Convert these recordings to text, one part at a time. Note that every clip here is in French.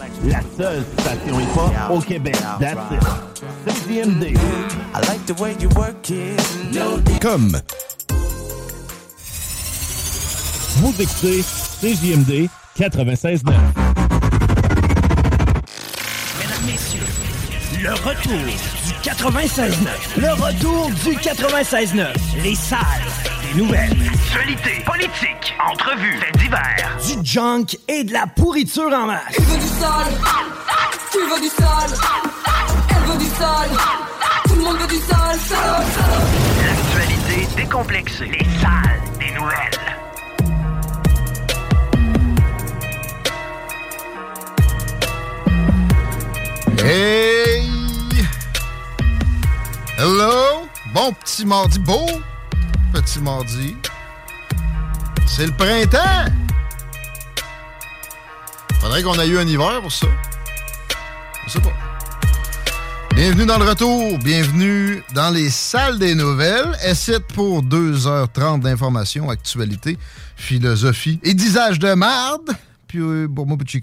La seule station hip-hop au Québec. That's it. CJMD. I like the way you work it. Comme Vous écoutez CJMD 96.9. Mesdames, Messieurs, le retour du 96.9. Le retour du 96.9. Les salles nouvelles. Actualité, politique, entrevues, faits divers. Du junk et de la pourriture en masse. Tu veux du sale Tu veux du sale Elle veut du sale Tout le monde veut du sale, sale, sale. L'actualité décomplexée. Les salles des nouvelles. Hey! Hello! Bon petit mardi, beau petit mardi. C'est le printemps! Faudrait qu'on ait eu un hiver pour ça. Je sais pas. Bienvenue dans le retour, bienvenue dans les salles des nouvelles. Essai pour 2h30 d'informations, actualité, philosophie et disage de marde. Puis euh, pour moi, puis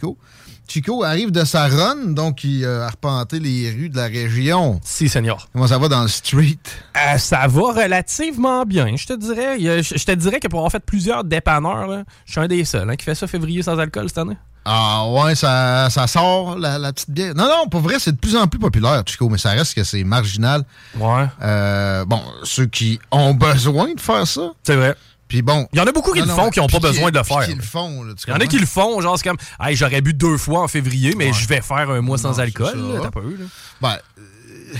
Chico. Arrive de sa run, donc il euh, a arpenté les rues de la région. Si, seigneur. Comment ça va dans le street? Euh, ça va relativement bien, je te dirais. Je te dirais que pour avoir fait plusieurs dépanneurs, je suis un des seuls hein, qui fait ça février sans alcool cette année. Ah ouais, ça, ça sort la, la petite bière. Non, non, pour vrai, c'est de plus en plus populaire, Chico, mais ça reste que c'est marginal. Ouais. Euh, bon, ceux qui ont besoin de faire ça. C'est vrai. Puis bon. Il y en a beaucoup qui Non, le non, font qui n'ont pas besoin de le faire. qui le font, là, tu Il y en a qui le font, genre c'est comme Hey, j'aurais bu deux fois en février, mais Ouais. je vais faire un mois Non, sans alcool. là, T'as pas eu, là. Ben, euh,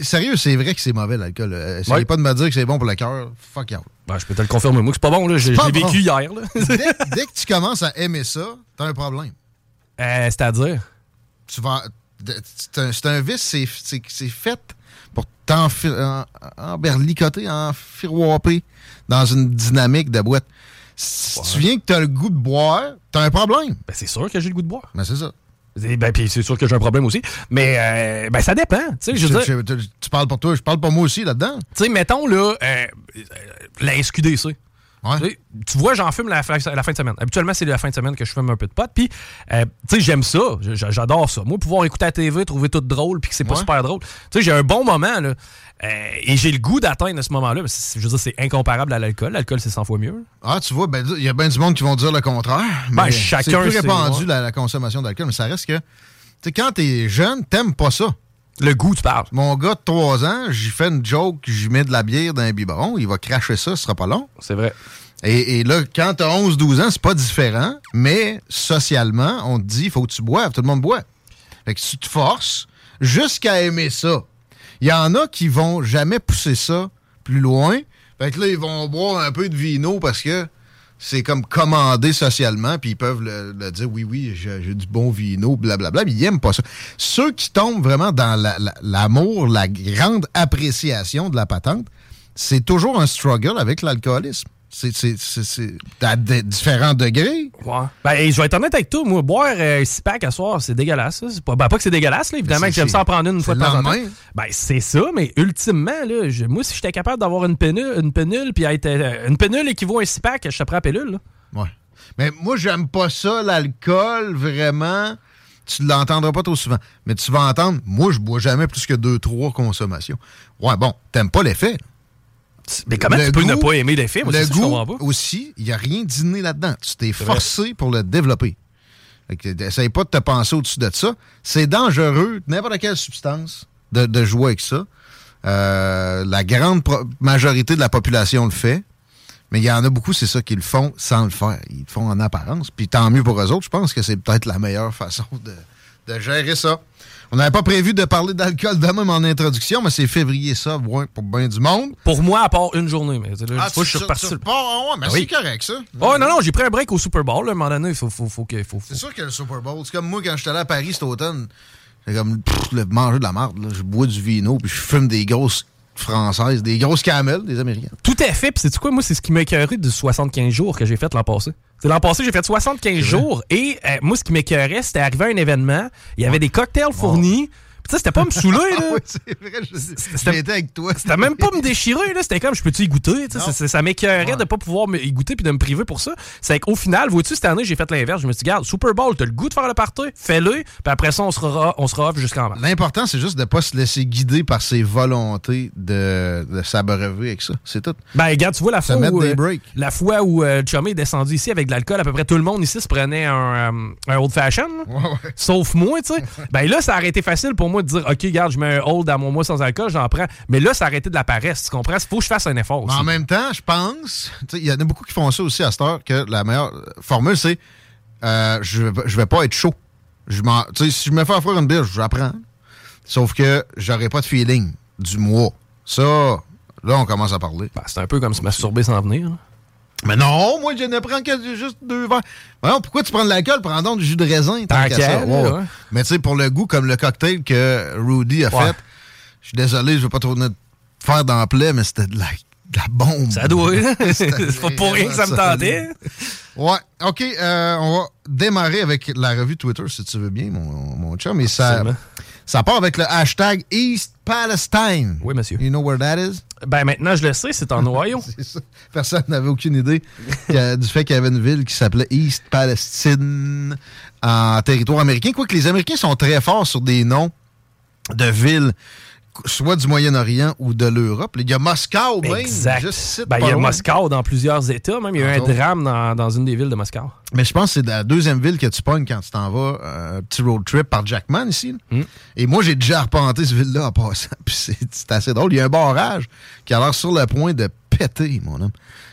sérieux, c'est vrai que c'est mauvais l'alcool. Euh, Essayez Ouais. pas de me dire que c'est bon pour le cœur. Fuck out. Ben, je peux te le confirmer, moi, que c'est pas bon. là. J'ai bon. vécu hier. là. dès, dès que tu commences à aimer ça, t'as un problème. Euh, C'est-à-dire? Tu vas. C'est un, vice, c'est- fait pour t'enfer- en- emberlicoter, enfiroiper dans une dynamique de boîte. Si tu viens que t'as le goût de boire, t'as un problème. Ben, c'est sûr que j'ai le goût de boire. Ben, c'est ça. Ben, puis c'est sûr que j'ai un problème aussi. Mais euh, ben, ça dépend. Tu je Tu- dire, tu- tu- tu parles pour toi, je parle pour moi aussi là-dedans. tu sais, mettons, là, euh, euh, la SQDC. Ouais. Tu vois, j'en fume la, fin de semaine. Habituellement, c'est la fin de semaine que je fume un peu de pot. Puis, euh, tu sais, j'aime ça. J'adore ça. Moi, pouvoir écouter la TV, trouver tout drôle, puis que c'est pas Ouais. super drôle. Tu sais, j'ai un bon moment, là. Euh, et j'ai le goût d'atteindre ce moment-là. Je veux dire, c'est incomparable à l'alcool. L'alcool, c'est 100 fois mieux. Ah, tu vois, ben, il y a bien du monde qui vont dire le contraire. Ben, mais chacun, C'est plus répandu la, la consommation d'alcool, mais ça reste que. Tu sais, quand t'es jeune, t'aimes pas ça. Le goût, tu parles. Mon gars de 3 ans, j'y fais une joke, j'y mets de la bière dans un biberon, il va cracher ça, ce sera pas long. C'est vrai. Et, et là, quand t'as 11-12 ans, c'est pas différent, mais socialement, on te dit, il faut que tu boives, tout le monde boit. Fait que tu te forces jusqu'à aimer ça. Il y en a qui vont jamais pousser ça plus loin. Fait que là, ils vont boire un peu de vino parce que c'est comme commandé socialement, puis ils peuvent le, dire, oui, oui, j'ai du bon vino, blablabla, mais ils aiment pas ça. Ceux qui tombent vraiment dans la- la- l'amour, la, grande appréciation de la patente, c'est toujours un struggle avec l'alcoolisme. C'est- à différents degrés. Ouais. Ben, et je vais être honnête avec toi, moi, boire euh, six packs à soir, c'est dégueulasse. pas, ben, pas que c'est dégueulasse, là, évidemment, c'est- que j'aime ça en prendre une, fois de temps en temps. lendemain. Ben, c'est ça, mais ultimement, là, je- moi, si j'étais capable d'avoir une pénule, une pénule, puis être. euh, une pénule équivaut à un six pack, je te prends la pilule, là. Ouais. Mais moi, j'aime pas ça, l'alcool, vraiment. Tu l'entendras pas trop souvent. Mais tu vas entendre, moi, je bois jamais plus que deux, trois consommations. Ouais, bon, t'aimes pas l'effet. Mais comment Le tu peux ne goût- pas aimer les films? Le goût pas. aussi, il n'y a rien d'inné là-dedans. Tu t'es vrai. forcé pour le développer. Essaye pas de te penser au-dessus de ça. C'est dangereux, n'importe quelle substance, de, de jouer avec ça. Euh, la grande majorité de la population le fait. Mais il y en a beaucoup, c'est ça, qui le font sans le faire. Ils le font en apparence. Puis tant mieux pour eux autres. Je pense que c'est peut-être la meilleure façon de, de gérer ça. On n'avait pas prévu de parler d'alcool de même en introduction, mais c'est février ça, ouais, pour bien du monde. Pour moi, à part une journée. Mais là, Ah, tu- je suis reparti. tu ouais, mais Ah c'est oui. correct, ça. Oh non, non, j'ai pris un break au Super Bowl. Là, à un moment donné, il faut, faut, faut. Faut, faut- C'est sûr que le Super Bowl, c'est comme moi quand j'étais allé à Paris cet automne, c'est comme pff, le manger de la marde. là. Je bois du vino puis je fume des grosses françaises, des grosses camels, des américaines. Tout est fait. Puis c'est quoi, moi, c'est ce qui m'a écœuré de 75 jours que j'ai fait l'an passé. C'est l'an passé, j'ai fait 75 jours et euh, moi, ce qui m'écœurait, c'était arrivé à un événement, il y avait des cocktails fournis. Puis ça, c'était pas me saouler, là. Ah oui, c'est vrai, je C'était- j'étais avec toi. C'était même pas me déchirer, là. C'était comme, je peux-tu y goûter? tu sais, c'est- ça m'écœurait Ouais. de pas pouvoir y goûter puis de me priver pour ça. C'est qu'au final, vois-tu, cette année, j'ai fait l'inverse. Je me suis dit, regarde, Super Bowl, t'as le goût de faire le party, fais-le, puis après ça, on sera, on sera off jusqu'en mars. L'important, c'est juste de pas se laisser guider par ses volontés de, de s'abreuver avec ça. C'est tout. Ben, regarde, tu vois, la fois où, euh, la fois où euh, Chummy est descendu ici avec de l'alcool, à peu près tout le monde ici se prenait un, euh, un old fashion. là. Sauf moi, tu sais. ben là, ça aurait été facile pour moi de dire, OK, regarde, je mets un old à mon mois sans alcool, j'en prends. Mais là, aurait été de la paresse, tu comprends? Faut que je fasse un effort aussi. en même temps, je pense, il y en a beaucoup qui font ça aussi à cette heure, que la meilleure formule, c'est euh, je, je vais pas être chaud. Je m'en- tu sais, si je me fais offrir une bière, j'apprends. Sauf que j'aurai pas de feeling du mois. Ça, là, on commence à parler. Ben, c'est un peu comme se masturber sans venir. Mais non, moi, je ne prends que juste deux verres. Voyons, pourquoi tu prends de l'alcool? Prends donc du jus de raisin. tant Tant qu'à qu'à, ça. là, Ouais, ouais. ouais. Mais tu sais, pour le goût, comme le cocktail que Rudy a Ouais. fait, je suis désolé, je vais pas trop faire d'emploi, mais c'était de la, de la bombe. Ça doit, hein? C'est pas pour rien que ça me tentait. Ouais, OK. euh, on va démarrer avec la revue Twitter, si tu veux bien, mon, mon chum. Et ça, ça part avec le hashtag East Palestine. Oui, monsieur. You know where that is? Ben maintenant, je le sais, c'est en Ohio. C'est ça. Personne n'avait aucune idée a- du fait qu'il y avait une ville qui s'appelait East Palestine en territoire américain. Quoique les Américains sont très forts sur des noms de villes, soit du Moyen-Orient ou de l'Europe. Il y a Moscou même. exact. juste Ben, il y a loin. Moscow dans plusieurs États. Même, il y a eu un drame dans, dans une des villes de Moscow. Mais je pense que c'est la deuxième ville que tu pognes quand tu t'en vas, euh, un petit road trip par Jackman ici. Hmm. Et moi, j'ai déjà arpenté cette ville-là en passant. Puis c'est c'est assez drôle. Il y a un barrage qui a l'air sur le point de péter, mon homme.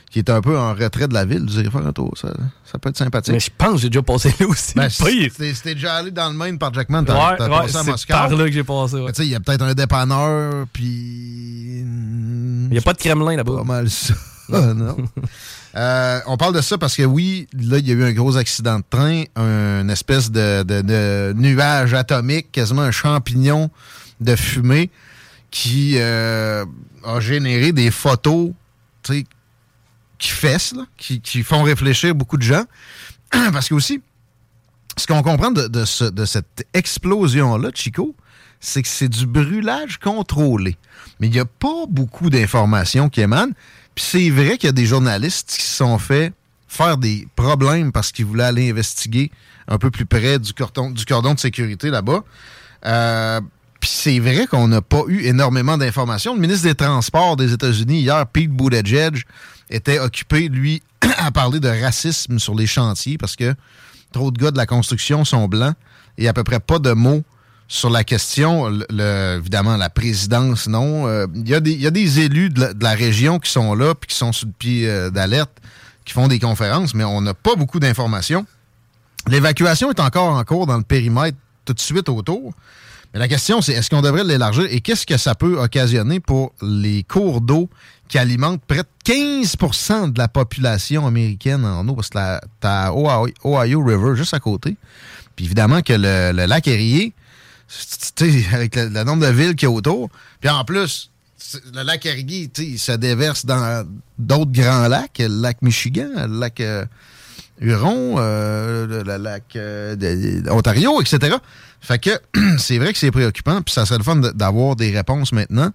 Qui est un peu en retrait de la ville. Vous irez faire un tour. Ça, ça peut être sympathique. Mais je pense que j'ai déjà passé là aussi. Ben, t'es déjà allé dans le Maine par Jackman, t'as Ouais, ouais, passé à c'est Moscou. par là que j'ai passé. ouais. Mais tu sais, il y a peut-être un dépanneur, puis... Il n'y a pas de Kremlin là-bas. Pas mal ça. Non. Euh, on parle de ça parce que oui, là, il y a eu un gros accident de train, un espèce de, de- de nuage atomique, quasiment un champignon de fumée qui euh, a généré des photos, tu sais, qui fessent, qui, font réfléchir beaucoup de gens. parce que aussi, ce qu'on comprend de, de ce- de cette explosion-là, Chico, c'est que c'est du brûlage contrôlé. Mais il n'y a pas beaucoup d'informations qui émanent. Puis c'est vrai qu'il y a des journalistes qui se sont fait faire des problèmes parce qu'ils voulaient aller investiguer un peu plus près du cordon, du cordon de sécurité là-bas. Euh, puis c'est vrai qu'on n'a pas eu énormément d'informations. Le ministre des Transports des États-Unis, hier, Pete Buttigieg, était occupé, lui, à parler de racisme sur les chantiers parce que trop de gars de la construction sont blancs et à peu près pas de mots sur la question. Le- évidemment, la présidence, non. Euh, Il y, a des- il y a des élus de la, de la région qui sont là puis qui sont sous le pied euh, d'alerte, qui font des conférences, mais on n'a pas beaucoup d'informations. L'évacuation est encore en cours dans le périmètre tout de suite autour. Mais la question, c'est est-ce qu'on devrait l'élargir et qu'est-ce que ça peut occasionner pour les cours d'eau qui alimentent près de 15% de la population américaine en eau? Parce que t'as Ohio, River juste à côté. Puis évidemment que le, lac Erie, avec le, nombre de villes qu'il y a autour, puis en plus, le lac Erie, il se déverse dans d'autres grands lacs, le lac Michigan, le lac euh, Huron, euh, le, lac euh, Ontario, etc. Fait que c'est vrai que c'est préoccupant, puis ça serait le fun d'avoir des réponses maintenant.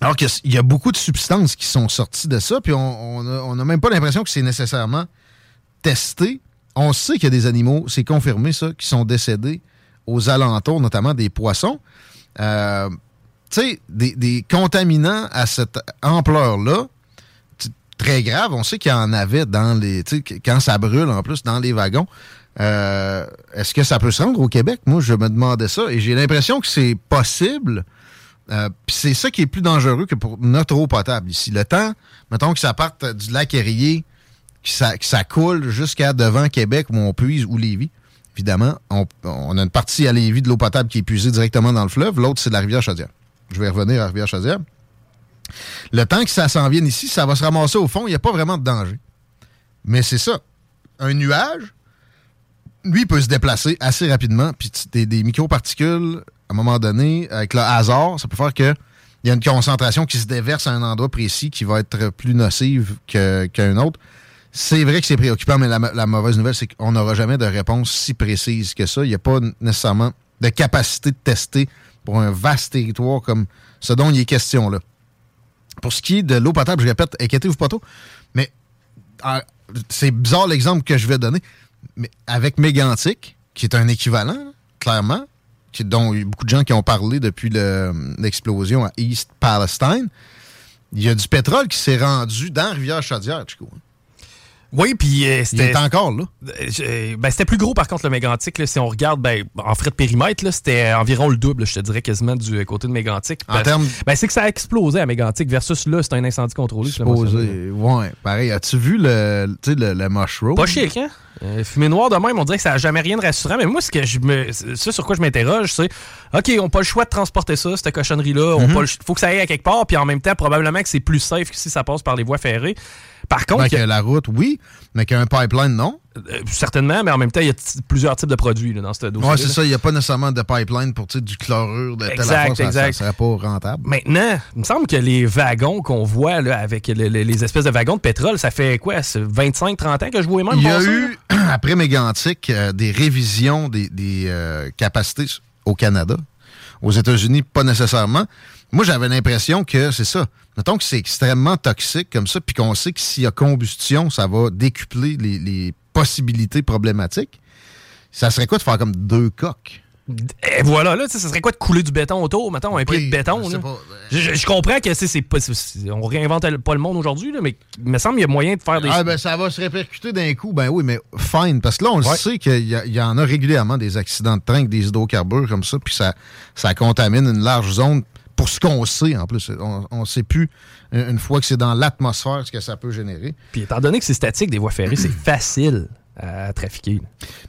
Alors qu'il y a beaucoup de substances qui sont sorties de ça, puis on n'a même pas l'impression que c'est nécessairement testé. On sait qu'il y a des animaux, c'est confirmé ça, qui sont décédés aux alentours, notamment des poissons. Euh, tu sais, des, contaminants à cette ampleur-là, très grave. On sait qu'il y en avait dans les. Quand ça brûle en plus dans les wagons. Euh, Est-ce que ça peut se rendre au Québec? Moi, je me demandais ça et j'ai l'impression que c'est possible. Euh, c'est ça qui est plus dangereux que pour notre eau potable ici. Le temps, mettons que ça parte du lac Erie, que ça, coule jusqu'à devant Québec où on puise ou Lévis. Évidemment, on, a une partie à Lévis de l'eau potable qui est puisée directement dans le fleuve, l'autre c'est de la rivière Chaudière. Je vais revenir à la rivière Chaudière. Le temps que ça s'en vienne ici, ça va se ramasser au fond, il n'y a pas vraiment de danger. Mais c'est ça. Un nuage, lui, peut se déplacer assez rapidement, puis des, des microparticules, à un moment donné, avec le hasard, ça peut faire que il y a une concentration qui se déverse à un endroit précis qui va être plus nocive qu'un autre. C'est vrai que c'est préoccupant, mais la, mauvaise nouvelle, c'est qu'on n'aura jamais de réponse si précise que ça. Il n'y a pas nécessairement de capacité de tester pour un vaste territoire comme ce dont il est question là. Pour ce qui est de l'eau potable, je répète, inquiétez-vous pas trop, mais ah, c'est bizarre l'exemple que je vais donner, mais avec Mégantic, qui est un équivalent, clairement, dont beaucoup de gens qui ont parlé depuis le- l'explosion à East Palestine, il y a du pétrole qui s'est rendu dans Rivière-Chaudière, Chico. Oui, puis euh, Il c'était. est encore là. Euh, je- ben, c'était plus gros par contre le mégantic. là. si on regarde ben, en frais de périmètre, c'était environ le double, je te dirais quasiment du côté de mégantic. En termes- ben, c'est que ça a explosé à mégantic versus là, c'est un incendie contrôlé. Supposé. Ouais, pareil. As-tu vu le, le, le mushroom? Pas chic, hein? Euh, fumée noire de même, on dirait que ça n'a jamais rien de rassurant. Mais moi, ce que je me, ça sur quoi je m'interroge, c'est OK, on n'a pas le choix de transporter ça, cette cochonnerie-là. Mhm. Il faut que ça aille à quelque part. Puis en même temps, probablement que c'est plus safe que si ça passe par les voies ferrées. Par contre, a- la route, oui, mais qu'un pipeline, non? euh, certainement, mais en même temps, il y a plusieurs types de produits là, dans ce dossier. Ouais, c'est ça. Il n'y a pas nécessairement de pipeline pour du chlorure de telle Exact, ça- exact. Ça serait pas rentable. Maintenant, il me semble que les wagons qu'on voit là, avec le- le- les espèces de wagons de pétrole, ça fait quoi? 25-30 ans que je vois même Il y a eu, après Mégantic, euh, des révisions des, des, euh, capacités au Canada. Aux États-Unis, pas nécessairement. Moi, j'avais l'impression que c'est ça. Mettons que c'est extrêmement toxique comme ça, puis qu'on sait que s'il y a combustion, ça va décupler les, les possibilités problématiques. Ça serait quoi de faire comme deux coques? Et voilà, là, ça serait quoi de couler du béton autour, mettons, un pied de béton? là? pas. Je, je- je comprends que c'est, c'est on réinvente pas le monde aujourd'hui, mais il me semble qu'il y a moyen de faire des. Ah, ben ça va se répercuter d'un coup. Ben oui, mais fine. Parce que là, on le sait qu'il y, en a régulièrement des accidents de train avec des hydrocarbures comme ça, puis ça, ça contamine une large zone pour ce qu'on sait en plus. On ne sait plus, une une fois que c'est dans l'atmosphère, ce que ça peut générer. Puis étant donné que c'est statique des voies ferrées, c'est facile à trafiquer.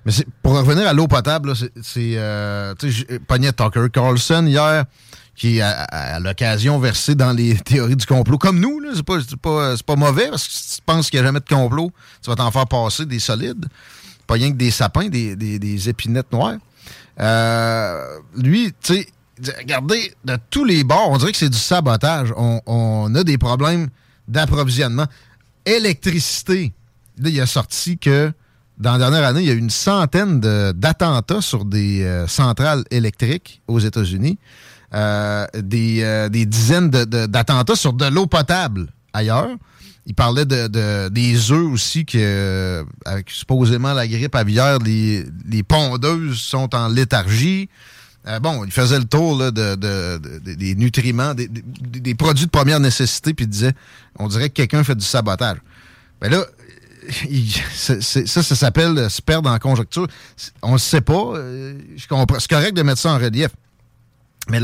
Mais pour revenir à l'eau potable, c'est. euh, tu sais, Tucker Carlson hier, qui a à, à l'occasion versé dans les théories du complot, comme nous. C'est pas, c'est pas, pas mauvais, parce que si tu penses qu'il n'y a jamais de complot, tu vas t'en faire passer des solides. Pas rien que des sapins, des, des- des épinettes noires. Euh, lui, tu sais, regardez, de tous les bords, on dirait que c'est du sabotage. On, on a des problèmes d'approvisionnement. Électricité. Là, il a sorti que dans la dernière année, il y a eu une centaine d'attentats sur des euh, centrales électriques aux États-Unis. Euh, des, euh, des dizaines d'attentats sur de l'eau potable ailleurs. Il parlait de, de- des œufs aussi, que, avec supposément la grippe aviaire, les, les pondeuses sont en léthargie. Euh, bon, il faisait le tour là, de, de- de- de- des nutriments, des, produits de première nécessité, puis il disait, on dirait que quelqu'un fait du sabotage. Mais là, il- c'est- c'est- ça, ça s'appelle euh, se perdre en conjoncture. C'est- On ne sait pas. euh. C'est correct de mettre ça en relief. Mais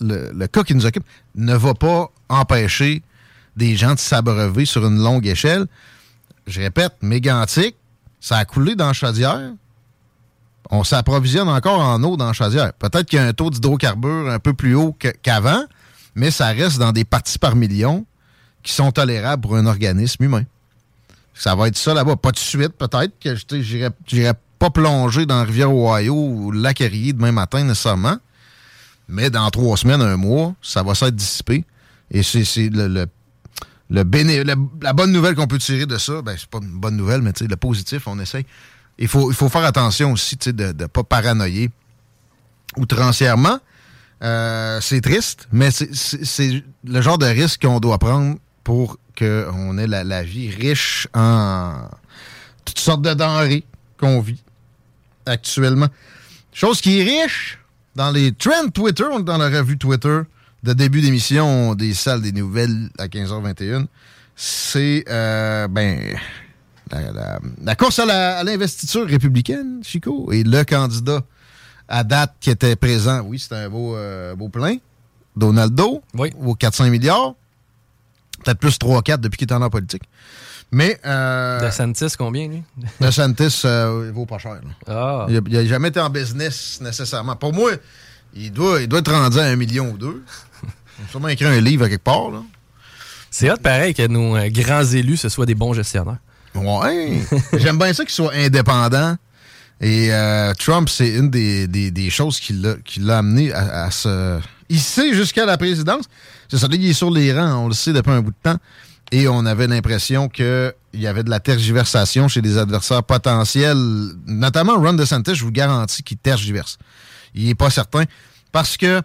le, cas qui nous occupe ne va pas empêcher des gens de s'abreuver sur une longue échelle. Je répète, mégantique, ça a coulé dans chaudière. On s'approvisionne encore en eau dans la chaudière. Peut-être qu'il y a un taux d'hydrocarbures un peu plus haut qu'avant, mais ça reste dans des parties par million qui sont tolérables pour un organisme humain. Ça va être ça là-bas. Pas de suite, peut-être, que j'irai pas plonger dans la rivière Ohio ou le lac demain matin nécessairement. Mais dans trois semaines, un mois, ça va s'être dissipé. Et c'est le, le- la bonne nouvelle qu'on peut tirer de ça. Ben, c'est pas une bonne nouvelle, mais le positif, on essaye. Il faut, il faut faire attention aussi de ne pas paranoïer outrancièrement. Euh, c'est triste, mais c'est- le genre de risque qu'on doit prendre pour qu'on ait la, la vie riche en toutes sortes de denrées qu'on vit actuellement. Chose qui est riche, dans les trends Twitter, dans la revue Twitter de début d'émission des salles des nouvelles à 15h21. C'est, euh, ben, la, la- la course à l'investiture républicaine, Chico, et le candidat à date qui était présent, oui, c'était un beau, euh, beau plein, Donaldo, aux 400 milliards, peut-être plus 3-4 depuis qu'il est en politique. Mais... Euh, De Santis, combien, lui? DeSantis euh, il vaut pas cher. Ah. Il n'a jamais été en business nécessairement. Pour moi, il doit, il doit être rendu à un million ou deux. Il a sûrement écrit un livre à quelque part. C'est hot, pareil, que nos euh, grands élus, ce soient des bons gestionnaires. Ouais. J'aime bien ça qu'il soit indépendant. Et euh, Trump, c'est une des, des- choses qui l'a amené à, à se hisser jusqu'à la présidence. C'est ça, il est sur les rangs, on le sait depuis un bout de temps. Et on avait l'impression qu'il y avait de la tergiversation chez des adversaires potentiels, notamment Ron DeSantis, je vous garantis qu'il tergiverse. Il n'est pas certain parce que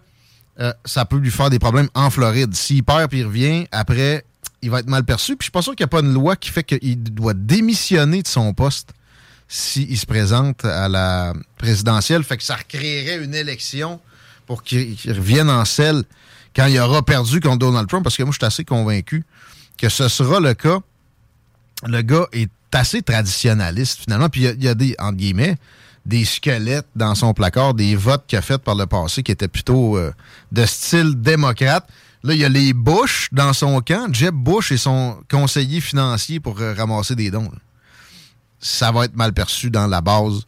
euh, ça peut lui faire des problèmes en Floride. S'il perd puis il revient, après, il va être mal perçu. Puis je suis pas sûr qu'il n'y a pas une loi qui fait qu'il doit démissionner de son poste s'il se présente à la présidentielle. Fait que ça recréerait une élection pour qu'il revienne en selle quand il aura perdu contre Donald Trump. Parce que moi, je suis assez convaincu que ce sera le cas. Le gars est assez traditionnaliste, finalement. Puis il y a- il y, a des, entre guillemets, des squelettes dans son placard, des votes qu'il a fait par le passé qui étaient plutôt euh, de style démocrate. Là, il y a les Bush dans son camp. Jeb Bush est son conseiller financier pour euh, ramasser des dons. Ça va être mal perçu dans la base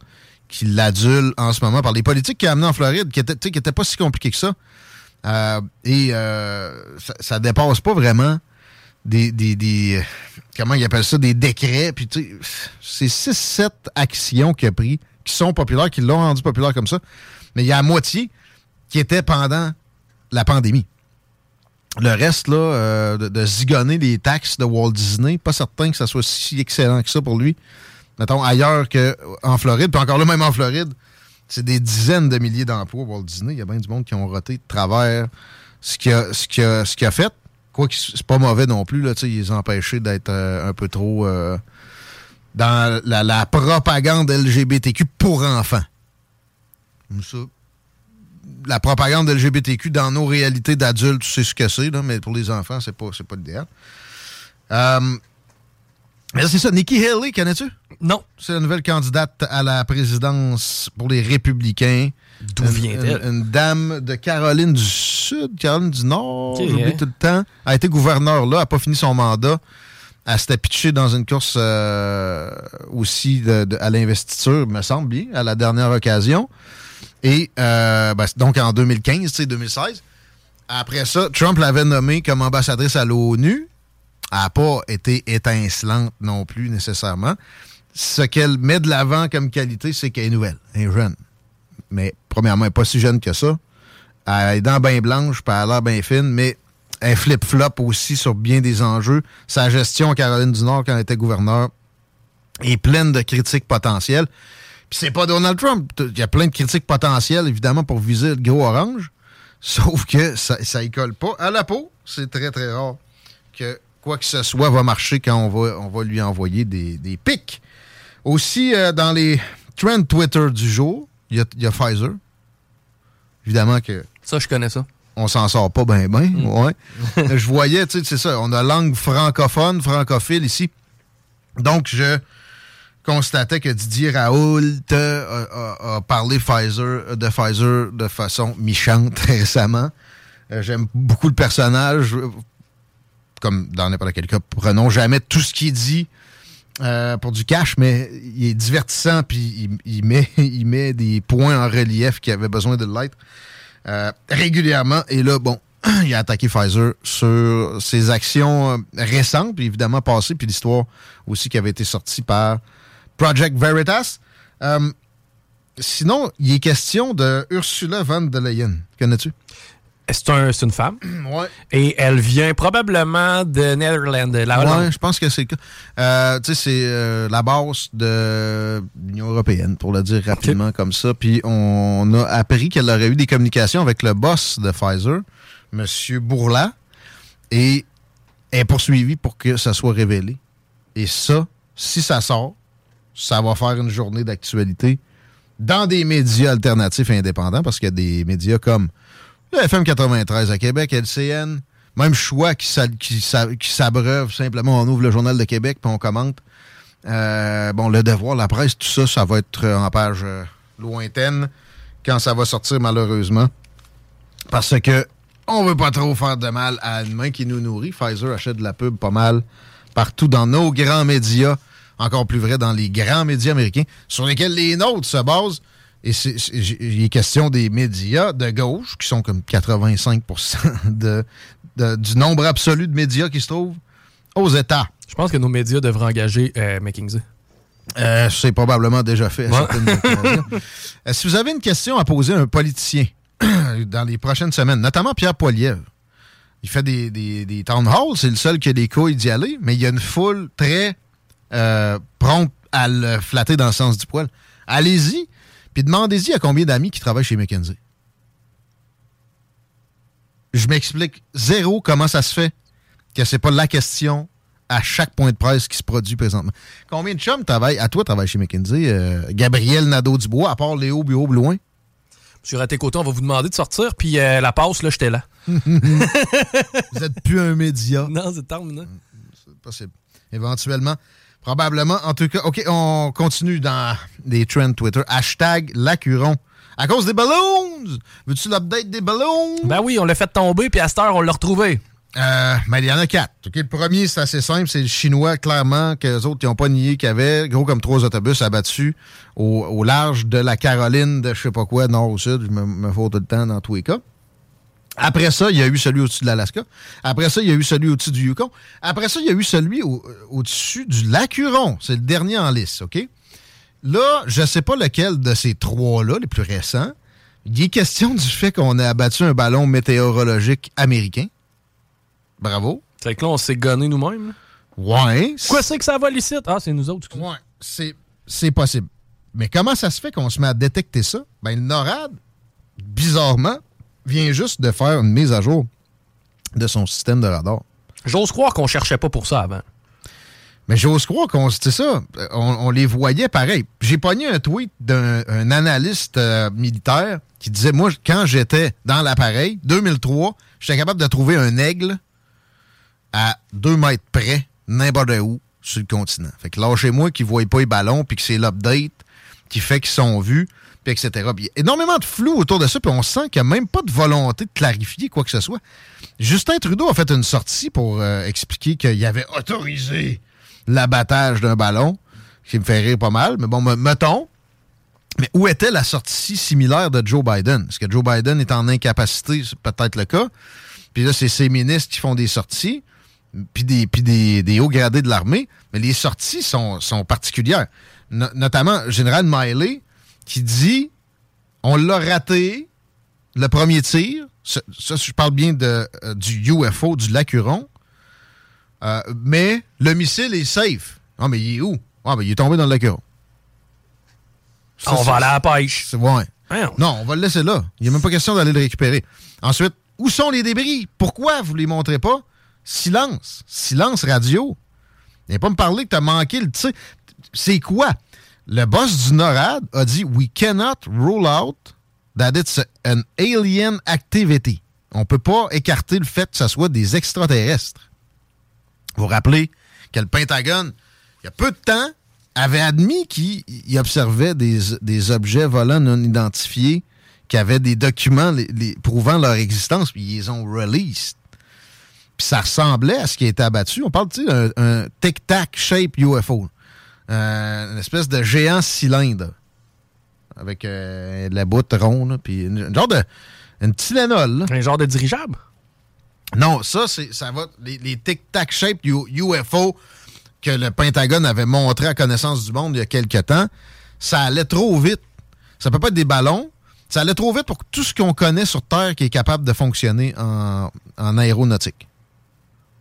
qui l'adule en ce moment par les politiques qu'il a amenés en Floride, qui n'étaient qui pas si compliqués que ça. Euh, et euh, ça, ça dépasse pas vraiment des, des, des- comment ça, des décrets. Puis c'est 6-7 actions qu'il a pris qui sont populaires, qui l'ont rendu populaire comme ça. Mais il y a la moitié qui était pendant la pandémie. Le reste, là, euh, de, zigonner les taxes de Walt Disney, pas certain que ça soit si excellent que ça pour lui. Mettons, ailleurs qu'en Floride, puis encore là, même en Floride, c'est des dizaines de milliers d'emplois Walt Disney. Il y a bien du monde qui ont roté de travers ce qu'il a, fait. Quoi que c'est pas mauvais non plus, là, ils ont empêchés d'être euh, un peu trop euh, dans la, propagande LGBTQ pour enfants. Ça, la propagande LGBTQ dans nos réalités d'adultes, tu sais ce que c'est, mais pour les enfants, c'est pas, c'est pas l'idéal. Euh, mais c'est ça. Nikki Haley, connais-tu? Non. C'est la nouvelle candidate à la présidence pour les Républicains. D'où vient-elle? Une, une dame de Caroline du Sud, Caroline du Nord, Ok, j'oublie hein. tout le temps. Elle a été gouverneure là, elle n'a pas fini son mandat. Elle s'était pitchée dans une course euh, aussi de- de- à l'investiture, me semble bien, à la dernière occasion. Et euh, ben, donc en 2015, tu sais, 2016. Après ça, Trump l'avait nommée comme ambassadrice à l'ONU. Elle n'a pas été étincelante non plus nécessairement. Ce qu'elle met de l'avant comme qualité, c'est qu'elle est nouvelle, elle est jeune. Mais premièrement, elle n'est pas si jeune que ça. Elle les dents bien blanches, puis elle a l'air bien fine, mais elle flip-flop aussi sur bien des enjeux. Sa gestion à Caroline du Nord, quand elle était gouverneure, est pleine de critiques potentielles. C'est pas Donald Trump. Il y a plein de critiques potentielles, évidemment, pour viser le gros orange. Sauf que ça, ça y colle pas à la peau. C'est très, très rare que quoi que ce soit va marcher quand on va, on va lui envoyer des, des pics. Aussi, euh, dans les trends Twitter du jour, il y a, il y a Pfizer. Évidemment que. Ça, je connais ça. On s'en sort pas bien, bien. Ouais. je voyais, tu sais, c'est ça. On a langue francophone, francophile ici. Donc, je constatais que Didier Raoult euh, a, parlé Pfizer, de Pfizer de façon méchante récemment. Euh, J'aime beaucoup le personnage. Comme dans n'importe quel cas, prenons jamais tout ce qui est dit euh, pour du cash, mais il est divertissant puis il, met, il met des points en relief qui avaient besoin de l'être euh, régulièrement. Et là, bon, il a attaqué Pfizer sur ses actions euh, récentes, puis évidemment passées, puis l'histoire aussi qui avait été sortie par Project Veritas. Euh, sinon, il est question de Ursula von der Leyen. Connais-tu? C'est un- une femme? Ouais. Et elle vient probablement de Netherlands, de la Hollande. Ouais, je pense que c'est le cas. Euh, tu sais, c'est euh, la base de l'Union européenne, pour le dire rapidement comme ça. Puis on a appris qu'elle aurait eu des communications avec le boss de Pfizer, M. Bourla, et est poursuivie pour que ça soit révélé. Et ça, si ça sort, ça va faire une journée d'actualité dans des médias alternatifs indépendants, parce qu'il y a des médias comme le FM 93 à Québec, LCN, même choix qui, qui, s'a- qui s'abreuve simplement. On ouvre le Journal de Québec puis on commente. Euh, bon, le devoir, la presse, tout ça, ça va être en page euh, lointaine quand ça va sortir, malheureusement. Parce que on veut pas trop faire de mal à une main qui nous nourrit. Pfizer achète de la pub pas mal partout dans nos grands médias. Encore plus vrai dans les grands médias américains sur lesquels les nôtres se basent. Et c'est- il est question des médias de gauche, qui sont comme 85 de, de- du nombre absolu de médias qui se trouvent aux États. Je pense que nos médias devraient engager euh, McKinsey. Euh, c'est probablement déjà fait. à Ouais. Euh, si vous avez une question à poser à un politicien dans les prochaines semaines, notamment Pierre Poilievre, il fait des, des, des town halls, c'est le seul qui a des couilles d'y aller, mais il y a une foule très euh, prompte à le flatter dans le sens du poil. Allez-y, puis demandez-y à combien d'amis qui travaillent chez McKinsey. Je m'explique zéro comment ça se fait que c'est pas la question à chaque point de presse qui se produit présentement. Combien de chums travaillent, à toi travaille chez McKinsey, euh, Gabriel Nadeau-Dubois, à part Léo Bureau Blouin? Sur à tes côtés, on va vous demander de sortir, puis euh, la passe, là, j'étais là. Vous êtes plus un média. Non, c'est terminé. C'est possible. Éventuellement. Probablement. En tout cas, OK, on continue dans les trends Twitter. Hashtag Lacuron. À cause des ballons! Veux-tu l'update des ballons? Ben oui, on l'a fait tomber, puis à cette heure, on l'a retrouvé. Euh, mais il y en a quatre. OK, le premier, c'est assez simple. C'est le chinois, clairement, que les autres, n'ont pas nié qu'il y avait, gros comme trois autobus abattus au, au large de la Caroline, de je sais pas quoi, nord au sud. Je me, me fous tout le temps dans tous les cas. Après ça, il y a eu celui au-dessus de l'Alaska. Après ça, il y a eu celui au-dessus du Yukon. Après ça, il y a eu celui au- au-dessus du lac Huron. C'est le dernier en liste, OK? Là, je ne sais pas lequel de ces trois-là, les plus récents, il est question du fait qu'on a abattu un ballon météorologique américain. Bravo. C'est que là, on s'est gonné nous-mêmes. Ouais. Quoi c'est que ça va? Ah, c'est nous autres. Ouais, c'est, c'est possible. Mais comment ça se fait qu'on se met à détecter ça? Ben, le NORAD, bizarrement, vient juste de faire une mise à jour de son système de radar. J'ose croire qu'on cherchait pas pour ça avant. Mais j'ose croire qu'on c'était ça. On, on les voyait pareil. J'ai pogné un tweet d'un un analyste euh, militaire qui disait Moi, quand j'étais dans l'appareil, 2003, j'étais capable de trouver un aigle à deux mètres près, n'importe où, sur le continent. Fait que lâchez-moi qu'ils ne voient pas les ballons, puis que c'est l'update qui fait qu'ils sont vus, puis etc. Puis il y a énormément de flou autour de ça, puis on sent qu'il n'y a même pas de volonté de clarifier quoi que ce soit. Justin Trudeau a fait une sortie pour euh, expliquer qu'il avait autorisé l'abattage d'un ballon, qui me fait rire pas mal, mais bon, me- mettons. Mais où était la sortie similaire de Joe Biden? Est-ce que Joe Biden est en incapacité? C'est peut-être le cas. Puis là, c'est ses ministres qui font des sorties, puis des, puis des, hauts gradés de l'armée. Mais les sorties sont, sont particulières. No- notamment, Général Miley, qui dit on l'a raté, le premier tir. Ça, ça, je parle bien de, euh, du UFO, du lac Huron. Euh, mais le missile est safe. Ah, mais il est où? Ah, ben, il est tombé dans le lac Huron. Ça, on va aller à la pêche. c'est ouais. Voyons. Non, on va le laisser là. Il n'y a même pas question d'aller le récupérer. Ensuite, où sont les débris? Pourquoi vous ne les montrez pas? Silence. Silence radio. Viens pas me parler que tu as manqué le tir. C'est quoi? Le boss du NORAD a dit We cannot rule out that it's an alien activity. On peut pas écarter le fait que ce soit des extraterrestres. Vous vous rappelez que le Pentagone, il y a peu de temps, avait admis qu'il il observait des, des objets volants non identifiés qui avaient des documents prouvant leur existence, puis ils les ont released. Puis ça ressemblait à ce qui a été abattu. On parle, tu un tic-tac shape UFO. Euh, une espèce de géant cylindre. Avec euh, de la boute ronde, puis une, une genre de... Une Tylenol, là. Un genre de dirigeable? Non, ça, c'est ça va. Les, les tic-tac shape UFO que le Pentagone avait montré à connaissance du monde il y a quelque temps, ça allait trop vite. Ça peut pas être des ballons. Ça allait trop vite pour tout ce qu'on connaît sur Terre qui est capable de fonctionner en, en aéronautique.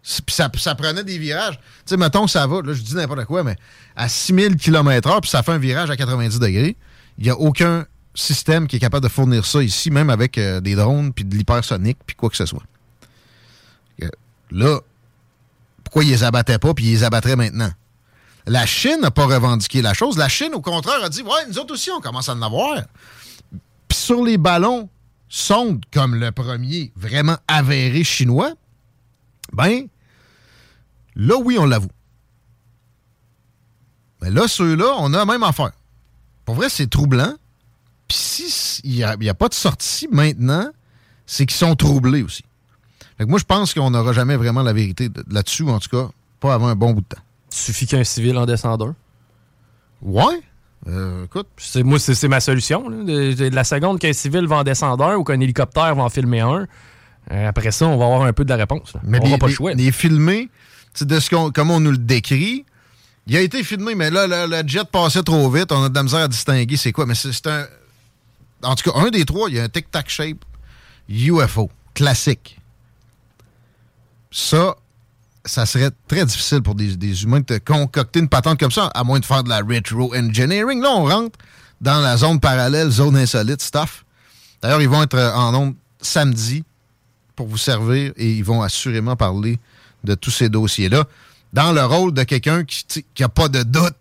Puis ça, prenait des virages. Tu sais, mettons ça va, là, je dis n'importe quoi, mais à 6000 km/h, puis ça fait un virage à 90 degrés, il n'y a aucun système qui est capable de fournir ça ici, même avec euh, des drones, puis de l'hypersonique, puis quoi que ce soit. Euh, Là, pourquoi ils les abattaient pas, puis ils les abattraient maintenant? La Chine n'a pas revendiqué la chose. La Chine, au contraire, a dit Ouais, nous autres aussi, on commence à en avoir. Puis sur les ballons sondes, comme le premier vraiment avéré chinois, ben, là, oui, on l'avoue. Mais là, ceux-là, on a la même affaire. Pour vrai, c'est troublant. Puis s'il n'y a, a pas de sortie maintenant, c'est qu'ils sont troublés aussi. Fait que moi, je pense qu'on n'aura jamais vraiment la vérité de- là-dessus, en tout cas, pas avant un bon bout de temps. Il suffit qu'un civil en descende un. Ouais. Euh, écoute. C'est, moi, c'est, ma solution. là. De, de la seconde qu'un civil va en descendre un ou qu'un hélicoptère va en filmer un, euh, après ça, on va avoir un peu de la réponse. là. Mais on les, pas le les- choix. les sais, de ce qu'on, comme on nous le décrit, il a été filmé, mais là, le, jet passait trop vite. On a de la misère à distinguer c'est quoi. Mais c'est, un. En tout cas, un des trois, il y a un tic-tac shape UFO, classique. Ça, ça serait très difficile pour des, des humains de concocter une patente comme ça, à moins de faire de la retro-engineering. Là, on rentre dans la zone parallèle, zone insolite, stuff. D'ailleurs, ils vont être euh, en ondes samedi pour vous servir et ils vont assurément parler de tous ces dossiers-là dans le rôle de quelqu'un qui n'a pas de doute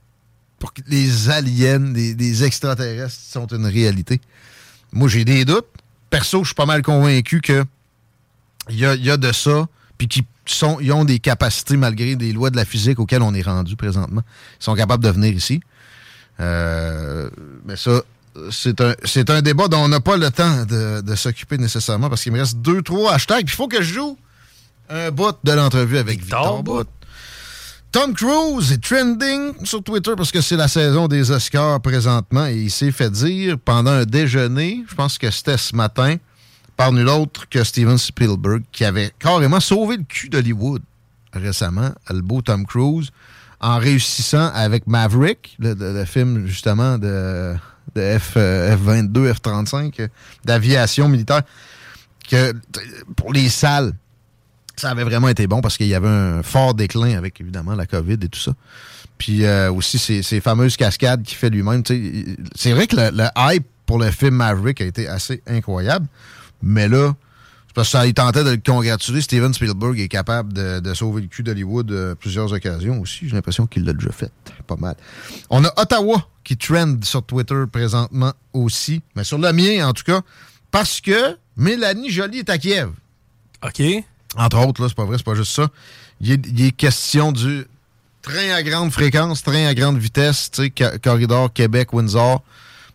pour que les aliens, les, extraterrestres sont une réalité. Moi, j'ai des doutes. Perso, je suis pas mal convaincu que il y a, y a de ça, puis qu'ils ont des capacités malgré des lois de la physique auxquelles on est rendu présentement. Ils sont capables de venir ici. Euh, mais ça, c'est un, débat dont on n'a pas le temps de, de s'occuper nécessairement parce qu'il me reste deux, trois hashtags. Puis il faut que je joue un bout de l'entrevue avec Victor, Bout. Tom Cruise est trending sur Twitter parce que c'est la saison des Oscars présentement et il s'est fait dire pendant un déjeuner, je pense que c'était ce matin, par nul autre que Steven Spielberg qui avait carrément sauvé le cul d'Hollywood récemment, le beau Tom Cruise, en réussissant avec Maverick, le, le- le film justement de, de F, euh, F-22, F-35, euh, d'aviation militaire, que pour les salles, ça avait vraiment été bon parce qu'il y avait un fort déclin avec évidemment la COVID et tout ça. Puis euh, aussi ces, ces fameuses cascades qu'il fait lui-même. C'est vrai que le, le hype pour le film Maverick a été assez incroyable, mais là, parce que ça il tentait de le congratuler. Steven Spielberg est capable de, de sauver le cul d'Hollywood à plusieurs occasions aussi. J'ai l'impression qu'il l'a déjà fait. Pas mal. On a Ottawa qui trend sur Twitter présentement aussi, mais sur le mien en tout cas, parce que Mélanie Jolie est à Kiev. OK. Entre autres, là, c'est pas vrai, c'est pas juste ça. Il est, il est question du train à grande fréquence, train à grande vitesse, tu sais, corridor Québec-Windsor,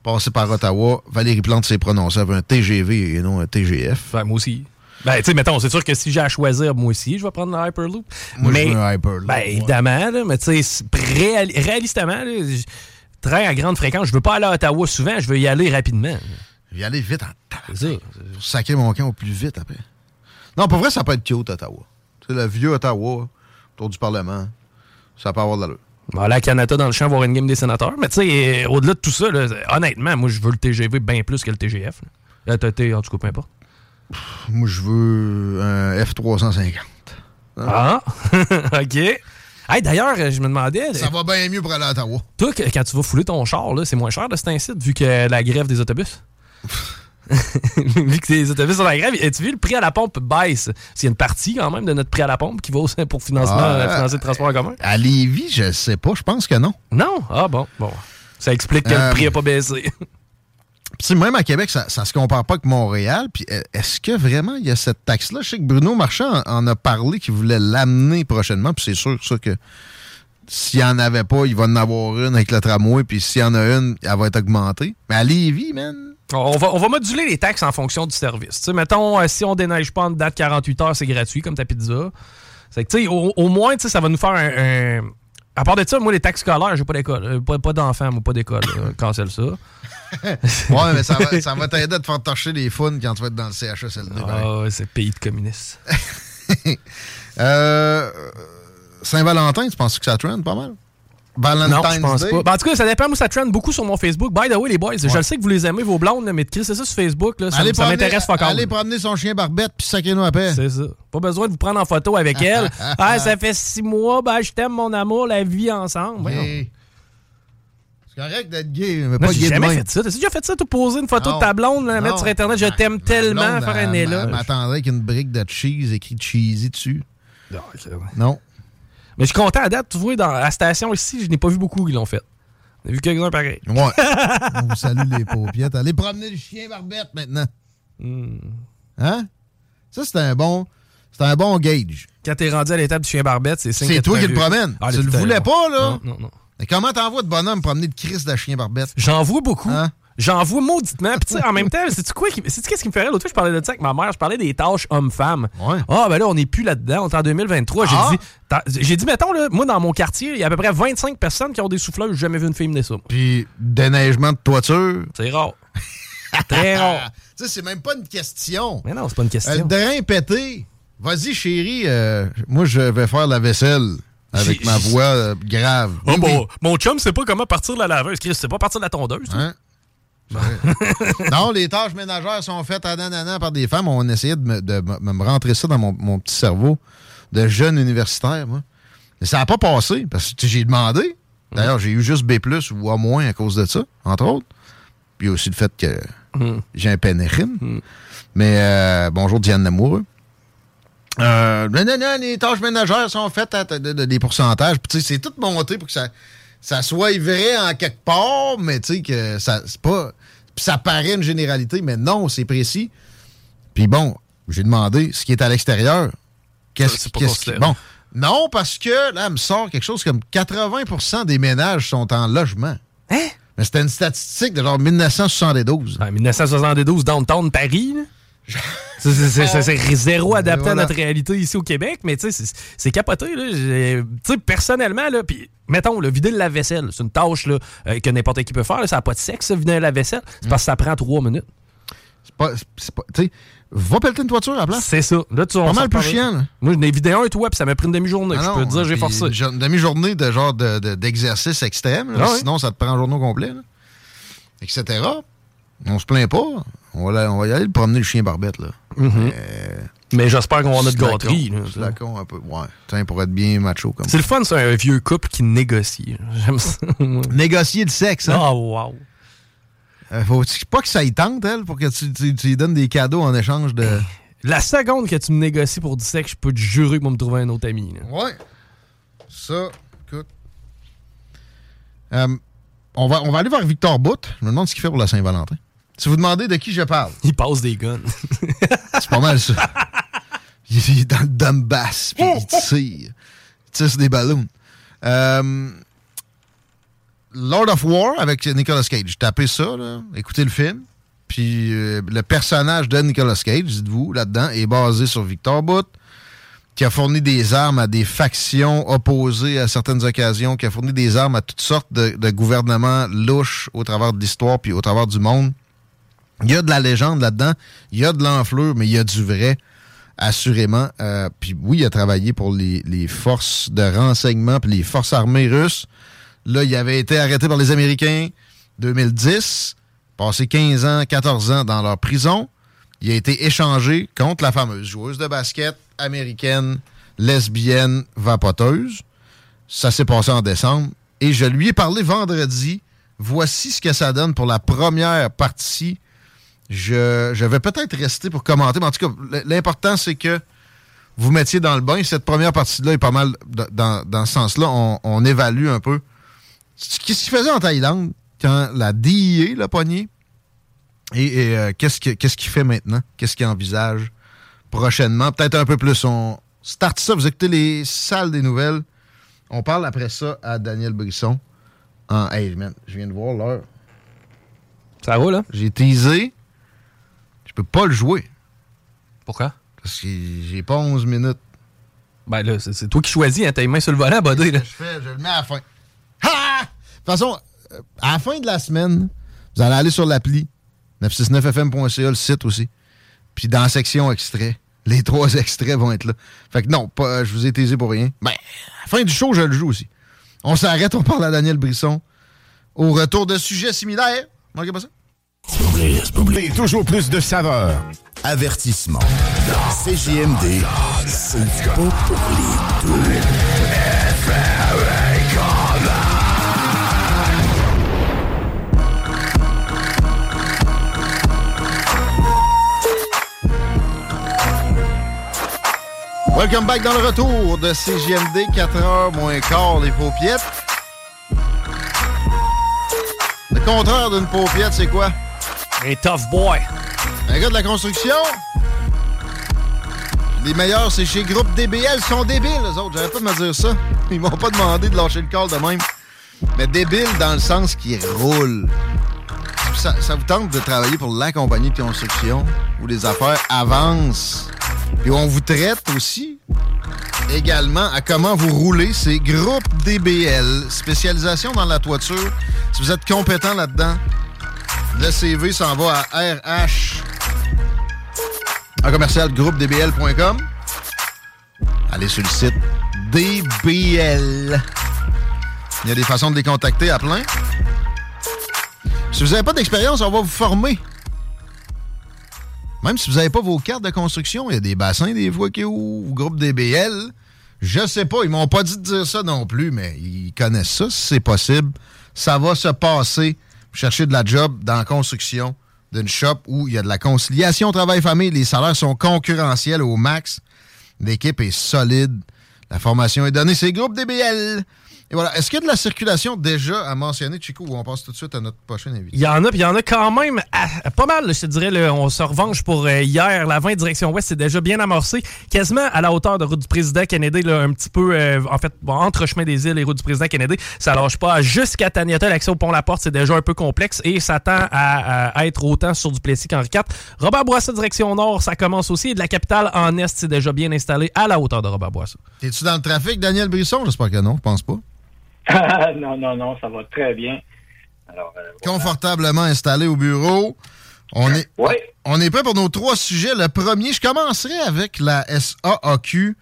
passé par Ottawa. Valérie Plante s'est prononcée avec un TGV et non un TGF. Ben, moi aussi. Ben, tu sais, mettons, c'est sûr que si j'ai à choisir, moi aussi, je vais prendre le Hyperloop. Moi, mais, je veux un Hyperloop. Ben, évidemment, là, mais tu sais, c'est réal- réalistement, là, train à grande fréquence, je veux pas aller à Ottawa souvent, je veux y aller rapidement. Il y aller vite en C'est ça. Pour sacrer mon camp au plus vite après. Non, pour vrai, ça peut être cute, Ottawa. C'est le vieux Ottawa, autour du Parlement. Ça peut avoir de l'allure. On va aller à Canada dans le champ voir une game des sénateurs. Mais tu sais, euh, au-delà de tout ça, là, honnêtement, moi, je veux le TGV bien plus que le TGF. là. En tout cas, peu importe. Moi, je veux un F-350. Ah, OK. Hey, D'ailleurs, euh, je me demandais, Ça va bien mieux pour aller à Ottawa. toi, quand tu vas fouler ton char, là, c'est moins cher de cet incite vu que la grève des autobus? vu que les autobus sont la grève, as-tu vu le prix à la pompe baisse? S'il y a une partie quand même de notre prix à la pompe qui va aussi pour financement, Ah, euh, financer le transport en commun? À Lévis, je sais pas. Je pense que non. Non? Ah bon, bon. Ça explique que Euh, le prix n'a pas baissé. Puis, même à Québec, ça, ça se compare pas avec Montréal. Puis euh, est-ce que vraiment il y a cette taxe-là? Je sais que Bruno Marchand en, en a parlé qu'il voulait l'amener prochainement. Puis c'est sûr ça que s'il n'y en avait pas, il va en avoir une avec le tramway. Puis s'il y en a une, elle va être augmentée. Mais à Lévis, man. On va, on va moduler les taxes en fonction du service. Mettons, euh, si on déneige pas en date 48 heures, c'est gratuit, comme ta pizza. C'est que, tu au, au moins, ça va nous faire un, un- À part de ça, moi, les taxes scolaires, j'ai pas d'école. Euh, Pas, pas d'enfants, moi, pas d'école. Euh, Cancelle ça. Ouais, mais ça va, ça va t'aider à te faire torcher les founes quand tu vas être dans le CHSLD. Ah, ouais, c'est pays de communistes. Euh, Saint-Valentin, tu penses que ça trend pas mal? Valentine's Non, je pense Day? pas. Ben, en tout cas, ça dépend. Moi, ça trend beaucoup sur mon Facebook. By the way, les boys, je le sais que vous les aimez, vos blondes, mais Chris, c'est ça sur Facebook. Là, ça, m'intéresse pas Allez promener son chien Barbette puis sacrez-nous à paix. C'est ça. Pas besoin de vous prendre en photo avec elle. ah, ça fait six mois, ben, je t'aime, mon amour, la vie ensemble. Hey. C'est correct d'être gay, mais Non, pas j'ai gay de jamais fait ça. T'as déjà fait ça, tout poser une photo Non. de ta blonde, la Non. mettre sur Internet, je t'aime tellement, blonde, faire un éloge. m'attendrait avec une brique de cheese écrit cheesy dessus. Non. Mais je suis content à date, tu vois, dans la station ici, je n'ai pas vu beaucoup qui l'ont fait. On a vu quelques-uns pareil. Ouais. On vous salue les paupiètes. Allez promener le chien barbette maintenant. Hmm. Hein? Ça, c'est un bon. C'est un bon gauge. Quand t'es rendu à l'étape du chien barbette, c'est C'est toi qui le promènes. Ah, tu le voulais pas, là? Non, non, non. Mais comment t'envoies de bonhomme promener de Chris de chien barbette? J'en vois beaucoup. Hein? J'en vois mauditement. Puis, en même temps, c'est-tu quoi? qui- qu'est-ce qui me ferait? L'autre fois, je parlais de ça avec ma mère. Je parlais des tâches hommes-femmes. Ouais. Ah, ben là, on n'est plus là-dedans. On est en 2023. J'ai Ah! dit, j'ai dit, mettons, là, moi, dans mon quartier, il y a à peu près 25 personnes qui ont des souffleurs. J'ai jamais vu une fille mener ça. Puis déneigement de toiture. C'est rare. Très rare. Tu sais, c'est même pas une question. Mais non, c'est pas une Euh, question. le drain pété. Vas-y, chérie. euh, moi, je vais faire la vaisselle avec ma voix euh, grave. Oh, Oui, bon, oui. Mon chum sait pas comment partir de la laveuse. Chris, c'est pas partir de la tondeuse. Hein? non, les tâches ménagères sont faites à nanana par des femmes. On essayait de me, de me- me rentrer ça dans mon, mon petit cerveau de jeune universitaire, moi. Mais ça n'a pas passé, parce que j'ai demandé. D'ailleurs, j'ai eu juste B+, ou A- moins à cause de ça, entre autres. Puis aussi le fait que Mm. j'ai un pénétrine. Mais euh, bonjour Diane Lamoureux. Euh, non, non, non, les tâches ménagères sont faites à des pourcentages. Puis, tu sais, c'est tout monté pour que ça, ça soit vrai en quelque part, mais tu sais que ça c'est pas. puis ça paraît une généralité, mais non, c'est précis. Puis bon, j'ai demandé ce qui est à l'extérieur. Qu'est-ce qui. considéré. Bon. Non, parce que là, elle me sort quelque chose comme 80% des ménages sont en logement. Hein? Mais c'était une statistique de genre 1972. En 1972, downtown Paris, là. C'est- C'est zéro adapté voilà. à notre réalité ici au Québec, mais tu sais, c'est- capoté. là. Tu sais, personnellement, là, puis mettons, le vider le lave-vaisselle, c'est une tâche là, euh, que n'importe qui peut faire. là. ça n'a pas de sexe, vider le lave-vaisselle. C'est parce que ça prend trois minutes. C'est pas. tu sais, va pelleter une toiture à la place. C'est ça. Là, tu, Pas mal plus chiant, là. Moi, j'en ai vidé un, toi, puis ça m'a pris une demi-journée. Ah je peux te dire, j'ai forcé. Une jo- une demi-journée de genre de- de- d'exercice extrême. là. Ah. Sinon, ça te prend un journée complet. Etc. On se plaint pas. On va, on va y aller le promener le chien barbette. Là. Mhm. Mais j'espère qu'on va notre gâterie. là. slacon un peu. Ouais. Tiens, pour être bien macho comme C'est le fun, c'est un vieux couple qui négocie. J'aime ça. Négocier le sexe. Hein? Oh, wow. Euh, faut pas que ça y tente, elle, pour que tu, tu- tu lui donnes des cadeaux en échange de. La seconde que tu me négocies pour du sexe, je peux te jurer que je vais me trouver un autre ami. là. Ouais. Ça, écoute. Euh, on, va, on va aller vers Victor Bout. Je me demande ce qu'il fait pour la Saint-Valentin. Si vous demandez de qui je parle, Il passe des guns. c'est pas mal ça. Il est dans le Donbass, puis il tire. Il tire sur des ballons. Euh, Lord of War avec Nicolas Cage. Tapez ça, là. écoutez le film. Puis euh, le personnage de Nicolas Cage, dites-vous, là-dedans, est basé sur Victor Bout, qui a fourni des armes à des factions opposées à certaines occasions, qui a fourni des armes à toutes sortes de, de gouvernements louches au travers de l'histoire puis au travers du monde. Il y a de la légende là-dedans, il y a de l'enflure, mais il y a du vrai, assurément. Euh, puis oui, il a travaillé pour les, les forces de renseignement puis les forces armées russes. Là, il avait été arrêté par les Américains 2010, passé 15 ans, 14 ans dans leur prison. Il a été échangé contre la fameuse joueuse de basket américaine, lesbienne, vapoteuse. Ça s'est passé en décembre. Et je lui ai parlé vendredi. Voici ce que ça donne pour la première partie. Je, je vais peut-être rester pour commenter, mais en tout cas, l'important, c'est que vous mettiez dans le bain. Cette première partie-là est pas mal dans, dans ce sens-là. On, on évalue un peu. ce- Qu'est-ce qu'il faisait en Thaïlande quand la DIA l'a pogné? Et, et, euh, qu'est-ce que- qu'est-ce qu'il fait maintenant? Qu'est-ce qu'il envisage prochainement? Peut-être un peu plus. On start ça. Vous écoutez les salles des nouvelles. On parle après ça à Daniel Brisson. En, hey, man, je viens de voir l'heure. Ça roule, là? J'ai teasé. Je peux pas le jouer. Pourquoi? Parce que j'ai pas 11 minutes. Ben là, c'est toi qui choisis, hein, t'as les mains sur le volant, buddy, là. Je fais, je le mets à la fin. Ha! De toute façon, euh, à la fin de la semaine, vous allez aller sur l'appli 969fm.ca, le site aussi. Puis dans la section extrait, les trois extraits vont être là. Fait que non, pas, je vous ai taisé pour rien. Ben, à la fin du show, je le joue aussi. On s'arrête, on parle à Daniel Brisson. Au retour de sujets similaires. Manquez pas ça? Et toujours plus de saveur. Avertissement. CJMD. Welcome back dans le retour de CGMD, 4h moins quart, les paupiettes. Le contraire d'une paupiette, c'est quoi? Un tough boy. Un gars de la construction? Les meilleurs, c'est chez Groupe DBL. Ils sont débiles, les autres. J'arrête pas de me dire ça. Ils m'ont pas demandé de lâcher le call de même. Mais débiles dans le sens qu'ils roulent. Ça, ça vous tente de travailler pour la compagnie de construction où les affaires avancent où on vous traite aussi également à comment vous roulez. C'est Groupe DBL, spécialisation dans la toiture. Si vous êtes compétent là-dedans, le CV s'en va à RH en commercial groupedbl.com. Allez sur le site DBL. Il y a des façons de les contacter à plein. Si vous n'avez pas d'expérience, on va vous former. Même si vous n'avez pas vos cartes de construction, il y a des bassins des fois qui ouvrent, groupe DBL. Je sais pas, ils m'ont pas dit de dire ça non plus, mais ils connaissent ça, si c'est possible. Ça va se passer. Chercher de la job dans la construction d'une shop où il y a de la conciliation travail-famille, les salaires sont concurrentiels au max. L'équipe est solide. La formation est donnée. C'est groupe DBL. Et voilà. Est-ce qu'il y a de la circulation déjà à mentionner, Chico, ou on passe tout de suite à notre prochain invité? Il y en a, puis il y en a quand même pas mal, je te dirais. là, on se revanche pour euh, hier. La 20 direction ouest, c'est déjà bien amorcé. Quasiment à la hauteur de route du président Kennedy, là, un petit peu, euh, en fait, bon, entre chemin des îles et route du président Kennedy. Ça lâche pas. Jusqu'à Taniata, l'accès au pont La Porte, c'est déjà un peu complexe et ça tend à, à être autant sur du Plessis qu'Henri IV. Robert direction nord, ça commence aussi. Et de la capitale en est, c'est déjà bien installé à la hauteur de Robert Bourassa. Es-tu dans le trafic, Daniel Brisson? J'espère que non, je pense pas. non, non, non, ça va très bien. Alors, euh, Confortablement installé au bureau. On est, on est prêt pour nos trois sujets. Le premier, je commencerai avec la SAAQ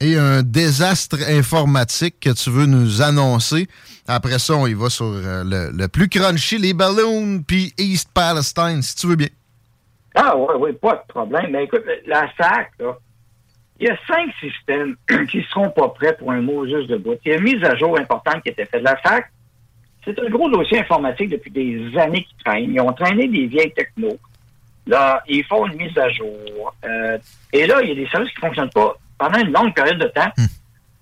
et un désastre informatique que tu veux nous annoncer. Après ça, on y va sur euh, le, le plus crunchy, les ballons, puis East Palestine, si tu veux bien. Ah oui, oui, pas de problème. Mais écoute, la SAC, là, il y a cinq systèmes qui ne seront pas prêts pour un mot juste de bout. Il y a une mise à jour importante qui a été faite. La SAC, c'est un gros dossier informatique depuis des années qui traînent. Ils ont traîné des vieilles technos. Là, ils font une mise à jour. Euh, et là, il y a des services qui ne fonctionnent pas pendant une longue période de temps.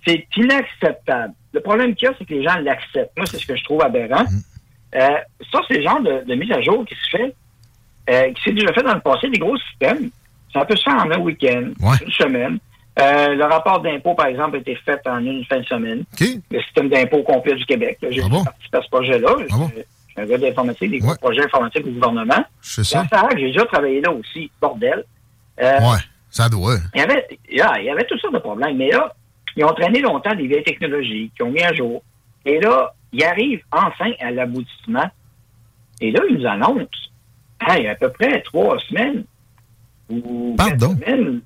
C'est inacceptable. Le problème qu'il y a, c'est que les gens l'acceptent. Moi, c'est ce que je trouve aberrant. Euh, ça, c'est le genre de, de mise à jour qui se fait, euh, qui s'est déjà fait dans le passé, des gros systèmes. Ça peut se faire en un week-end, une semaine. Euh, le rapport d'impôt, par exemple, a été fait en une fin de semaine. Le système d'impôt complet du Québec. J'ai participé à ce projet-là. Je je suis un gars d'informatique, des projets informatiques au gouvernement. C'est ça. La SAC, j'ai déjà travaillé là aussi, bordel. Euh, Ouais, ça doit. il y avait, là, il y avait toutes sortes de problèmes. Mais là, ils ont traîné longtemps des vieilles technologies qui ont mis à jour. Et là, ils arrivent enfin à l'aboutissement. Et là, ils nous annoncent, hey, à peu près trois semaines ou semaines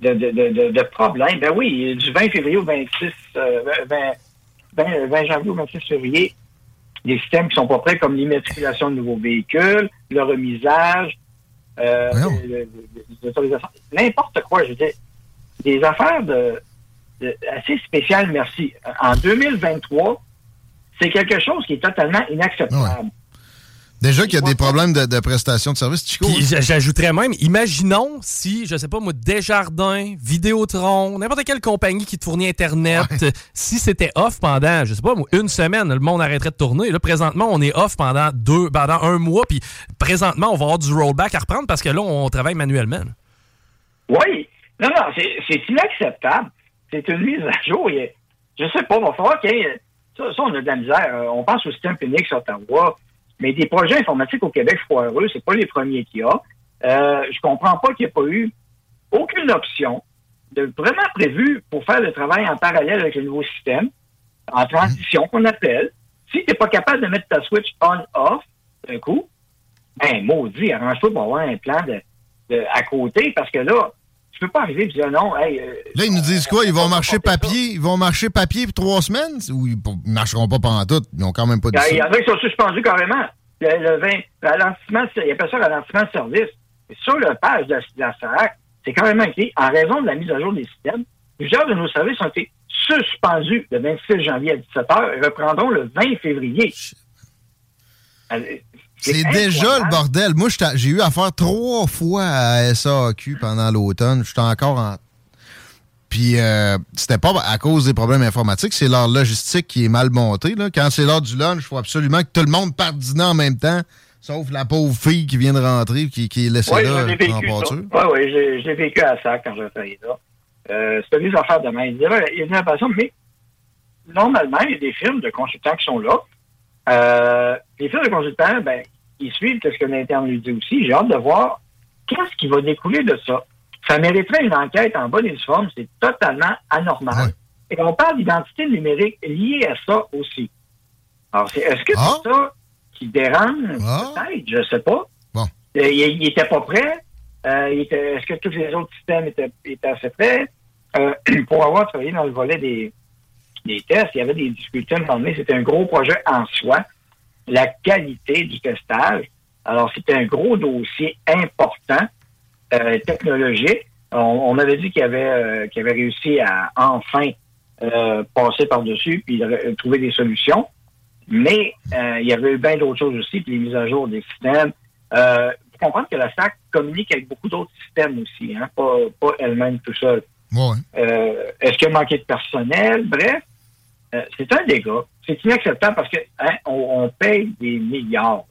de, de, de, de, de problèmes. Ben oui, du 20 février au 26, euh, 20, 20, 20 janvier au 26 février, des systèmes qui sont pas prêts, comme l'immatriculation de nouveaux véhicules, le remisage, euh, n'importe quoi, je veux dire. Des affaires de, de- assez spéciales, merci. En 2023, c'est quelque chose qui est totalement inacceptable. Déjà qu'il y a des problèmes de, de prestation de service, Chico. Puis j- j'ajouterais même, imaginons si, je sais pas moi, Desjardins, Vidéotron, n'importe quelle compagnie qui te fournit Internet, si c'était off pendant, je sais pas moi, une semaine, le monde arrêterait de tourner. Là, présentement, on est off pendant deux, pendant un mois, puis présentement, on va avoir du rollback à reprendre parce que là, on travaille manuellement. Oui. Non, non, c'est inacceptable. C'est une mise à jour. Je sais pas, il va falloir qu'il y ait- Ça, ça, on a de la misère. Euh, On pense au système Phoenix Ottawa. Mais des projets informatiques au Québec foireux, c'est pas les premiers qu'il y a. Euh, je comprends pas qu'il n'y ait pas eu aucune option de vraiment prévu pour faire le travail en parallèle avec le nouveau système, en transition qu'on appelle. Si tu n'es pas capable de mettre ta switch on-off d'un coup, ben maudit, arrange-toi pour avoir un plan de, de- à côté, parce que là, peux pas arriver et dire non, hey, euh, Là, ils nous disent quoi? Ils vont marcher papier, ils vont marcher papier pour trois semaines? Ou ils ne marcheront pas pendant tout? Ils n'ont quand même pas dit Il y en a qui sont suspendus carrément. Le, le 20, ralentissement, il appelle ça ralentissement de service. Et sur la page de la, de SARAC, c'est carrément écrit, en raison de la mise à jour des systèmes, plusieurs de nos services ont été suspendus le 26 janvier à 17h et reprendront le 20 février. Euh, C'est déjà le bordel. Moi, j'ai eu affaire trois fois à SAQ pendant l'automne. J'étais encore en Puis euh, c'était pas à cause des problèmes informatiques, c'est leur logistique qui est mal montée. Là. Quand c'est l'heure du lunch, il faut absolument que tout le monde parte dîner en même temps, sauf la pauvre fille qui vient de rentrer qui, qui est laissée là vécu en ça. pâture. Oui, oui, j'ai vécu à ça quand j'ai travaillé là. Euh, C'était des affaires de main. Il y avait une mais normalement, il y a des firmes de consultants qui sont là. Euh, les firmes de consultants, ben, ils suivent ce que l'interne lui dit aussi. J'ai hâte de voir qu'est-ce qui va découler de ça. Ça mériterait une enquête en bonne et due forme. C'est totalement anormal. Et on parle d'identité numérique liée à ça aussi. Alors, c'est- est-ce que c'est ça qui dérange? Peut-être, je sais pas. Bon. Euh, il n'était pas prêt. Euh, il Est-ce que tous les autres systèmes étaient, étaient assez prêts? Euh, pour avoir travaillé dans le volet des, des tests, il y avait des difficultés à un moment donné. C'était un gros projet en soi. La qualité du testage. Alors, c'était un gros dossier important, euh, technologique. On, on avait dit qu'il avait, euh, qu'il avait réussi à enfin euh, passer par-dessus puis trouver des solutions. Mais il y avait eu bien d'autres choses aussi, puis les mises à jour des systèmes. Euh, faut comprendre que la SAC communique avec beaucoup d'autres systèmes aussi, hein, pas, pas elle-même tout seul. Ouais. Euh, Est-ce qu'il a manqué de personnel? Bref, euh, c'est un dégât. C'est inacceptable parce que hein, on, on paye des milliards.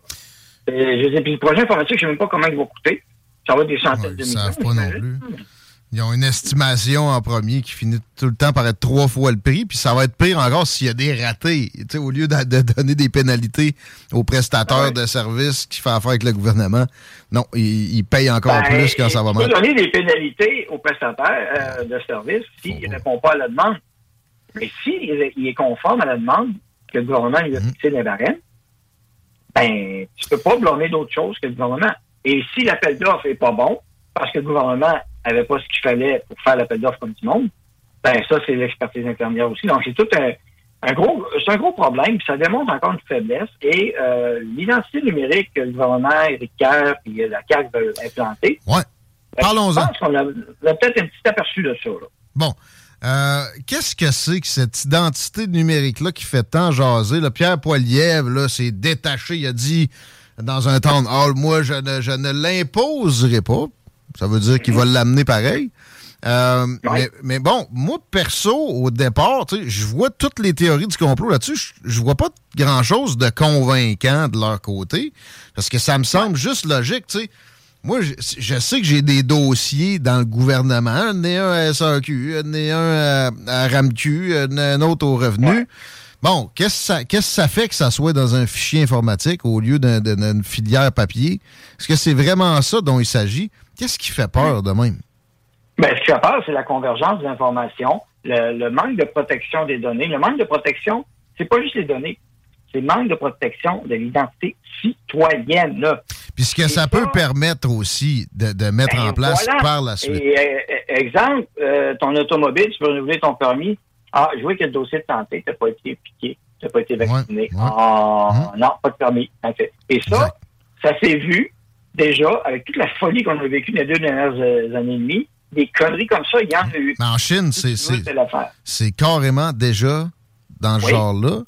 Euh, je sais, puis le projet informatique, je ne sais même pas comment il va coûter. Ça va être des centaines de Ils millions. savent pas non plus. Ils ont une estimation en premier qui finit tout le temps par être trois fois le prix, puis ça va être pire encore s'il y a des ratés. Au lieu de, de donner des pénalités aux prestataires de services qui font affaire avec le gouvernement, non, ils, ils payent encore Ben, plus quand ça va mal. peux donner des pénalités aux prestataires euh, de services s'ils ne répondent pas à la demande. Mais s'il est, il est conforme à la demande que le gouvernement lui a Mhm. fixé les barèmes, ben, tu peux pas blâmer d'autre chose que le gouvernement. Et si l'appel d'offres est pas bon, parce que le gouvernement avait pas ce qu'il fallait pour faire l'appel d'offres comme tout le monde, ben, ça, c'est l'expertise intermédiaire aussi. Donc, c'est tout un, un gros, c'est un gros problème, puis ça démontre encore une faiblesse. Et euh, l'identité numérique que le gouvernement, Éric Kerr et la CAQ veulent implanter, Ouais. ben, Parlons-en. Je pense qu'on a, on a peut-être un petit aperçu de ça. Là. Bon. Euh, Qu'est-ce que c'est que cette identité numérique-là qui fait tant jaser? Là, Pierre Poilievre là, s'est détaché. Il a dit dans un town hall, moi, je ne, je ne l'imposerai pas. Ça veut dire qu'il va l'amener pareil. Euh, mais, mais bon, moi, perso, au départ, je vois toutes les théories du complot là-dessus. Je, je vois pas grand-chose de convaincant de leur côté. Parce que ça me semble juste logique, tu sais. Moi, je, je sais que j'ai des dossiers dans le gouvernement. Un est un à SAQ, un est un à, à RAMQ, un, un autre au revenu. Bon, qu'est-ce que ça, fait que ça soit dans un fichier informatique au lieu d'un- d'un- d'une filière papier? Est-ce que c'est vraiment ça dont il s'agit? Qu'est-ce qui fait peur de même? Ben, ce qui fait peur, c'est la convergence des informations, le, le manque de protection des données. Le manque de protection, c'est pas juste les données, c'est manque de protection de l'identité citoyenne. Puis ce que ça peut permettre aussi de, de mettre en place Ben, Voilà. par la suite. Et, euh, exemple, euh, ton automobile, tu peux renouveler ton permis. Ah, je vois que le dossier de santé, tu n'as pas été piqué, tu n'as pas été vacciné. Ah, non, pas de permis. Ok. Et ça, ça s'est vu déjà avec toute la folie qu'on a vécue les deux dernières euh, années et demie. Des conneries comme ça, il y en a eu. Mais en Chine, c'est, veux, carrément déjà dans ce Oui. genre-là.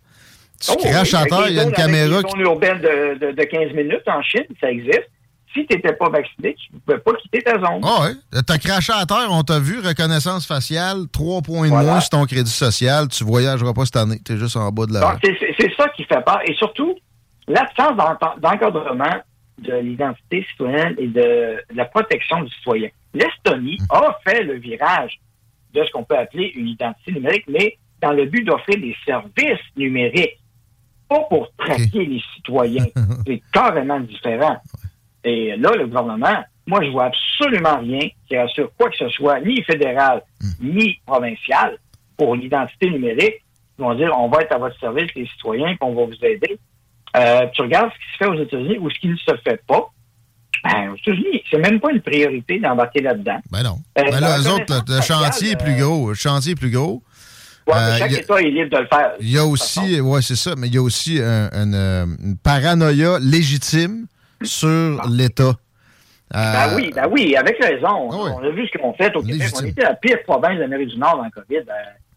Tu Oh, craches oui, terre, il y a une caméra qui zones urbaines de, de, de 15 minutes en Chine, ça existe. Si tu n'étais pas vacciné, tu ne pouvais pas quitter ta zone. Ah ouais. T'as craché à terre, on t'a vu, reconnaissance faciale, 3 points de Voilà. moins sur ton crédit social, tu voyageras pas cette année, t'es juste en bas de la... C'est- ça qui fait peur. Et surtout, l'absence d'encadrement de l'identité citoyenne et de, de la protection du citoyen. L'Estonie Hum. a fait le virage de ce qu'on peut appeler une identité numérique, mais dans le but d'offrir des services numériques, pas pour traquer les citoyens. C'est carrément différent. Et là, le gouvernement, moi, je vois absolument rien qui rassure quoi que ce soit, ni fédéral, ni provincial, pour l'identité numérique. Ils vont dire, on va être à votre service, les citoyens, puis on va vous aider. Euh, tu regardes ce qui se fait aux États-Unis ou ce qui ne se fait pas. Ben, aux États-Unis, c'est même pas une priorité d'embarquer là-dedans. Ben non. Euh, Ben là, eux autres, le, chantier est plus gros. Le chantier est plus gros. Ouais, Euh, chaque a- État est libre de le faire. Il y a aussi, ouais, c'est ça, mais il y a aussi un- un, euh, une paranoïa légitime sur l'État. Ben Euh, oui, ben oui, avec raison. Ah oui. On a vu ce qu'on fait au Québec. Légitime. On était la pire province d'Amérique du Nord dans le COVID,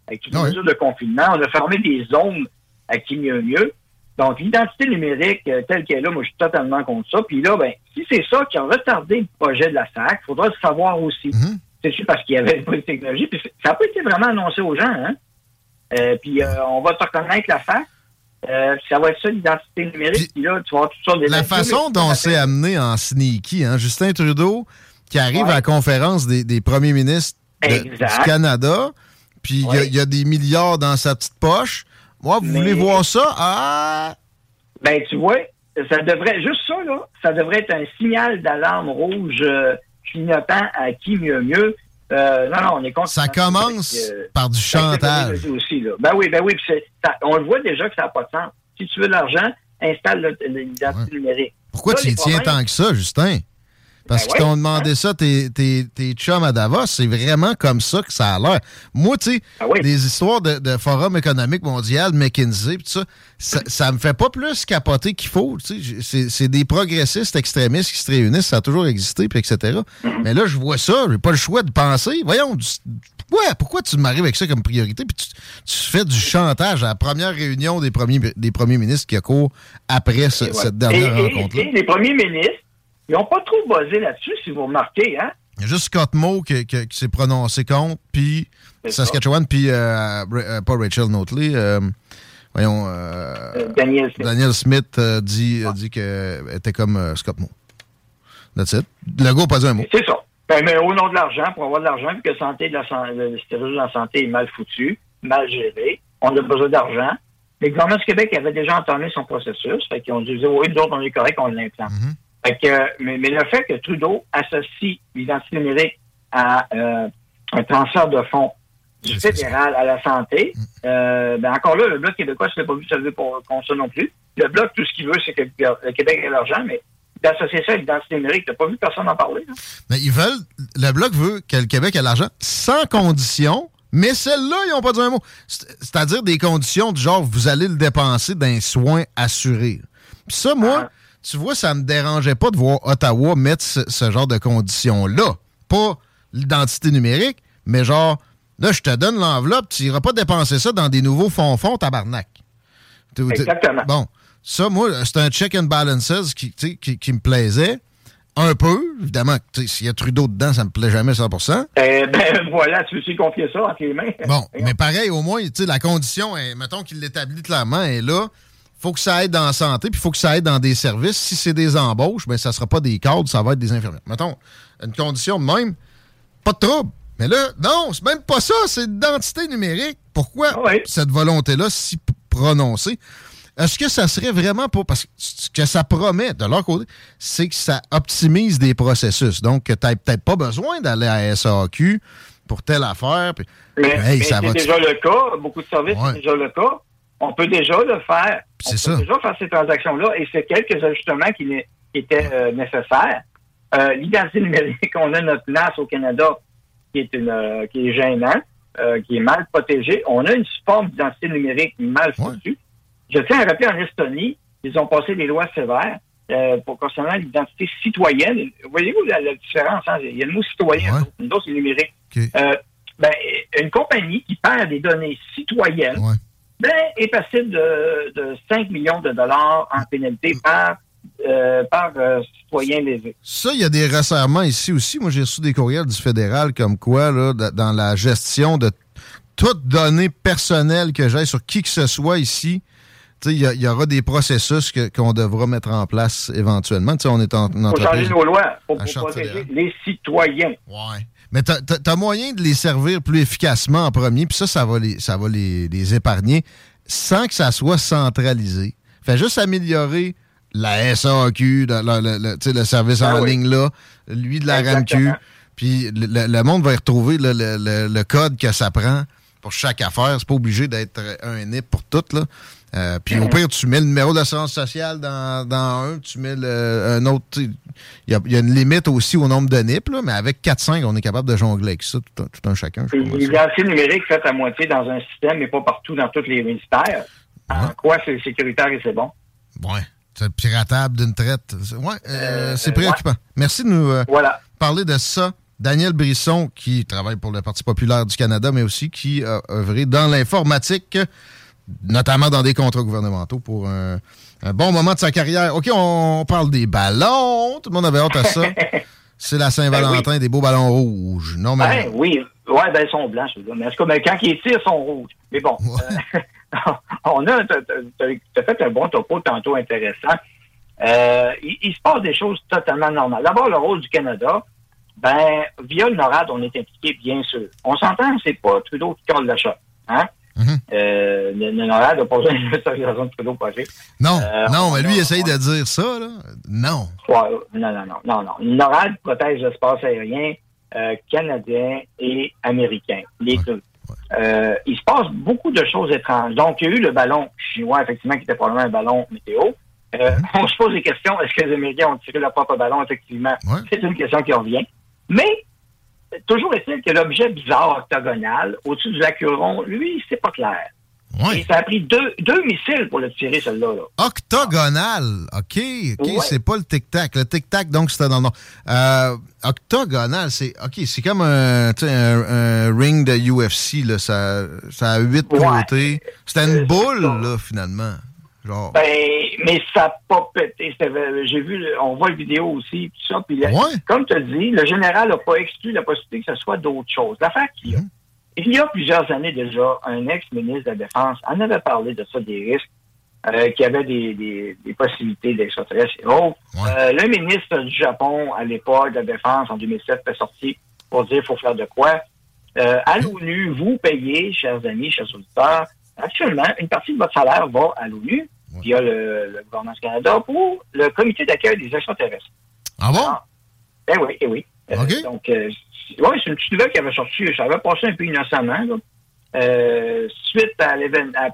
avec toutes les Ah oui. de confinement. On a fermé des zones à qui mieux mieux. Donc, l'identité numérique euh, telle qu'elle est là, moi, je suis totalement contre ça. Puis là, ben, si c'est ça qui a retardé le projet de la SAC, il faudra le savoir aussi. Mhm. C'est parce qu'il y avait pas de technologie. Puis ça n'a pas été vraiment annoncé aux gens. Hein? Euh, puis euh, on va te reconnaître la face. Euh, ça va être ça, l'identité numérique. Puis là, tu vas avoir toutes sortes de La façon dont c'est amené en sneaky, hein, Justin Trudeau, qui arrive Ouais. à la conférence des, des premiers ministres de- du Canada, puis il y a- Ouais. il y, a des milliards dans sa petite poche. Moi, vous Mais- voulez voir ça? Ah! Ben, tu vois, ça devrait, juste ça, là, ça devrait être un signal d'alarme rouge euh, clignotant à qui mieux mieux. Euh, non, non, on est contre. Ça commence par du chantage. Aussi, là. Ben oui, ben oui, ça- on le voit déjà que ça n'a pas de sens. Si tu veux de l'argent, installe le- l'identité numérique. Pourquoi tu y tiens tant que ça, Justin? Parce Ben qu'ils ouais, t'ont demandé ça, tes, tes, tes chums à Davos. C'est vraiment comme ça que ça a l'air. Moi, tu sais, Ah les histoires de, de Forum économique mondial, McKinsey, pis tout ça, ça, ça me fait pas plus capoter qu'il faut. tu sais. J'ai- C'est c'est des progressistes extrémistes qui se réunissent, ça a toujours existé, puis etc. Mm-hmm. Mais là, je vois ça, j'ai pas le choix de penser. Voyons, du- ouais, pourquoi tu m'arrives avec ça comme priorité? Puis tu, tu fais du chantage à la première réunion des premiers, des premiers ministres qui a cours après ce- cette dernière rencontre-là? les premiers ministres, ils n'ont pas trop basé là-dessus, si vous remarquez, hein? Il y a juste Scott Moe qui, qui- qui s'est prononcé contre, puis. Saskatchewan, puis euh, euh, pas Rachel Notley, euh, voyons, euh, Daniel Smith. Daniel Smith dit, dit qu'elle était comme Scott Moe. That's it. Le gars n'a pas dit un mot. C'est ça. Ben, mais au nom de l'argent, pour avoir de l'argent, vu que la santé de la, le système de la santé est mal foutu, mal géré, on a besoin d'argent. Le gouvernement du Québec avait déjà entamé son processus. Fait qu'ils ont dit, oui, nous autres, on est correct, on l'implante. Fait que, mais, mais le fait que Trudeau associe l'identité numérique à euh, un transfert de fonds du fédéral à la santé, euh, ben encore là, le Bloc québécois, ne l'ai pas vu se lever pour, contre ça non plus. Le Bloc, tout ce qu'il veut, c'est que le Québec ait l'argent, mais d'associer ça à l'identité numérique, t'as pas vu personne en parler. hein? Mais ils veulent, le Bloc veut que le Québec ait l'argent sans condition, mais celles-là, ils n'ont pas dit un mot. C'est- C'est-à-dire des conditions du genre, vous allez le dépenser d'un soin assuré. Puis ça, moi, tu vois, ça me dérangeait pas de voir Ottawa mettre ce, ce genre de conditions-là. Pas l'identité numérique, mais genre, là, je te donne l'enveloppe, tu n'iras pas dépenser ça dans des nouveaux fonds-fonds, tabarnak. Exactement. Bon, ça, moi, c'est un check and balances qui, sais, qui, qui me plaisait. Un peu, évidemment, sais, s'il y a Trudeau dedans, ça me plaît jamais 100% Euh, ben voilà, tu aussi confier ça entre les mains. Bon, mais pareil, au moins, sais, la condition, est, mettons qu'il l'établit clairement, est là. Faut que ça aide dans la santé, puis il faut que ça aide dans des services. Si c'est des embauches, ben ça sera pas des cadres, ça va être des infirmières. Mettons, une condition de même, pas de trouble. Mais là, non, c'est même pas ça, c'est l'identité numérique. Pourquoi cette volonté-là si prononcée? Est-ce que ça serait vraiment pas. Parce que ce que ça promet de leur côté, c'est que ça optimise des processus. Donc, que tu n'as peut-être pas besoin d'aller à SAQ pour telle affaire. puis- Mais, Hey, mais ça c'est déjà le cas. Beaucoup de services, c'est déjà le cas. On peut déjà le faire. On peut ça. déjà faire ces transactions-là et c'est quelques ajustements qui, qui étaient euh, nécessaires. Euh, L'identité numérique, on a notre place au Canada qui est, une, euh, qui est gênant, euh, qui est mal protégée. On a une forme d'identité numérique mal foutue. Je tiens à rappeler en Estonie, ils ont passé des lois sévères euh, pour concernant l'identité citoyenne. Voyez-vous la, la différence? hein? Il y a le mot citoyen, une autre c'est numérique. Euh, ben, une compagnie qui perd des données citoyennes ben, est passible de, de 5 millions de dollars en pénalité par, euh, par euh, citoyen lésé. Ça, il y a des resserrements ici aussi. Moi, j'ai reçu des courriels du fédéral comme quoi, là, dans la gestion de toute donnée personnelle que j'ai sur qui que ce soit ici, il y, aura des processus qu'on devra mettre en place éventuellement. On est en, en faut entreprise. changer nos lois pour, protéger fédérale. les citoyens. Mais t'as as, moyen de les servir plus efficacement en premier, puis ça, ça va, les, ça va les, les épargner sans que ça soit centralisé. Fait juste améliorer la SAQ, le, le- le- tu sais, le service Ah en oui. ligne là, lui de la Exactement. RAMQ, puis le, monde va y retrouver le, le- le- le code que ça prend pour chaque affaire. C'est pas obligé d'être un NIP pour tout, là. Euh, puis au pire, tu mets le numéro d'assurance sociale dans, dans un, tu mets le- un autre. Il y a, il y a une limite aussi au nombre de NIP, là, mais avec 4-5, on est capable de jongler avec ça, tout un, tout un chacun. L'identité numérique faite à moitié dans un système, mais pas partout dans tous les ministères. En quoi c'est sécuritaire et c'est bon? Ouais. C'est piratable d'une traite. Ouais, euh, c'est préoccupant. Merci de nous euh, parler de ça. Daniel Brisson, qui travaille pour le Parti populaire du Canada, mais aussi qui a œuvré dans l'informatique, notamment dans des contrats gouvernementaux pour un, un bon moment de sa carrière. OK, on parle des ballons. Tout le monde avait hâte à ça. c'est la Saint-Valentin des beaux ballons rouges. Non, mais. Ben oui, ouais, ben ils sont blancs, ceux-là. Mais en tout cas, ben, quand ils tirent, ils sont rouges. Mais bon, euh, on a, t'as t'as fait un bon topo tantôt intéressant. Euh, il, il se passe des choses totalement normales. D'abord, le rôle du Canada, ben, via le NORAD, on est impliqué, bien sûr. On s'entend, c'est pas Trudeau qui colle la shot. Hein? Euh, le, NORAD n'a pas besoin l'autorisation de Trudeau. Non, Euh, non, on mais lui, il essaye de dire ça, là. Non. Ouais, non, non, non, non, non. NORAD protège l'espace aérien euh, canadien et américain, les deux. Euh, il se passe beaucoup de choses étranges. Donc, il y a eu le ballon chinois, effectivement, qui était probablement un ballon météo. Euh, On se pose des questions. Est-ce que les Américains ont tiré leur propre ballon? Effectivement, c'est une question qui revient. Mais, toujours est-il que l'objet bizarre octogonal au-dessus du lac Huron, lui, c'est pas clair. Et ça a pris deux, deux missiles pour le tirer, celui-là. Là. Octogonal. OK, OK, Ouais. c'est pas le tic-tac. Le tic-tac, donc, c'était dans le nom. Euh, octogonal, c'est OK, c'est comme un, un, un ring de UFC. Là, ça, ça a huit côtés. C'était une boule, là, finalement. Genre. Ben, mais ça n'a pas pété. J'ai vu, le- on voit le vidéo aussi, tout ça. Puis, comme tu as dit, le général n'a pas exclu la possibilité que ce soit d'autres choses. L'affaire qu'il y a, il y a plusieurs années déjà, un ex-ministre de la Défense en avait parlé de ça, des risques, euh, qu'il y avait des, des, des possibilités d'extraterrestres et autres. Euh, le ministre du Japon, à l'époque de la Défense, en 2007, est sorti pour dire qu'il faut faire de quoi. Euh, à l'ONU, vous payez, chers amis, chers auditeurs, actuellement, une partie de votre salaire va à l'ONU, via le, le gouvernement du Canada, pour le comité d'accueil des extraterrestres. Ah bon? Ben oui, eh oui. Euh, donc, euh, c'est- ouais, c'est une petite nouvelle qui avait sorti, ça avait passé un peu innocemment, là. Euh, suite à,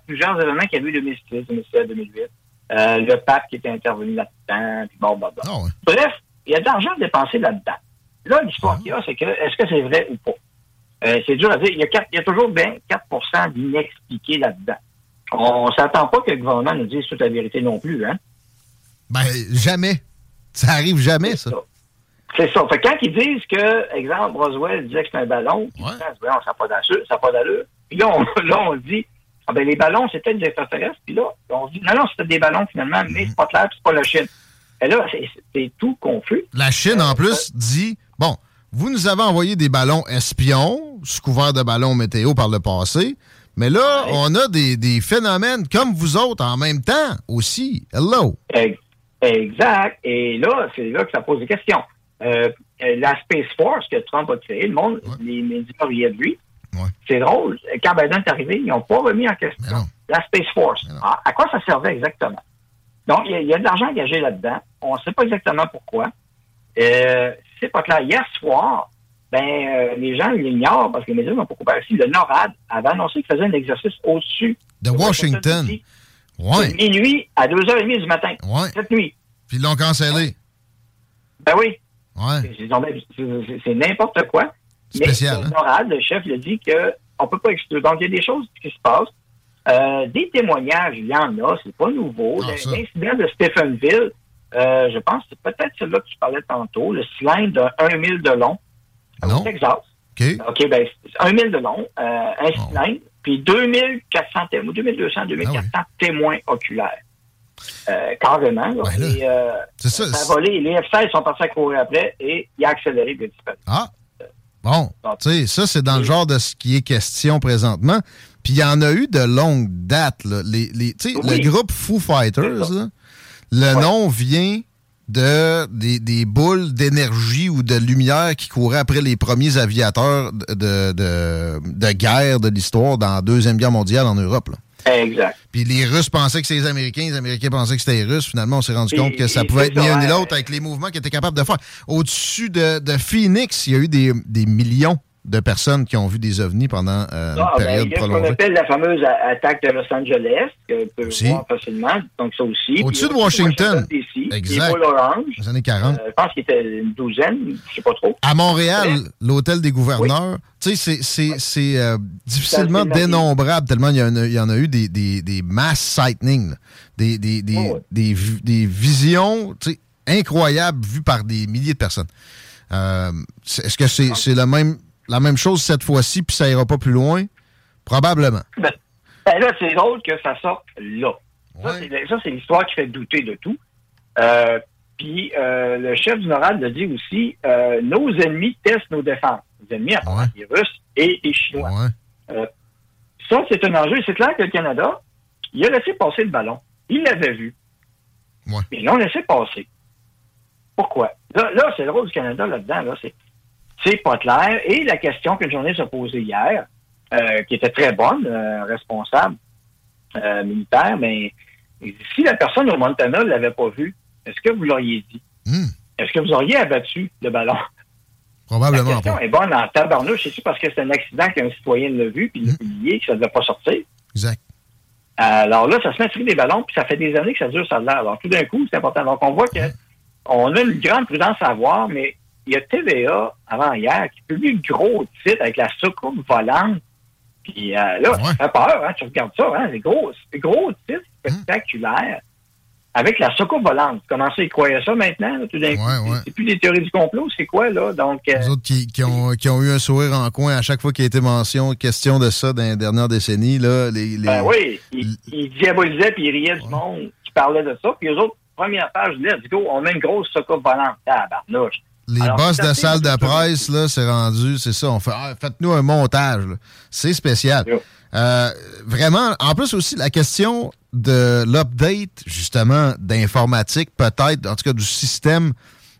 plusieurs événements qu'il y a eu 2006, 2007, 2008. Euh, le pape qui était intervenu là-dedans, puis bon, bon, bon. Bref, il y a de l'argent dépensé là-dedans. Là, l'histoire qu'il y a, c'est que, est-ce que c'est vrai ou pas? Euh, c'est dur à dire. Il y a, il y a toujours bien 4% d'inexpliqués là-dedans. On s'attend pas que le gouvernement nous dise toute la vérité non plus, hein? Ben, jamais. Ça arrive jamais, ça. C'est ça. Fait que quand ils disent que, exemple, Roswell disait que c'est un ballon, Ouais, ça n'a pas d'allure, ça n'a pas d'allure. Puis là, on, là, on dit, ah ben, les ballons, c'était des extraterrestres. Puis là, on dit, non, non, c'était des ballons finalement, mais c'est pas clair, puis c'est pas la Chine. Et là, c'est- c'est tout confus. La Chine, en plus, dit bon, vous nous avez envoyé des ballons espions, sous couvert de ballons météo par le passé, mais là, on a des, des phénomènes comme vous autres en même temps aussi. Hello. Ex- Exact. Et là, c'est là que ça pose des questions. Euh, la Space Force que Trump a créée, le monde, les médias riaient de lui. C'est drôle. Quand Biden est arrivé, ils n'ont pas remis en question la Space Force. À, à quoi ça servait exactement? Donc, il y, a- il y a de l'argent engagé là-dedans. On ne sait pas exactement pourquoi. Euh, c'est pas clair. Hier soir, ben, euh, les gens l'ignorent parce que les médias n'ont pas coupé ici. Le NORAD avait annoncé qu'il faisait un exercice au-dessus De Washington. Ouais. de minuit à 2h30 du matin. Ouais. Cette nuit. Puis ils l'ont cancellé. Ben oui. Ouais. C'est- n'importe quoi. Spécial, Mais hein? Norad, le chef, il a dit qu'on ne peut pas exclure. Donc, il y a des choses qui se passent. Euh, des témoignages, il y en a, c'est pas nouveau. Ah, L'incident de Stephenville, euh, je pense que c'est peut-être celui-là que tu parlais tantôt, le cylindre de 1 000 de long au Texas. OK. ben, c'est 1 000 de long, euh, un Oh. cylindre, puis 2400 témoins, 2200, 2400 Ah témoins oculaires. Euh, carrément. là. Et, euh, ça a volé. Les F-16 sont partis à courir après et il a accéléré a disparu. Ah. Bon, tu sais, ça, c'est dans le genre de ce qui est question présentement. Puis il y en a eu de longue date. Là. Les, les- tu sais, Oui. Le groupe Foo Fighters, là, le nom vient de des, des boules d'énergie ou de lumière qui couraient après les premiers aviateurs de, de, de- guerre de l'histoire dans la Deuxième Guerre mondiale en Europe. là. Exact. Puis les Russes pensaient que c'était les Américains, les Américains pensaient que c'était les Russes. Finalement, on s'est rendu Et- compte que ça pouvait être ni un ni l'autre avec les mouvements qu'ils étaient capables de faire. Au-dessus de, de Phoenix, il y a eu des, des millions de personnes qui ont vu des ovnis pendant euh, Ah, une ben, période y a ce qu'on prolongée. appelle la fameuse attaque de Los Angeles, que peut Aussi. voir facilement, donc ça aussi. Au-dessus de Washington. DC, Exact. Les boules oranges. Les années 40. Euh, je pense qu'il était une douzaine, je sais pas trop. À Montréal, l'hôtel des gouverneurs, tu sais, c'est- c'est c'est, euh, difficilement dénombrable tellement il y, en a- il y en a eu des, des, des mass sightings, des, des, des, Oh, des, vi- des visions tu sais, incroyables vues par des milliers de personnes. Euh, Est-ce que c'est c'est la, même, la même chose cette fois-ci, puis ça ira pas plus loin? Probablement. Ben, ben là, c'est drôle que ça sorte là. Ça, c'est- Ça, c'est l'histoire qui fait douter de tout. Euh, Puis euh, le chef du NORAD le dit aussi, euh, nos ennemis testent nos défenses. Les ennemis, à part les Russes et les Chinois. Ça, c'est un enjeu. C'est clair que le Canada, il a laissé passer le ballon. Il l'avait vu. Mais ils l'ont laissé passer. Pourquoi? Là, là c'est le rôle du Canada là-dedans. Là, c'est, c'est pas clair. Et la question qu'une journée s'est posée hier, euh, qui était très bonne, euh, responsable euh, militaire, mais si la personne au Montana ne l'avait pas vu, est-ce que vous l'auriez dit? Hmm. Est-ce que vous auriez abattu le ballon? Probablement La question pas. est bonne en tabarnouche. C'est-tu parce que c'est un accident qu'un citoyen l'a vu puis il l'a publié que ça ne devait pas sortir? Exact. Alors là, ça se met tirer des ballons, puis ça fait des années que ça dure, ça là. Alors tout d'un coup, c'est important. Donc on voit que on a une grande prudence à avoir, mais il y a TVA avant hier qui publie une gros titre avec la soucoupe volante. Puis euh, là, ça fait peur, hein, tu regardes ça, hein, c'est gros, c'est gros titre spectaculaire avec la soucoupe volante. Vous commencez à y croire ça maintenant, là, tout d'un coup? C'est- C'est plus des théories du complot, c'est quoi, là? Donc, euh, Les autres qui, qui ont, qui ont eu un sourire en coin à chaque fois qu'il a été mention, question de ça dans les dernières décennies. Là, les, les- Ben oui, il, il diabolisait puis il riait du monde qui parlait de ça. Puis les autres, première page, let's go, on met une grosse soucoupe volante. Ah, barnouche. Les Alors, boss de salle de presse, là, c'est rendu, c'est ça. On fait, ah, faites-nous un montage. là. C'est spécial. Euh, vraiment, en plus aussi, la question de l'update, justement, d'informatique, peut-être, en tout cas du système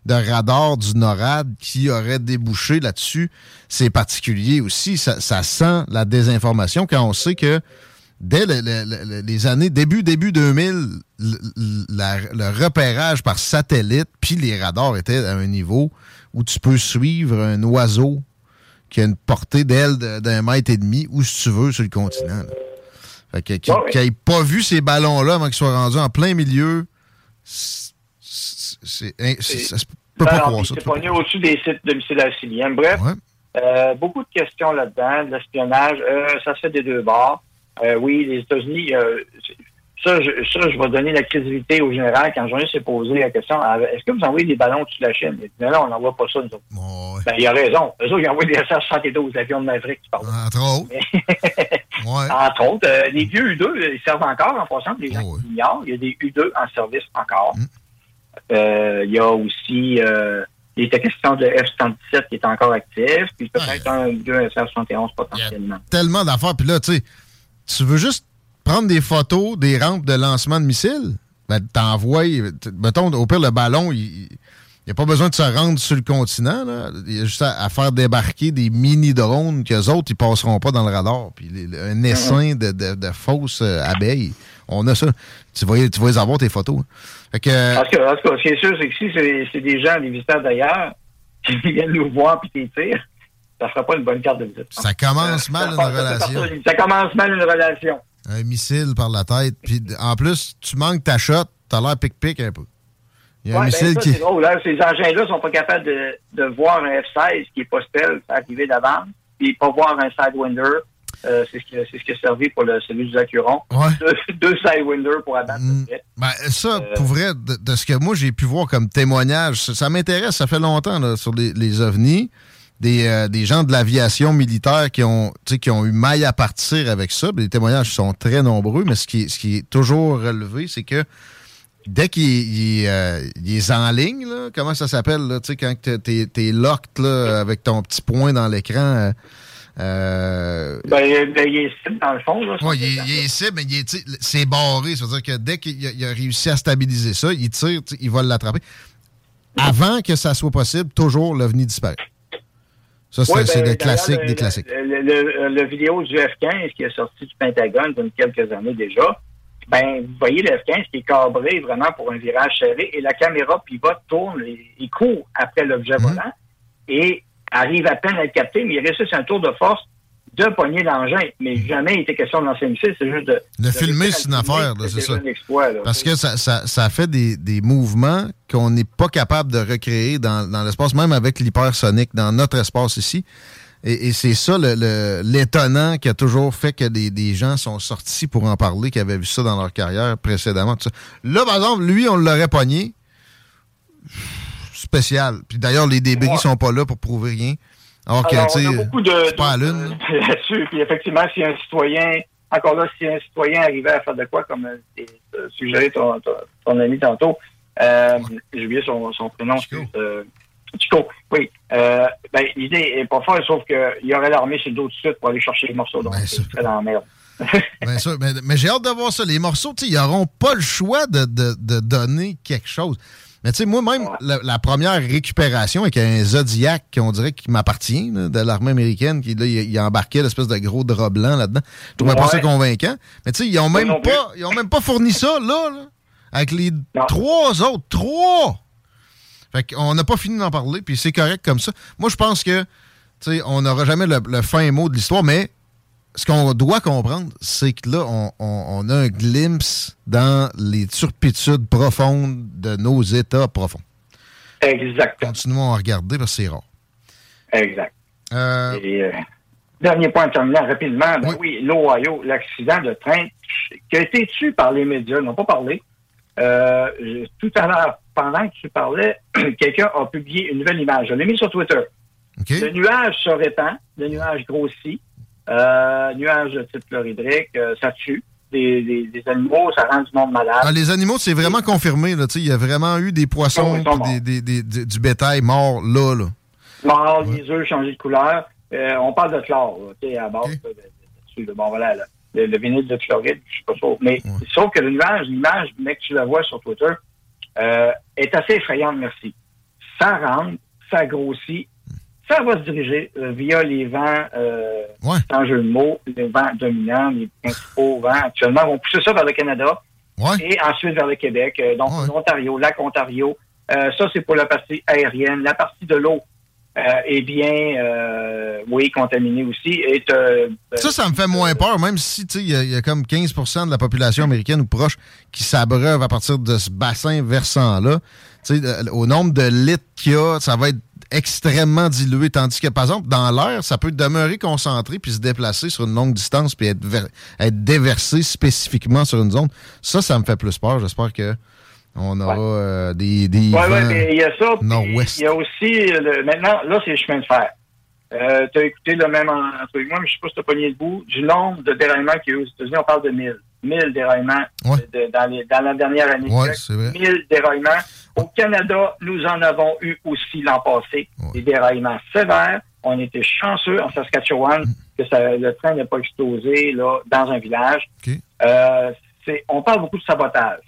de radar du NORAD qui aurait débouché là-dessus, c'est particulier aussi. Ça, ça sent la désinformation quand on sait que dès le- le- le- les années, début, début 2000, le, la- le repérage par satellite, puis les radars étaient à un niveau où tu peux suivre un oiseau qui a une portée d'aile d'un mètre et demi, où si tu veux, sur le continent. là. Fait que, qui Ah n'ait pas vu ces ballons-là avant qu'ils soient rendus en plein milieu, c'est- peut pas croire ça. C'est pogné au-dessus des sites domiciliaires civiliens. Bref, euh, beaucoup de questions là-dedans, de l'espionnage. Euh, ça se fait des deux bords. Euh, oui, les États-Unis, euh, ça, je, ça, je vais donner la crédibilité au général quand journaliste s'est posé la question ah, est-ce que vous envoyez des ballons de la Chine? Il dit, non, non, on n'envoie pas ça, nous autres. Ben, il a raison. Eux autres, ils envoient des SS-72, l'avion de Maverick, tu parles. Entre autres. Entre autres, euh, les vieux U2, ils servent encore en passant, les gens qui. Il y a des U2 en service encore. Euh, il y a aussi, il était question de F-117 qui est encore actif, puis peut-être un ou deux SF-71 potentiellement. tellement d'affaires. Puis là, tu sais, tu veux juste prendre des photos des rampes de lancement de missiles, ben, t'envoies, mettons, au pire, le ballon, il n'y a pas besoin de se rendre sur le continent. Là. Il y a juste à, faire débarquer des mini-drones qu'eux autres, ils passeront pas dans le radar. Puis un essaim de, fausses euh, abeilles. On a ça. Tu vas, tu vas les avoir, tes photos. hein. Que, Parce que, ce qui est sûr, c'est que si c'est c'est des gens, des visiteurs d'ailleurs, qui viennent nous voir puis qui tirent, ça fera pas une bonne carte de visite. ça commence mal une Ça- ça- ça- relation. ça- Ça commence mal une relation. Un missile par la tête. Puis en plus, tu manques ta shot, t'as l'air pic-pic un peu. Il y a un Ouais, ben, missile ça, qui. c'est drôle. hein. Ces engins-là sont pas capables de, de voir un F-16 qui est pas stealth arriver d'avance, puis pas voir un Sidewinder. Euh, c'est ce qui c'est ce qui a servi pour le, celui du Acuron. Deux, deux Sidewinder pour abattre trait. Ben, ça, Euh, pour vrai, de, de ce que moi j'ai pu voir comme témoignage, ça, ça m'intéresse, ça fait longtemps là, sur les, les ovnis. Des, euh, des gens de l'aviation militaire qui ont, qui ont eu maille à partir avec ça. Les témoignages sont très nombreux, mais ce qui est, ce qui est toujours relevé, c'est que dès qu'il il, euh, est en ligne, là, comment ça s'appelle, là, tu sais, quand t'es- es locked là, avec ton petit point dans l'écran. euh, euh, Ben, ben, il est cible dans le fond. Là, Ouais, il, est- il est cible, mais c'est barré. Ça veut dire que dès qu'il a, réussi à stabiliser ça, il tire, il va l'attraper. Avant que ça soit possible, toujours l'OVNI disparaît. Ça, c'est Ouais, ben, le classique d'ailleurs, des classiques. Le, le- le vidéo du F-15 qui est sorti du Pentagone il y a quelques années déjà, ben, vous voyez le F-15 qui est cabré vraiment pour un virage serré et la caméra pivote, tourne, et, il court après l'objet Mhm. volant et arrive à peine à le capter, mais il réussit un tour de force de pogner l'engin. Mais jamais il était question de lancer un missile, c'est juste de... Le de filmer, c'est une affaire, c'est ça. un exploit, là. Parce que ça, ça, ça fait des, des mouvements qu'on n'est pas capable de recréer dans, dans l'espace, même avec l'hypersonique, dans notre espace ici. Et, et c'est ça le- le- l'étonnant qui a toujours fait que des, des gens sont sortis pour en parler, qui avaient vu ça dans leur carrière précédemment. tout ça. Là, par exemple, lui, on l'aurait pogné. Spécial. Puis d'ailleurs, les débris Ouais. sont pas là pour prouver rien. Alors Alors, on a beaucoup de, pas à lune. de- là-dessus. Puis effectivement, si un citoyen, encore là, si un citoyen arrivait à faire de quoi, comme euh, suggéré ton, ton, ton ami tantôt, Euh, J'ai oublié son, son prénom. Euh, Chico, oui. Euh, ben, L'idée est pas folle, sauf qu'il y aurait l'armée sur le dos de suite pour aller chercher les morceaux. Donc, c'est très dans la merde. Bien sûr, mais, mais j'ai hâte de voir ça. Les morceaux, tu sais, ils n'auront pas le choix de, de- de donner quelque chose. Mais tu sais, moi-même, la, la première récupération avec un Zodiac, qu'on dirait qui m'appartient, de l'armée américaine, qui là, il, il embarquait l'espèce de gros drap blanc là-dedans. Je trouvais pas ça convaincant. Mais tu sais, ils ont même non pas, ils ont même pas fourni ça, là, là, avec les trois autres. Trois! Fait qu'on n'a pas fini d'en parler, puis c'est correct comme ça. Moi, je pense que, tu sais, on n'aura jamais le, le fin mot de l'histoire, mais ce qu'on doit comprendre, c'est que là, on, on- on a un glimpse dans les turpitudes profondes de nos États profonds. Exactement. Continuons à regarder parce que c'est rare. Exact. Euh, Et, euh, dernier point terminant rapidement. Ben oui, l'Ohio, l'accident de train qui a été tué par les médias, ils n'ont pas parlé. Euh, je- tout à l'heure, pendant que tu parlais, quelqu'un a publié une nouvelle image. Je l'ai mis sur Twitter. Le nuage se répand, le nuage grossit, euh, nuage de type chlorhydrique, euh, ça tue des, des- des animaux, ça rend du monde malade. ah, les animaux, c'est vraiment confirmé. Il y a vraiment eu des poissons, des, du bétail mort là. là. Mort, les œufs changés de couleur. Euh, on parle de chlore, là, à base de, de- de- de- bon voilà, là, le, le vinyle de chloride, je suis pas sûr. Mais sauf que le nuage, l'image, que tu la vois sur Twitter, est assez effrayante, merci. Ça rentre, ça grossit, ça va se diriger euh, via les vents, euh, sans jeu de mots, les vents dominants, les principaux vents actuellement vont pousser ça vers le Canada et ensuite vers le Québec. Euh, donc, l'Ontario, lac Ontario. Euh, ça, c'est pour la partie aérienne. La partie de l'eau est bien, oui, contaminée aussi. Ça, ça me fait moins peur, même si il y, a- il y a comme 15% de la population américaine ou proche qui s'abreuve à partir de ce bassin versant-là. Tu sais, Au nombre de litres qu'il y a, ça va être extrêmement dilué. Tandis que, par exemple, dans l'air, ça peut demeurer concentré puis se déplacer sur une longue distance puis être, ver- être déversé spécifiquement sur une zone. Ça, ça me fait plus peur. J'espère que on aura euh, des, des Oui, vents oui, mais il y a ça. nord-ouest. Il y a aussi, euh, le- maintenant, là, c'est le chemin de fer. Euh, tu as écouté le même en- entre moi, mais je sais pas si tu as pogné le bout. Du nombre de déraillements qu'il y a eu aux États-Unis, on parle de 1000. 1000 déraillements Ouais. de- dans, les- dans la dernière année. Ouais, Check. c'est vrai. 1000 déraillements. Au Canada, nous en avons eu aussi l'an passé. Des déraillements sévères. On était chanceux en Saskatchewan que ça- le train n'ait pas explosé là, dans un village. Euh, on parle beaucoup de sabotage.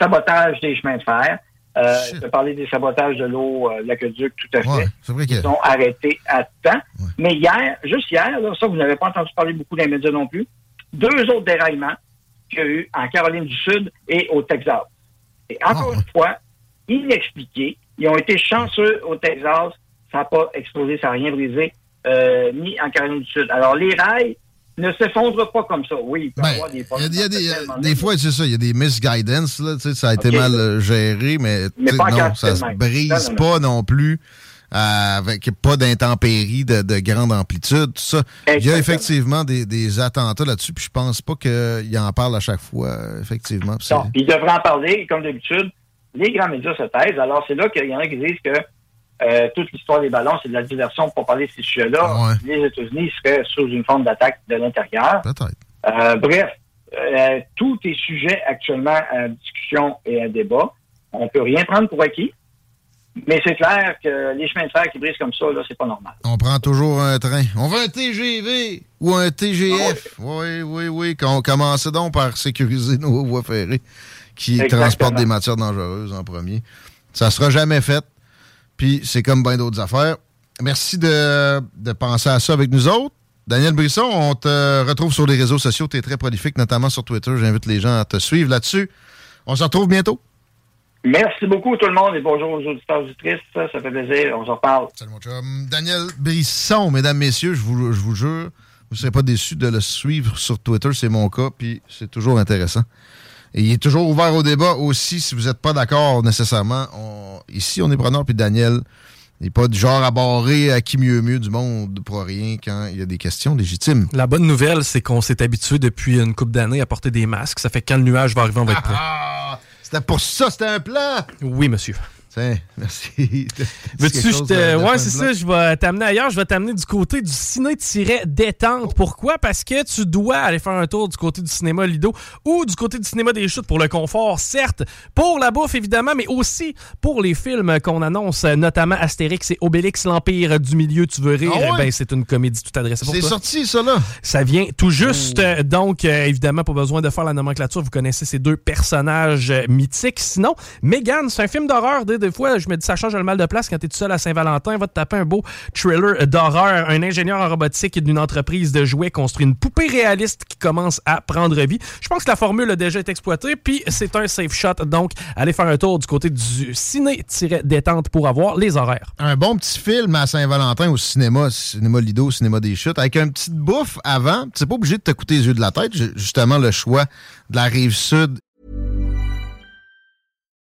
Sabotage des chemins de fer. Euh, je des sabotages de l'eau, euh, l'aqueduc, tout à fait. Ouais, c'est vrai que- Ils sont arrêtés à temps. Mais hier, juste hier, là, ça, vous n'avez pas entendu parler beaucoup dans les médias non plus, deux autres déraillements qu'il y a eu en Caroline du Sud et au Texas. Et encore une fois, inexpliqués. Ils ont été chanceux au Texas. Ça n'a pas explosé, ça n'a rien brisé, euh, ni en Caroline du Sud. Alors, les rails ne s'effondrent pas comme ça. Oui, il peut y avoir des Ben, Il y a, il y a des, fois, c'est ça, il y a des misguidance, là, tu sais, ça a été mal euh, géré, mais, non, ça de se brise Non, non, non. pas non plus avec pas d'intempéries de, de grande amplitude, tout ça. Il y a effectivement des, des attentats là-dessus, puis je pense pas qu'il en parle à chaque fois, euh, effectivement. Non, ils devraient en parler, comme d'habitude. Les grands médias se taisent. Alors, c'est là qu'il y en a qui disent que euh, toute l'histoire des ballons, c'est de la diversion pour parler de ces sujets-là. Les États-Unis seraient sous une forme d'attaque de l'intérieur. Peut-être. Euh, bref, euh, tout est sujet actuellement à discussion et à débat. On peut rien prendre pour acquis. Mais c'est clair que les chemins de fer qui brisent comme ça, là, c'est pas normal. On prend toujours un train. On veut un TGV ou un Ah TGF. Oui, oui, oui. Qu'on commençait donc par sécuriser nos voies ferrées qui Exactement. transportent des matières dangereuses en premier. Ça sera jamais fait. Puis c'est comme bien d'autres affaires. Merci de, de penser à ça avec nous autres. Daniel Brisson, on te retrouve sur les réseaux sociaux. Tu es très prolifique, notamment sur Twitter. J'invite les gens à te suivre là-dessus. On se retrouve bientôt. Merci beaucoup tout le monde et bonjour aux auditeurs auditrices. Ça, ça fait plaisir. On se reparle. Salut mon chum. Daniel Brisson, mesdames, messieurs, je vous, je vous jure, vous ne serez pas déçus de le suivre sur Twitter. C'est mon cas, puis c'est toujours intéressant. Et il est toujours ouvert au débat aussi, si vous n'êtes pas d'accord nécessairement. On- ici, on est preneur, puis Daniel n'est pas du genre à barrer à qui mieux mieux du monde pour rien quand il y a des questions légitimes. La bonne nouvelle, c'est qu'on s'est habitué depuis une couple d'années à porter des masques. Ça fait que quand le nuage va arriver, on va être prêt. C'était pour ça, c'était un plan! Oui, monsieur. Tiens, merci. Veux-tu, je te... Ouais, c'est ça, je vais t'amener ailleurs. Je vais t'amener du côté du ciné-détente. Pourquoi? Parce que tu dois aller faire un tour du côté du cinéma Lido ou du côté du cinéma des chutes pour le confort, certes, pour la bouffe, évidemment, mais aussi pour les films qu'on annonce, notamment Astérix et Obélix, l'Empire du Milieu, tu veux rire? Ah ouais? Ben, c'est une comédie tout adressée pour C'est toi. sorti, ça, là? Ça vient tout juste. Euh, Donc, euh, évidemment, pas besoin de faire la nomenclature. Vous connaissez ces deux personnages euh, mythiques. Sinon, Megan, c'est un film d'horreur. Des, des fois, je me dis, ça change le mal de place quand t'es tout seul à Saint-Valentin. Va te taper un beau thriller d'horreur. Un ingénieur en robotique d'une entreprise de jouets construit une poupée réaliste qui commence à prendre vie. Je pense que la formule a déjà été exploitée. Puis, c'est un safe shot. Donc, allez faire un tour du côté du ciné-détente pour avoir les horaires. Un bon petit film à Saint-Valentin au cinéma, cinéma Lido, cinéma des chutes, avec un petit bouffe avant. C'est pas obligé de te coûter les yeux de la tête. Justement, le choix de la rive sud.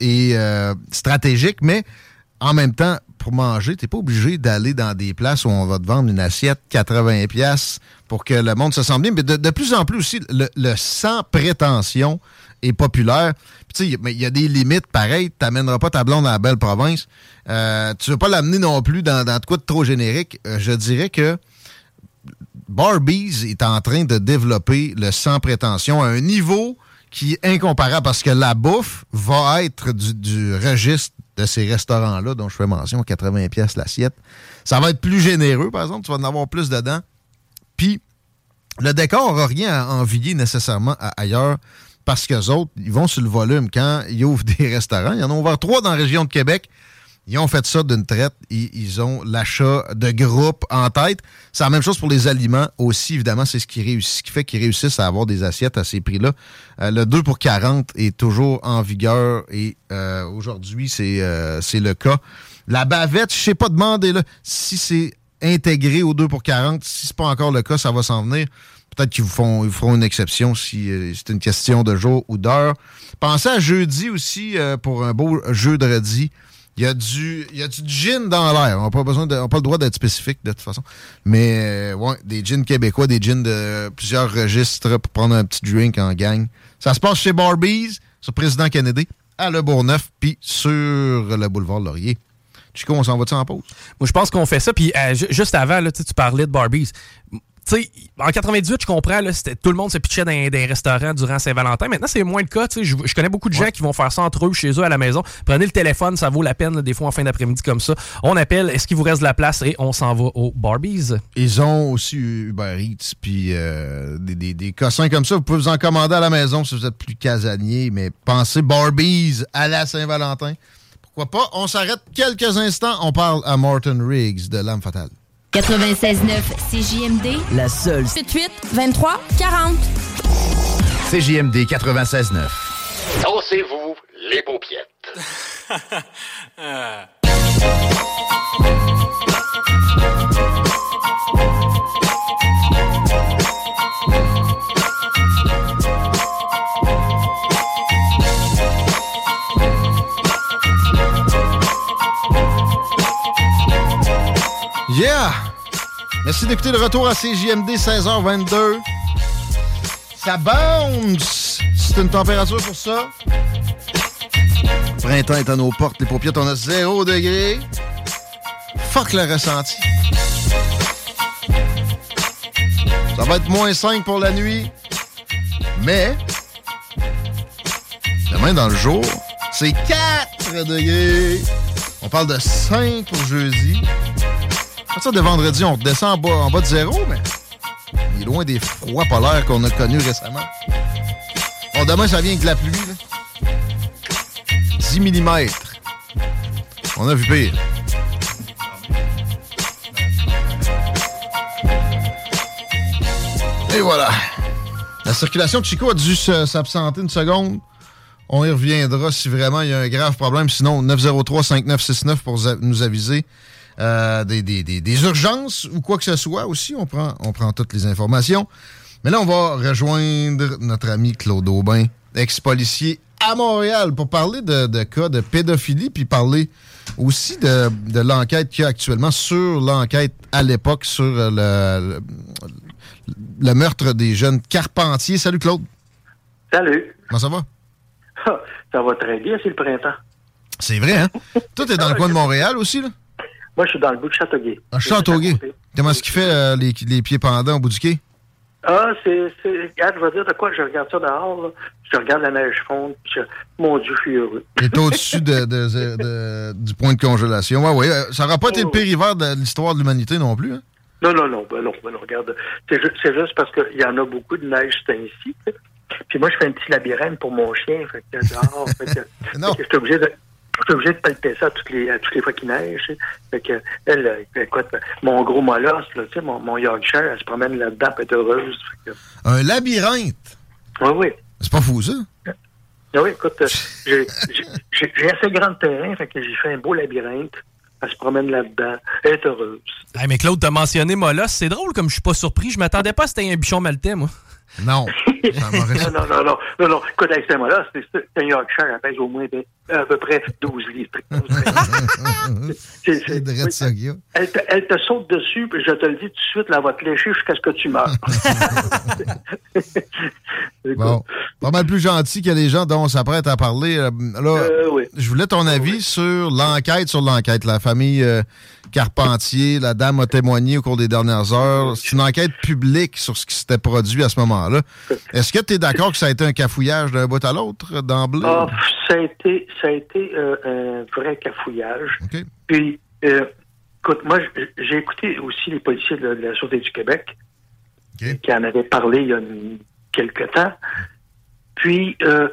Et euh, stratégique, mais en même temps, pour manger, t'es pas obligé d'aller dans des places où on va te vendre une assiette 80 pièces pour que le monde se sente bien. Mais de, plus en plus aussi, le, sans prétention est populaire. Puis tu sais, mais il y a des limites pareilles. T'amèneras pas ta blonde à la belle province. Euh, tu veux pas l'amener non plus dans, dans de quoi de trop générique. Euh, je dirais que Barbies est en train de développer le sans prétention à un niveau qui est incomparable parce que la bouffe va être du, registre de ces restaurants-là dont je fais mention, 80 pièces l'assiette. Ça va être plus généreux, par exemple, tu vas en avoir plus dedans. Puis, le décor n'a rien à envier nécessairement ailleurs parce qu'eux autres, ils vont sur le volume. Quand ils ouvrent des restaurants, il y en a ouvert trois dans la région de Québec. Ils ont fait ça d'une traite. Ils, ils ont l'achat de groupes en tête. C'est la même chose pour les aliments aussi, évidemment. C'est ce qui, fait qu'ils réussissent à avoir des assiettes à ces prix-là. Euh, le 2 pour 40 est toujours en vigueur et euh, aujourd'hui, c'est euh, c'est le cas. La bavette, je sais pas demander si c'est intégré au 2 pour 40. Si c'est pas encore le cas, ça va s'en venir. Peut-être qu'ils vous feront une exception si c'est une question de jour ou d'heure. Pensez à jeudi aussi pour un beau jeu de redis. Il y a du, il y a du gin dans l'air. On n'a pas besoin de, on pas le droit d'être spécifique de toute façon. Mais euh, ouais, des gins québécois, des gins de plusieurs registres pour prendre un petit drink en gang. Ça se passe chez Barbies, sur Président Kennedy, à Le Bourgneuf, puis sur le boulevard Laurier. Chico, on s'en va-tu en pause? Moi, je pense qu'on fait ça. Puis euh, ju- juste avant, là, tu parlais de Barbies. Sais, en 98, je comprends, là, tout le monde se pitchait dans des restaurants durant Saint-Valentin. Maintenant, c'est moins le cas. Je, je connais beaucoup de gens qui vont faire ça entre eux, chez eux, à la maison. Prenez le téléphone, ça vaut la peine, là, des fois, en fin d'après-midi comme ça. On appelle, est-ce qu'il vous reste de la place? Et on s'en va au Barbies. Ils ont aussi Uber Eats, puis euh, des, des, des cossins comme ça. Vous pouvez vous en commander à la maison si vous êtes plus casanier, mais pensez Barbies à la Saint-Valentin. Pourquoi pas? On s'arrête quelques instants. On parle à Martin Riggs de L'âme fatale. 96.9 CJMD. La seule. 78 23 40. CJMD 96.9. Dansez-vous les paupiètes. Yeah! Merci d'écouter le retour à CJMD 16h22. Ça bounce! C'est une température pour ça. Le printemps est à nos portes. Les paupiètes, on a 0 degré. Fuck le ressenti. Ça va être moins 5 pour la nuit. Mais, demain dans le jour, C'est 4 degrés. On parle de 5 pour jeudi. À partir de vendredi, on redescend en bas, en bas de zéro, mais il est loin des froids polaires qu'on a connus récemment. Bon, demain, ça vient avec la pluie. Là. 10 mm. On a vu pire. Et voilà. La circulation de Chico a dû se- s'absenter une seconde. On y reviendra si vraiment il y a un grave problème. Sinon, 903-5969 pour nous aviser euh, des, des- des- des urgences ou quoi que ce soit aussi. On prend, on prend toutes les informations. Mais là, on va rejoindre notre ami Claude Aubin, ex-policier à Montréal, pour parler de, de cas de pédophilie, puis parler aussi de, de l'enquête qu'il y a actuellement sur l'enquête à l'époque sur euh, le, le, le meurtre des jeunes Carpentiers. Salut Claude. Salut. Comment ça va? Ça va très bien, c'est le printemps. C'est vrai, hein? Toi, t'es dans le coin de Montréal aussi, là? Moi, je suis dans le bout de Châteauguay. À Châteauguay? Comment est-ce qu'il fait euh, les, les pieds pendants au bout du quai? Ah, c'est. Regarde, je vais dire de quoi, je regarde ça dehors, là. Je regarde la neige fondre, puis je- mon Dieu, je suis heureux. T'es au-dessus de, de- de- de- du point de congélation. Ouais, ouais. euh, Ça n'aura pas été le pire hiver de l'histoire de l'humanité non plus, hein? Non, non, non, ben non, ben non, regarde. C'est ju- c'est juste parce qu'il y en a beaucoup de neige sais. Puis moi, je fais un petit labyrinthe pour mon chien, fait que dehors, fait que, fait que je suis obligé de. Je suis obligé de palper ça à toutes les, à toutes les fois qu'il neige. tu sais. Fait que, elle, euh, écoute, mon gros molosse, là, tu sais, mon, mon Yorkshire, elle se promène là-dedans, elle est heureuse. Que, Un labyrinthe? oui, oui. C'est pas fou, ça? Ah oui, écoute, euh, j'ai- assez grand terrain, fait que j'ai fait un beau labyrinthe. Elle se promène là-dedans. Elle est heureuse. Hey, mais Claude, t'as mentionné Molosse. C'est drôle, comme je suis pas surpris. Je m'attendais pas à ce que c'était un bichon maltais, moi. Non. non, non, non, non, non, non. Écoute, avec ce là c'est un Yorkshire, elle pèse au moins à peu près 12 livres. C'est- drôle ça qu'il y a. Elle te, elle te saute dessus, puis je te le dis tout de suite, elle va te lécher jusqu'à ce que tu meurs. Bon. Pas mal plus gentil que les gens dont on s'apprête à parler. Euh, Là, Euh, oui. je voulais ton avis sur l'enquête sur l'enquête. La famille euh, Carpentier, la dame a témoigné au cours des dernières heures. C'est une enquête publique sur ce qui s'était produit à ce moment-là. Est-ce que tu es d'accord que ça a été un cafouillage d'un bout à l'autre d'emblée? Ah, ça a été, ça a été euh, un vrai cafouillage. Puis, euh, écoute, moi, j'ai écouté aussi les policiers de, la Sûreté du Québec qui en avaient parlé il y a une- quelque temps. Puis, euh,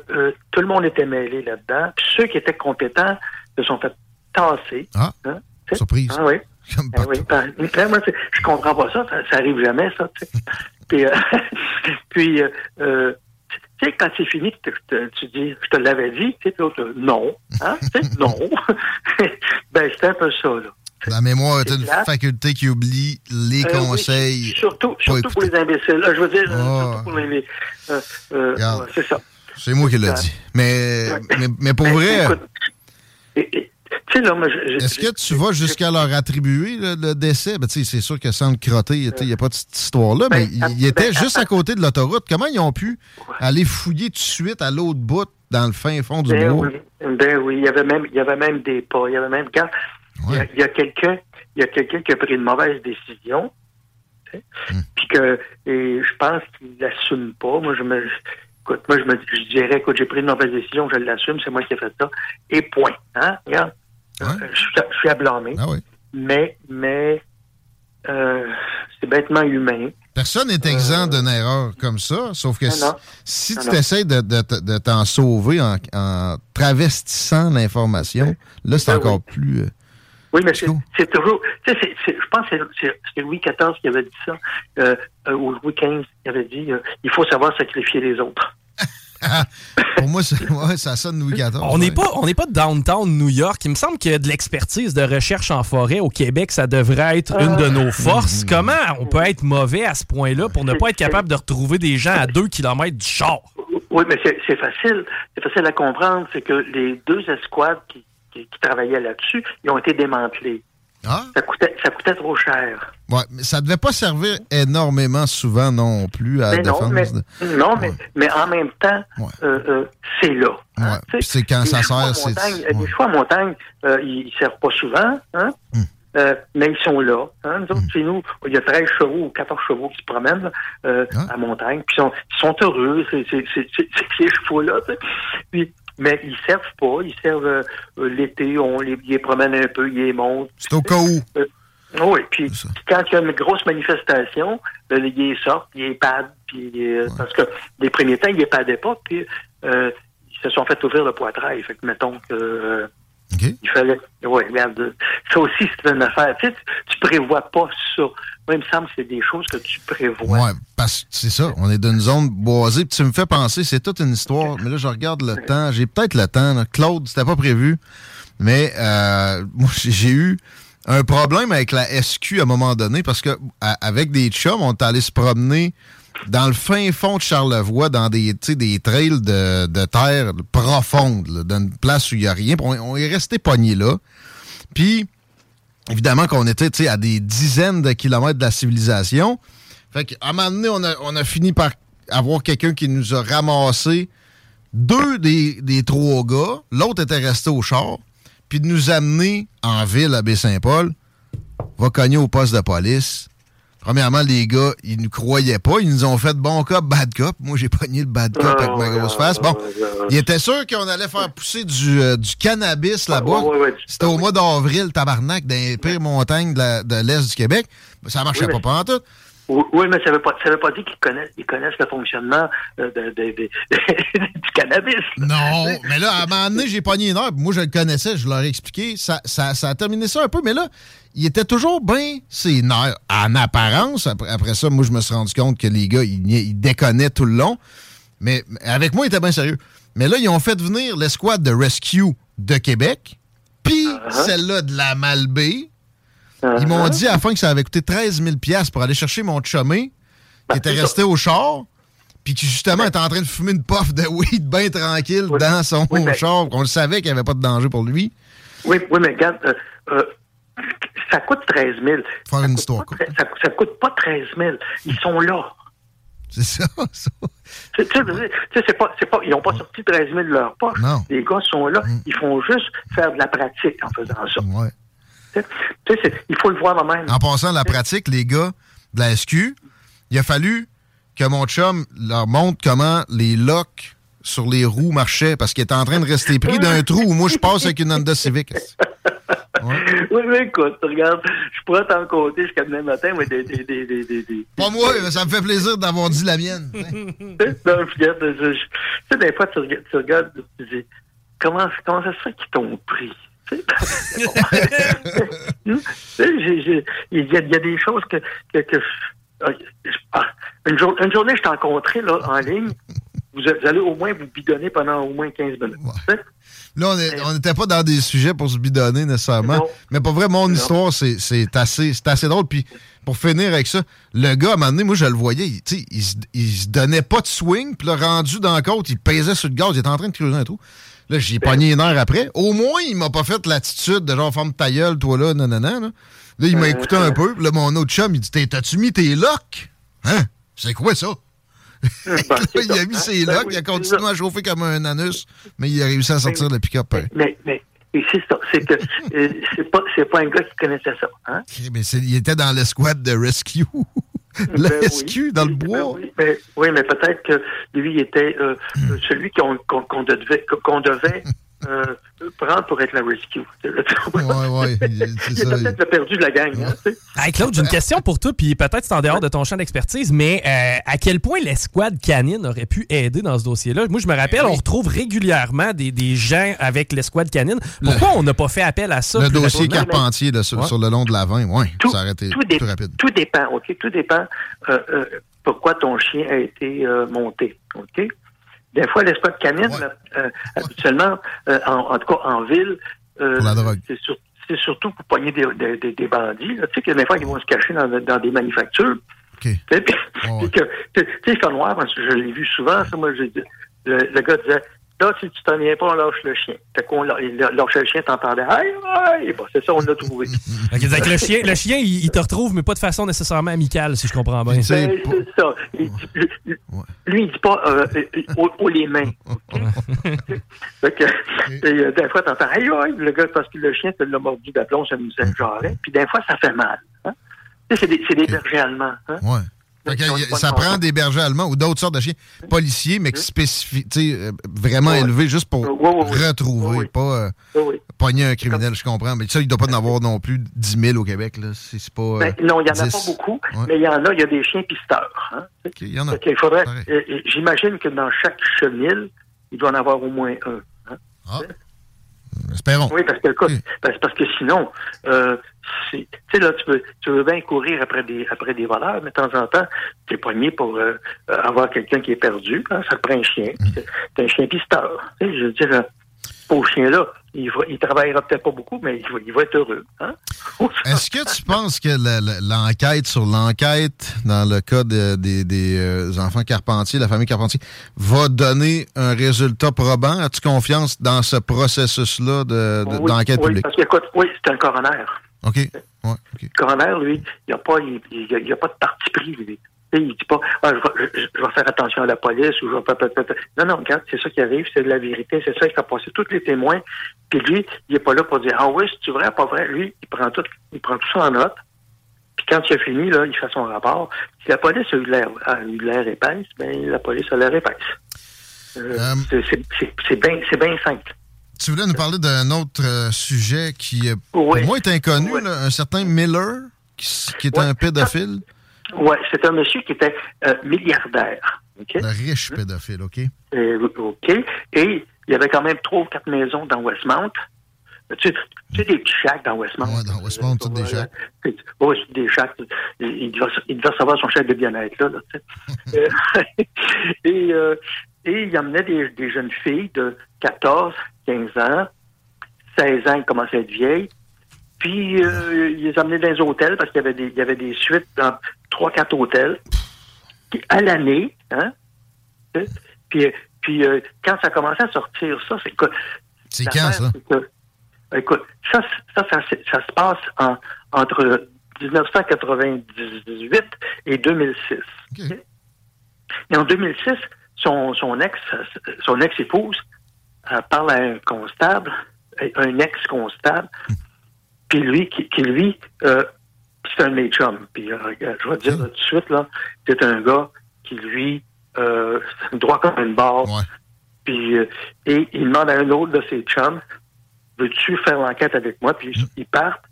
tout le monde était mêlé là-dedans. Puis, ceux qui étaient compétents se sont fait tasser. Ah, Hein? Surprise. Ah oui. Ah oui. Ben, moi, je comprends pas ça. Ça, ça arrive jamais, ça. puis, euh, puis euh, euh, tu sais, quand c'est fini, tu, tu dis, je te l'avais dit, tu sais, l'autre, non. Hein? Non. ben, c'est un peu ça, là. La mémoire est une faculté qui oublie les Euh, oui, conseils. surtout pas surtout pour les imbéciles. Je veux dire, Ah. surtout pour les. euh, euh, c'est ça. C'est moi qui l'ai dit. Mais, mais, mais pour Ben, vrai, écoute, tu sais, là, moi, je- je- est-ce que tu vas jusqu'à leur attribuer le, le décès? Ben, c'est sûr que sans le crotter, il n'y a pas de cette histoire-là, mais Ben, il, il était ben, juste à côté de l'autoroute. Comment ils ont pu aller fouiller tout de suite à l'autre bout, dans le fin fond du Ben bois? oui, ben oui, il y avait même, il y avait même des pas, il y avait même quand il y a- quelqu'un, il y a quelqu'un qui a pris une mauvaise décision, Hmm. puis que, et je pense qu'il l'assume pas. Moi, je me, écoute, moi, je me, je dirais, écoute, j'ai pris une mauvaise décision, je l'assume, c'est moi qui ai fait ça, et point, hein, regarde, Euh, je, suis- je suis à blâmer, Ah mais, mais, euh, c'est bêtement humain. Personne n'est exempt d'une erreur comme ça, sauf que Non, si, non. si Non, tu essaies de, de, de- de t'en sauver en, en travestissant l'information, là, c'est Ben encore plus... euh, Oui, mais c'est toujours. Tu sais, je pense que c'est- Louis XIV qui avait dit ça, euh, ou Louis XV qui avait dit euh, il faut savoir sacrifier les autres. Pour moi, ouais, ça sonne Louis XIV. On n'est ouais. pas, on n'est pas downtown New York. Il me semble que de l'expertise de recherche en forêt au Québec, ça devrait être une de nos forces. Comment on peut être mauvais à ce point-là pour ne pas être capable de retrouver des gens à deux kilomètres du char? Oui, mais c'est c'est facile. C'est facile à comprendre. C'est que les deux escouades qui, qui, qui travaillaient là-dessus, ils ont été démantelés. Ah? Ça, coûtait, ça coûtait trop cher. Ouais, mais ça devait pas servir énormément souvent non plus à la Mais non, défense. mais, de- non mais, mais en même temps, euh, euh, c'est là. Puis c'est quand Les ça sert, c'est... Les choix en montagne, euh, ils ne servent pas souvent, hein? Hmm. Mais ils sont là. Hein? Nous autres, chez nous, il y a 13 chevaux ou 14 chevaux qui se promènent Ah. à montagne, puis ils sont, ils sont heureux, ces, chevaux-là. Puis, mais ils servent pas. Ils servent euh, euh, l'été, on les, ils les promène un peu, ils les montent. C'est au cas où. Euh, oui, puis quand il y a une grosse manifestation, ben, ils les sortent, ils les padent, puis euh, parce que les premiers temps, ils les padaient pas, puis euh, ils se sont fait ouvrir le poitrail. Fait que mettons que euh, il fallait. Oui, regarde. Ça aussi, c'est une affaire. Tu sais, tu prévois pas ça. Moi, il me semble que c'est des choses que tu prévois. Ouais, parce que c'est ça, on est dans une zone boisée. Puis tu me fais penser, c'est toute une histoire. Mais là, je regarde le temps. J'ai peut-être le temps. là. Claude, c'était pas prévu. Mais euh, moi, j'ai- eu un problème avec la SQ à un moment donné parce que à- avec des chums, on est allé se promener dans le fin fond de Charlevoix, dans des, tu sais, des trails de, de terre profonde, là, dans une place où il n'y a rien. On, on est resté pogné là. Puis, évidemment qu'on était à des dizaines de kilomètres de la civilisation. Fait qu'à un moment donné, on a, on a fini par avoir quelqu'un qui nous a ramassé deux des, des trois gars. L'autre était resté au char. Puis de nous amener en ville à Baie-Saint-Paul. Va cogner au poste de police. Premièrement, les gars, ils nous croyaient pas. Ils nous ont fait bon cop, bad cop. Moi, j'ai pogné le bad cop avec ma grosse face. Bon, ils étaient sûrs qu'on allait faire pousser du, euh, du cannabis là-bas. ouais, ouais, C'était au mois d'avril, tabarnak, dans les pires montagnes de l'Est du Québec. Ça marchait pas pas en tout. Oui, mais ça veut pas, ça veut pas dire qu'ils connaissent, ils connaissent le fonctionnement euh, de, de- de- du cannabis. Non, mais là, à un moment donné, j'ai pogné une heure. Moi, je le connaissais, je leur ai expliqué. Ça, ça, ça a terminé ça un peu, mais là, il était toujours bien ses nerfs. En apparence, après, après ça, moi, je me suis rendu compte que les gars, ils, déconnaient tout le long. Mais avec moi, ils étaient bien sérieux. Mais là, ils ont fait venir l'escouade de Rescue de Québec, puis celle-là de la Malbaie. Ils m'ont dit à la fin que ça avait coûté 13 000 pour aller chercher mon chumé, qui était resté au char, puis qui justement était en train de fumer une puff de weed bien tranquille dans son char. On le savait qu'il n'y avait pas de danger pour lui. Oui, oui, mais regarde, euh, euh, ça coûte 13 000. Faire une histoire. Ça, ça coûte pas 13 000. Ils sont là. C'est ça, ça. Tu sais, c'est pas, c'est pas, ils n'ont pas sorti 13 000 de leur poche. Non. Les gars sont là. Ils font juste faire de la pratique en faisant ça. Ouais. Tu sais, il faut le voir même. En passant à la pratique, les gars de la SQ, il a fallu que mon chum leur montre comment les locks sur les roues marchaient parce qu'il était en train de rester pris d'un trou où moi je passe avec une Honda Civic. Oui, mais écoute, regarde, je pourrais t'en compter jusqu'à demain matin, mais des, des, des, des, des, Pas moi, ça me fait plaisir d'avoir dit la mienne. Non, regarde, je- je- tu sais, des fois, tu regardes, tu regardes, tu dis, comment, comment ça se fait qu'ils t'ont pris? Il y, a, des choses que. ah, une, jour- une journée, je t'ai rencontré là, en ligne. Vous, allez au moins vous bidonner pendant au moins 15 minutes. Là, on n'était pas dans des sujets pour se bidonner nécessairement. Mais pas vrai, mon histoire, c'est assez, assez drôle. Puis pour finir avec ça, le gars, à un moment donné, moi, je le voyais, il, il, se- donnait pas de swing. Puis là, rendu dans la côte, il pesait sur le gaz, il était en train de creuser un trou. Là, j'ai pogné une heure après. Au moins, il m'a pas fait l'attitude de genre, forme ta gueule, toi là, non. Là, Là, il m'a écouté un peu. Puis là, mon autre chum, il dit T'as-tu mis tes locks? Hein? C'est quoi ça? Là, il a mis ses locks, il a continué à chauffer comme un anus, mais il a réussi à sortir le pick-up. hein. Mais, mais, et c'est ça, c'est que euh, c'est pas, un gars qui connaissait ça. Hein? Mais il était dans l'escouade de Rescue. la Ben oui. Dans le bois. Oui, mais, oui, mais peut-être que lui était euh, euh, celui qu'on qu'on qu'on devait, qu'on devait euh, prendre pour être la rescue. Ouais, ouais, c'est Il a ça. peut-être le perdu de la gang. hein, tu sais. Hey Claude, j'ai une question pour toi, puis peut-être c'est en dehors de ton champ d'expertise, mais euh, à quel point l'escouade canine aurait pu aider dans ce dossier-là? Moi, je me rappelle, on retrouve régulièrement des, des gens avec l'escouade canine. Pourquoi on n'a pas fait appel à ça? Le dossier rapidement? Carpentier là, sur, Ouais. sur le long de la 20, ouais, Tout- ça aurait été tout, dé- plus rapide. tout dépend, OK? Tout dépend euh, euh, pourquoi ton chien a été euh, monté, OK? Des fois, l'escouade canine, euh, habituellement, euh, en, en tout cas en ville, euh, c'est sur- c'est surtout pour pogner des, des, des- des bandits. là. Tu sais que des fois, ils vont se cacher dans, dans des manufactures. Tu sais, puis que- Tu sais, noir, parce que je l'ai vu souvent, ça, moi, j'ai dit- le, le gars disait, là, si tu t'en viens pas, on lâche le chien. Fait qu'on lâ- il lâchait le chien, t'entendais, aïe, aïe, bon, c'est ça, on l'a trouvé. Donc le chien, le chien il, il te retrouve, mais pas de façon nécessairement amicale, si je comprends bien. Ben, c'est ça. Il dit- lui, lui, il dit pas euh, euh, haut, haut les mains. Fait que, et, euh, des fois, t'entends, aïe, aïe, le gars, parce que le chien te l'a mordu d'aplomb, ça nous a jarret. Puis des fois, ça fait mal. Hein? C'est des, c'est des bergers allemands. Hein? Ouais. Fait que, ça prend des bergers allemands ou d'autres sortes de chiens policiers, mais qui spécifient, tu sais, euh, vraiment Ouais. élevés juste pour retrouver, pas euh, pogner un criminel, je comprends. Mais ça, il doit pas en avoir non plus 10 000 au Québec. Là. Pas. euh, Ben, non, il n'y en a 10. pas beaucoup, Ouais. mais il y en a, il y a des chiens pisteurs. Hein? il y en a. Qu'il faudrait, euh, euh, j'imagine que dans chaque chenille, il doit en avoir au moins un. hein. Espérons. Oui, parce que, parce, parce que sinon, euh, tu sais, là, tu veux, tu veux bien courir après des, après des voleurs, mais de temps en temps, tu es pogné pour euh, euh, avoir quelqu'un qui est perdu. hein, ça te prend un chien. C'est un chien pisteur. Tu sais, je veux dire, euh, pauvre chien-là, il, il travaillera peut-être pas beaucoup, mais il va, il va être heureux. Hein? Est-ce que tu penses que l'enquête sur l'enquête, dans le cas de- des, des, enfants Carpentier, la famille Carpentier, va donner un résultat probant? As-tu confiance dans ce processus-là de- de- Oui, d'enquête oui, publique? Parce que, écoute, oui, c'est un coroner. OK. Le coroner, lui, il n'y a, pas- il, a- a pas de parti pris, lui. Tu sais, Il dit pas, ah, je, vais, je- je vais faire attention à la police ou je vais Non, non, regarde, c'est ça qui arrive, c'est de la vérité, c'est ça, il fait passer tous les témoins. Puis lui, il n'est pas là pour dire, ah oui, c'est vrai, pas vrai? Lui, il prend tout, il prend tout ça en note. Puis quand il a fini, là, il fait son rapport. Si la police a eu l'air, a eu l'air épaisse, ben la police a l'air épaisse. Euh, c'est- c'est- c'est c'est bien c'est bien simple. Tu voulais nous parler d'un autre euh, sujet qui, euh, pour moi, est inconnu, là, un certain Miller, qui, qui est un pédophile. Ouais, c'est un monsieur qui était euh, milliardaire. Un riche pédophile, OK? Euh, OK. Et il y avait quand même trois ou quatre maisons dans Westmount. Tu sais, tu sais, des petits shacks dans Westmount? Ouais, dans Westmount, toutes des shacks. Oui, c'est des shacks. Il, devait, il devait recevoir son chèque de bien-être, là. tu. Euh, et, et il amenait des, des jeunes filles de 14, 15 ans, 16 ans, ils commençaient à être vieilles. Puis, euh, il les amenait dans les hôtels parce qu'il y avait des, il y avait des suites dans trois, quatre hôtels. Puis, à l'année, hein, tu sais, puis, puis euh, quand ça commençait à sortir, ça, c'est quoi? C'est quand, ça? que- écoute, ça, ça, ça, se- ça se passe en- entre 1998 et 2006. OK? Et en 2006, son, son ex, son ex-épouse, elle parle à un constable, un ex-constable, puis lui, qui, qui, lui, euh, c'est un de mes chums. Puis euh, je vais te dire là, tout de suite, là, c'est un gars qui, lui, euh, droit comme une barre. Puis, euh, et il demande à un autre de ses chums, veux-tu faire l'enquête avec moi? Puis ils partent.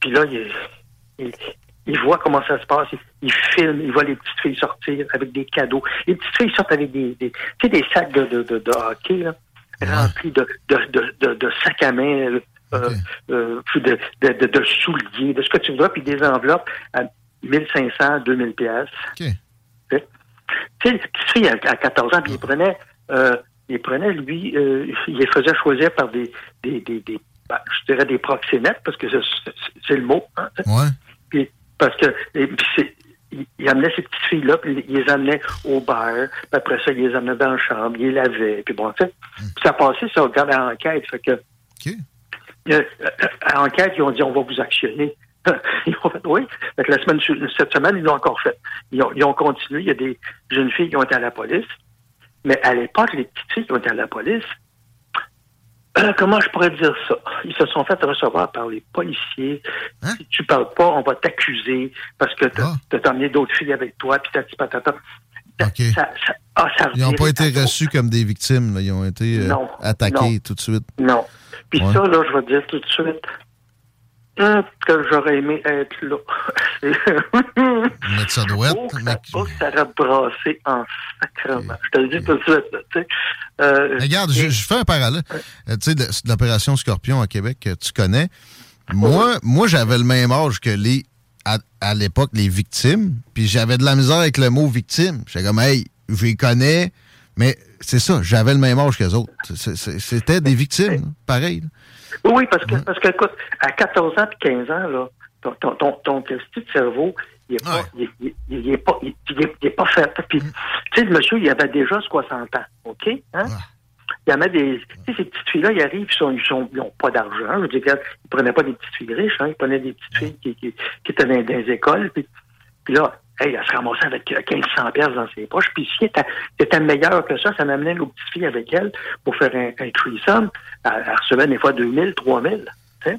Puis là, il, il, il voit comment ça se passe. Il, il filme, il voit les petites filles sortir avec des cadeaux. Les petites filles sortent avec des, des, tu sais, des sacs de, de, de, de hockey, là, remplis de, de, de, de, de sacs à main, euh, euh, puis de, de, de, souliers, de ce que tu voudras, puis des enveloppes à 1500, 2000 pièces. Tu sais, à, à 14 ans, puis il prenait, euh, il prenait, lui, euh, il les faisait choisir par des, des, des, des ben, je dirais des proxénètes, parce que c'est- le mot. Hein, puis, parce que c'est- il, il amenait ces petites filles-là, puis il les amenait au bar, puis après ça, il les amenait dans la chambre, il les lavait, puis bon, tu sais, puis ça passait, ça, regarde à l'enquête, fait que... Euh, à l'enquête, ils ont dit, on va vous actionner. Ils ont fait, oui. Fait que la semaine, cette semaine, ils l'ont encore fait. Ils ont, ils ont continué. Il y a des jeunes filles qui ont été à la police. Mais à l'époque, les petites filles qui ont été à la police, euh, comment je pourrais dire ça? Ils se sont fait recevoir par les policiers. Si tu parles pas, on va t'accuser parce que t'as t'as emmené d'autres filles avec toi, puis t'as patata. Ça, ça, ah, ça Ils n'ont pas été reçus comme des victimes. là. Ils ont été euh, Non, attaqués non. tout de suite. Non. Puis Ouais. ça, là, je vais te dire tout de suite hum, que j'aurais aimé être là. Mettre ça douette. Oh, ça, oh, ça aurait brassé en sacrement. Je te le dis tout de suite. là. Euh, Regarde, je, je fais un parallèle. Euh, tu sais, l'opération Scorpion à Québec que tu connais. Moi, moi j'avais le même âge que les à, à l'époque les victimes, puis j'avais de la misère avec le mot victime. J'étais comme hey, je les connais, mais c'est ça, j'avais le même âge qu'eux autres. C'est- c'est- C'était des victimes, pareil. là. Oui, parce que, parce que, écoute, à 14 ans et 15 ans, là, ton, ton, ton, ton petit cerveau, il est pas, il, il- il est pas, est, pas fait. Puis, tu sais, le monsieur, il avait déjà 60 ans, OK? Hein? Il y en a des, tu sais, ces petites filles-là, ils arrivent, ils sont, ils sont, ils ont pas d'argent. Je veux dire, ils prenaient pas des petites filles riches, hein, ils prenaient des petites filles qui, qui, qui étaient dans, dans les écoles, puis, puis là, hey, elle se ramassait avec euh, 1500 pièces dans ses poches, puis si elle était, meilleure que ça, ça m'amenait nos petites filles avec elle pour faire un, un threesome. Elle, elle recevait des fois 2000, 3000, tu sais?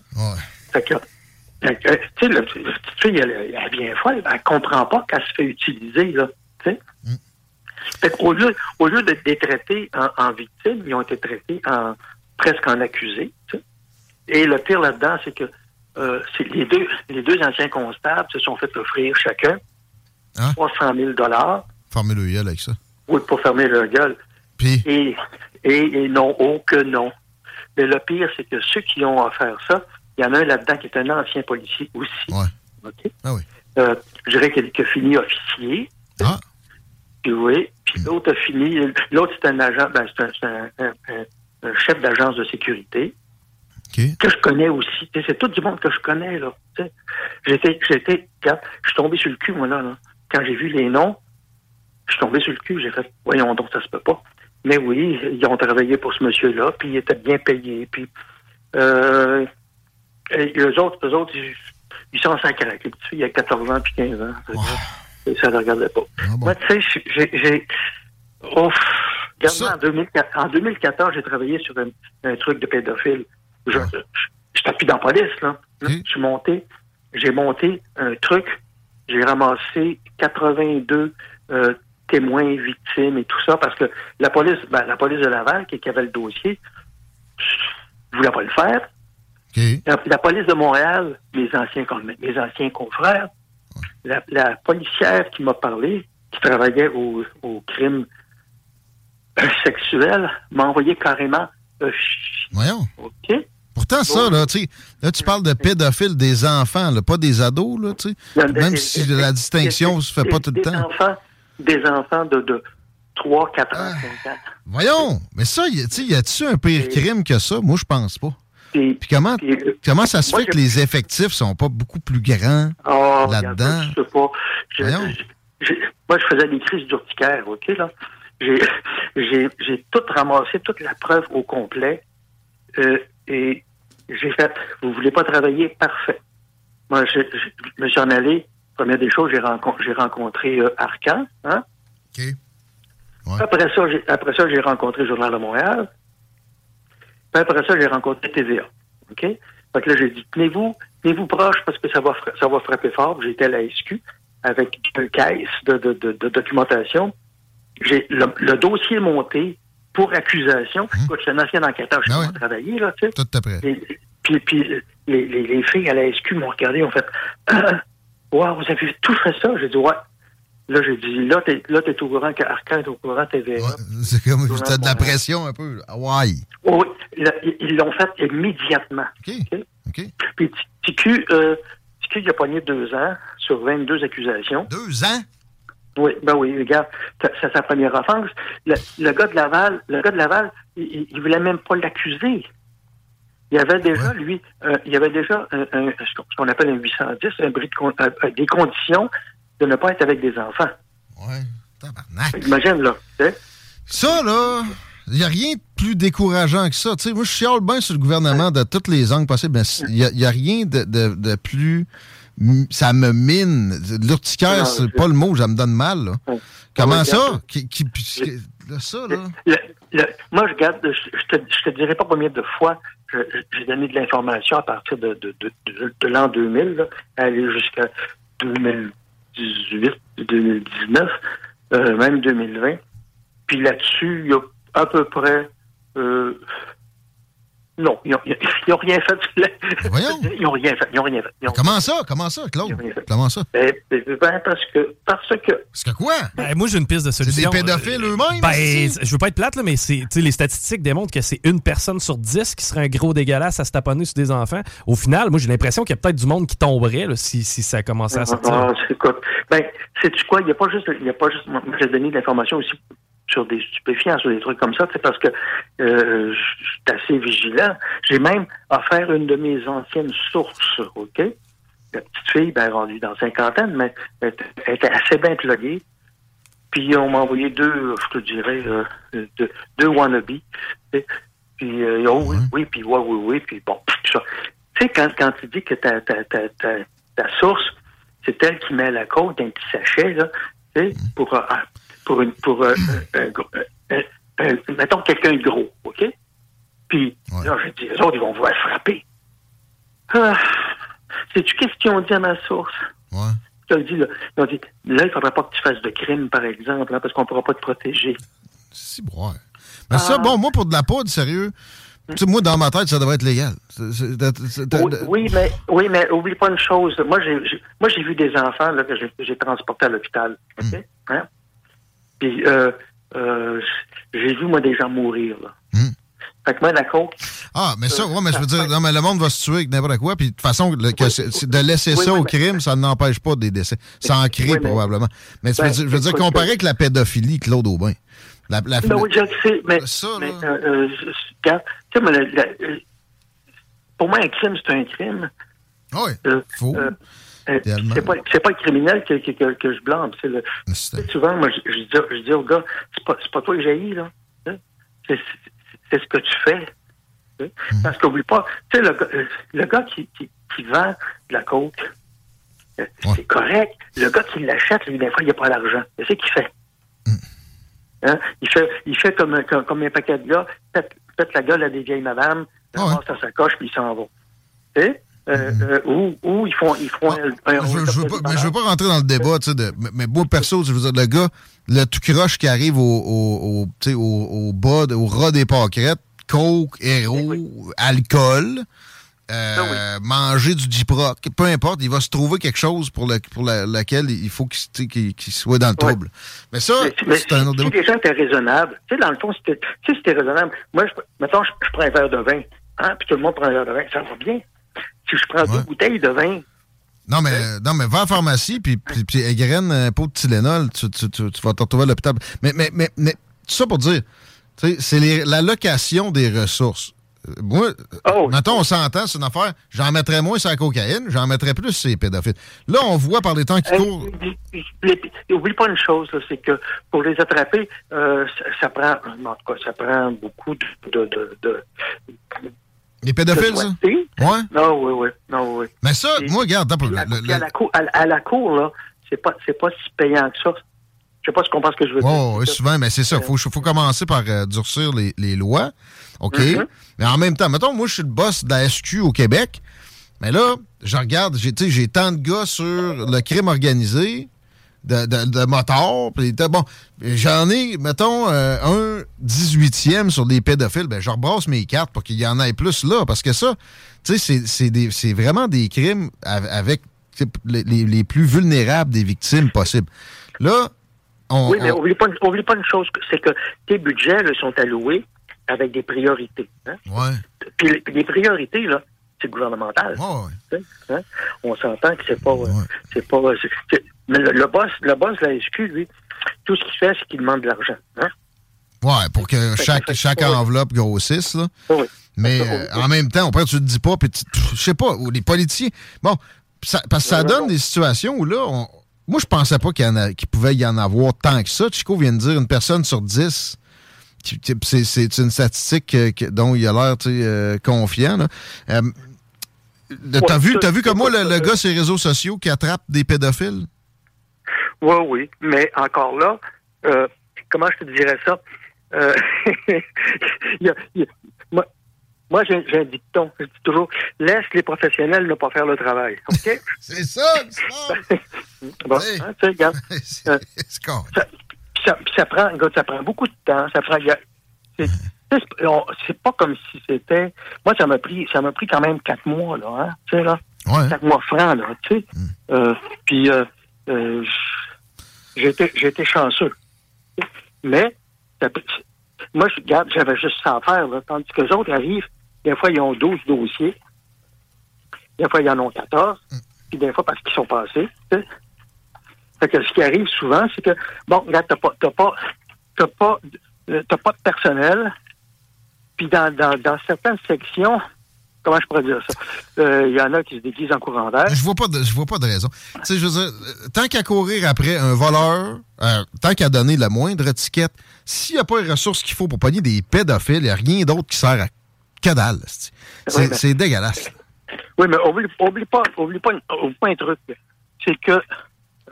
Fait que, Euh, euh, tu sais, la petite fille, elle, elle vient folle, elle comprend pas qu'elle se fait utiliser, là. Tu sais? Fait qu'au lieu, au lieu d'être traités en, en victimes, ils ont été traités en presque en accusés. tu sais. Et le pire là-dedans, c'est que euh, les deux les deux anciens constables se sont fait offrir chacun 300 000 dollars Fermez le gueule avec ça. oui, pour fermer leur gueule. Puis? Et, et, et non, oh que non. Mais le pire, c'est que ceux qui ont offert ça, il y en a un là-dedans qui est un ancien policier aussi. OK? Ah oui. Euh, je dirais qu'il qui a fini officier. Ah. Puis oui. Puis l'autre a fini. L'autre, c'est un agent, ben, c'est un, un- un- un- un chef d'agence de sécurité. Que je connais aussi. C'est tout du monde que je connais, là. J'étais, j'étais, je suis tombé sur le cul, moi, là, là. Quand j'ai vu les noms, je suis tombé sur le cul, j'ai fait, voyons donc, ça se peut pas. Mais oui, ils ont travaillé pour ce monsieur-là, puis ils étaient bien payés, puis euh, et eux autres, eux autres, ils, ils sont. Les petites filles, il y a 14 ans puis 15 ans. Ça ne regardait pas. Moi, tu sais, j'ai... Ouf! Regarde, en, 2004 en 2014, j'ai travaillé sur un, un truc de pédophile. Je je n'étais plus dans la police, là. Je suis monté, j'ai monté un truc, j'ai ramassé 82 euh, témoins, victimes et tout ça, parce que la police, ben, la police de Laval, qui, qui avait le dossier, ne voulait pas le faire. La, la police de Montréal, mes anciens, con- mes anciens confrères, la, la policière qui m'a parlé, qui travaillait au, au crime euh, sexuel, m'a envoyé carrément euh, Voyons. OK? Pourtant, ça, là, là, tu parles de pédophiles des enfants, là, pas des ados, là, tu sais. Même si la distinction se fait pas tout le temps. Enfants, des enfants de, de 3, 4 Ah. ans, 5 ans. Voyons, mais ça, y a- tu sais, y a-tu un pire crime que ça? Moi, je pense pas. Puis, comment, comment ça se moi, fait que les effectifs sont pas beaucoup plus grands Oh, là-dedans? Je sais pas. Je- je- je- moi, je faisais des crises d'urticaire, OK, là? J'ai tout ramassé, toute la preuve au complet. euh, et j'ai fait, vous voulez pas travailler? Parfait. Moi, je, je me suis en allé. Première des choses, j'ai, rencon- j'ai rencontré euh, Arcan, hein? Après ça, j'ai, après ça, j'ai rencontré Journal de Montréal. Puis après ça, j'ai rencontré TVA. OK? Fait que là, j'ai dit, tenez-vous, tenez-vous proche parce que ça va, ça va frapper fort. J'étais à la SQ avec une caisse de, de, de, de documentation. J'ai le, le dossier monté pour accusation. Écoute, je suis un ancien enquêteur, je suis travaillé, là, tu sais. Tout à. Et- Puis, puis les, les, les filles à la SQ m'ont regardé, ont fait Ah, Wow, vous avez tout fait ça? J'ai dit Ouais. Là, j'ai dit Là, t'es là, t'es au courant qu'Arcan est au courant TVA. C'est comme, t'as de la pression un peu. Ah, ouais. Oh, oui, là, ils l'ont fait immédiatement. OK. Puis TQ, euh, TQ, il a pogné deux ans sur 22 accusations. Deux ans? Oui, ben oui, regarde, c'est sa première offense. Le, le gars de Laval, le gars de Laval, il, il voulait même pas l'accuser. Il y avait déjà, lui, euh, il y avait déjà un, un- ce qu'on- appelle un 810, un bris de des conditions de ne pas être avec des enfants. Ouais, Imagine, là. Ça, là, il n'y a rien de plus décourageant que ça. Tu sais, moi, je chiale bien sur le gouvernement de toutes les angles possibles. Il n'y a, rien de, de- de plus. Ça me mine. L'urticaire, c'est pas le mot, ça me donne mal. là. Comment ça? regarde. Qui, qui- qui- là, ça, là. Le- le- moi, je garde, je, te, je te dirais pas combien de fois j'ai donné de l'information à partir de, de, de, de- de l'an 2000, là, aller jusqu'à 2018, 2019, euh, même 2020. Puis là-dessus, il y a à peu près... euh, non, ils n'ont rien fait. Ils n'ont rien fait. Ils n'ont rien fait. Ils ont- Comment ça? Comment ça, Claude? Comment ça? Ben, ben, ben, parce que... Parce que... Parce que quoi? Ben, moi, j'ai une piste de solution. des pédophiles eux-mêmes, Ben, c'est- je veux pas être plate, là, mais c'est, les statistiques démontrent que c'est une personne sur dix qui serait un gros dégueulasse à se taponner sur des enfants. Au final, moi, j'ai l'impression qu'il y a peut-être du monde qui tomberait là, si, si ça commençait à sortir. Ah, c'est- écoute, ben, sais-tu quoi? Il n'y a pas juste, il y a pas juste, j'ai donné de l'information aussi sur des stupéfiants, sur des trucs comme ça, c'est parce que euh, je suis assez vigilant. J'ai même offert une de mes anciennes sources, OK? La petite fille, ben, rendue dans cinquantaine, mais elle était- assez bien pluguée. Puis on m'a envoyé deux, je te dirais, euh, deux, deux wannabes. Puis, euh, oh oui, oui, puis ouais, oui, oui, puis bon, tout ça. Tu sais, quand, quand tu dis que ta, ta, ta, ta, ta source, c'est elle qui met la côte d'un petit sachet, là, tu sais, pour, euh, pour, une, pour euh, un, un gros- un- un- mettons quelqu'un de gros, OK? Puis, là, j'ai dit, les autres, ils vont vouloir frapper. Ah, sais-tu qu'est-ce qu'ils ont dit à ma source? Ouais. Ils ont dit, là, ils ont dit, là, il faudrait pas que tu fasses de crime, par exemple, hein, parce qu'on pourra pas te protéger. Si, ouais. Mais ça, Ah. bon, moi, pour de la poudre, sérieux, tu sais, moi, dans ma tête, ça devrait être légal. C'est- c'est- c'est- Oui, oui, mais, oui, mais oublie pas une chose. Moi, j'ai, j'ai- moi, j'ai vu des enfants là, que j'ai, j'ai transportés à l'hôpital. Hmm. OK? Hein? Puis, euh, euh, j'ai vu, moi, des gens mourir. Là. Fait que moi, la coke. Ah, mais ça, ouais, mais je veux dire, non, mais le monde va se tuer avec n'importe quoi, puis de toute façon, le- que de laisser Oui, ça oui, au mais- crime, ça n'empêche pas des décès. Ça en crée mais- probablement. Mais Ben, je veux dire, comparé avec la pédophilie, Claude Aubin. La, la- Ben oui, je le sais, mais, mais, euh, euh, regarde, la- euh, pour moi, un crime, c'est un crime. Oui, faux. C'est pas, pas le criminel que, que, que, que je blâme. C'est le, souvent, moi, je, je, dis, je dis au gars, c'est pas, pas toi que j'ai là. hein? C'est, ce que tu fais. tu sais. Parce qu'oublie pas, tu sais, le, gars- euh, le gars qui, qui, qui vend de la coke, euh, c'est correct. Le gars qui l'achète, lui, des fois, il n'a pas l'argent. C'est ce qu'il fait. Hein? Il fait, il fait comme, un- comme, comme un paquet de gars, pète, pète la gueule à des vieilles madames, ramasse sa sacoche, puis ils s'en vont. Tu sais? Euh, euh, ou, ou ils font, ils font un, un- Je, je veux pas, mais je veux pas rentrer dans le débat, tu sais, de- mais, moi, perso, je veux dire, le gars, le tout croche qui arrive au, au, au, tu sais, au, au bas, de- au ras des pâquerettes, coke, héros, alcool, euh, manger du Diproc, peu importe, il va se trouver quelque chose pour, le, pour la- laquelle il faut qu'il soit dans le trouble. Mais ça, c'est un autre si débat. les gens étaient raisonnables, tu sais, dans le fond, si si t'es raisonnable, moi, je, mettons, je, je prends un verre de vin, hein, puis tout le monde prend un verre de vin, ça va bien. Si je prends deux bouteilles de vin, Non, mais, non, mais va à la pharmacie, puis, puis, puis égrène un pot de Tylenol, tu, tu, tu, tu vas te retrouver à l'hôpital. Mais, mais, mais, mais, tout ça pour dire, tu sais, c'est l'allocation des ressources. Euh, Moi, mettons, on s'entend, c'est une affaire, j'en mettrais moins sur la cocaïne, j'en mettrais plus sur les pédophiles. Là, on voit par les temps qui Hey, courent. les- les- Oublie pas une chose, c'est que pour les attraper, euh, ça, ça prend, en tout cas, ça prend beaucoup de, de, de, de- Les pédophiles, ça? Ouais. Non, oui, oui, non, oui. Mais ça, moi, regarde, attends, à, le- à la cour, à, à la cour, là, c'est pas, c'est pas si payant que ça. Je sais pas si tu comprends ce que je veux dire. Oui, souvent, mais c'est ça. Il faut, faut commencer par euh, durcir les, les lois. OK? Mhm. Mais en même temps, mettons, moi, je suis le boss de la SQ au Québec. Mais là, je regarde, j'ai tu sais, j'ai tant de gars sur le crime organisé, de, de, motards. bon, j'en ai, mettons, euh, un 18e sur des pédophiles. Ben, je rebrasse mes cartes pour qu'il y en ait plus là. Parce que ça, tu sais, c'est- vraiment des crimes av- avec les, les- les plus vulnérables des victimes possibles. Là, on. Oui, mais on- oublie pas, oublie pas une chose, c'est que tes budgets là, sont alloués avec des priorités. Hein? Ouais. Puis, les- priorités, là, c'est gouvernemental. Tu sais, hein? On s'entend que c'est pas. c'est pas mais le, le boss, le boss de la SQ, lui, tout ce qu'il fait, c'est qu'il demande de l'argent. Hein? Ouais, pour que Fait- chaque, chaque enveloppe grossisse, là. Oui. Mais euh, en même temps, après, tu te dis pas, puis je sais pas, ou les politiciens. Bon, ça- parce que ça donne des situations où là, on- moi, je pensais pas qu'il pouvait y en avoir tant que ça. Chico vient de dire une personne sur dix. C'est une statistique euh, dont il a l'air euh, confiant. là. Euh, T'as vu, t'as vu comme moi le, le gars sur les réseaux sociaux qui attrape des pédophiles? Oui, oui. Mais encore là, euh, comment je te dirais ça? Euh, il y a- il y a- moi, moi j'ai j'ai un dicton. Je dis toujours laisse les professionnels ne pas faire le travail. OK? C'est ça, Bon, hein, tu sais, regarde. Euh, ça, ça, ça prend, regarde, ça prend beaucoup de temps. Ça prend. c'est- c'est c'est pas comme si c'était. Moi, ça m'a pris, ça m'a pris quand même quatre mois là, hein, tu sais là, quatre mois francs là, tu sais. Euh, puis euh, été chanceux. Mais moi, je regarde, j'avais juste ça à faire là, tandis que les autres arrivent. Des fois, ils ont 12 dossiers. Des fois, ils en ont 14. Puis des fois, parce qu'ils sont passés. Fait que ce qui arrive souvent, c'est que, bon, regarde, t'as pas, t'as pas, t'as pas, euh, t'as pas de personnel. Puis dans, dans, dans certaines sections, comment je pourrais dire ça? Euh, Il y en a qui se déguisent en courant d'air. Je vois pas de, je vois pas de raison. Tu sais, je veux dire, euh, tant qu'à courir après un voleur, euh, tant qu'à donner la moindre étiquette, s'il n'y a pas les ressources qu'il faut pour pogner des pédophiles, il n'y a rien d'autre qui sert à dalle. c'est- C'est Oui, c'est dégueulasse. Oui, mais oublie, oublie pas, oublie pas, oublie pas un truc. C'est que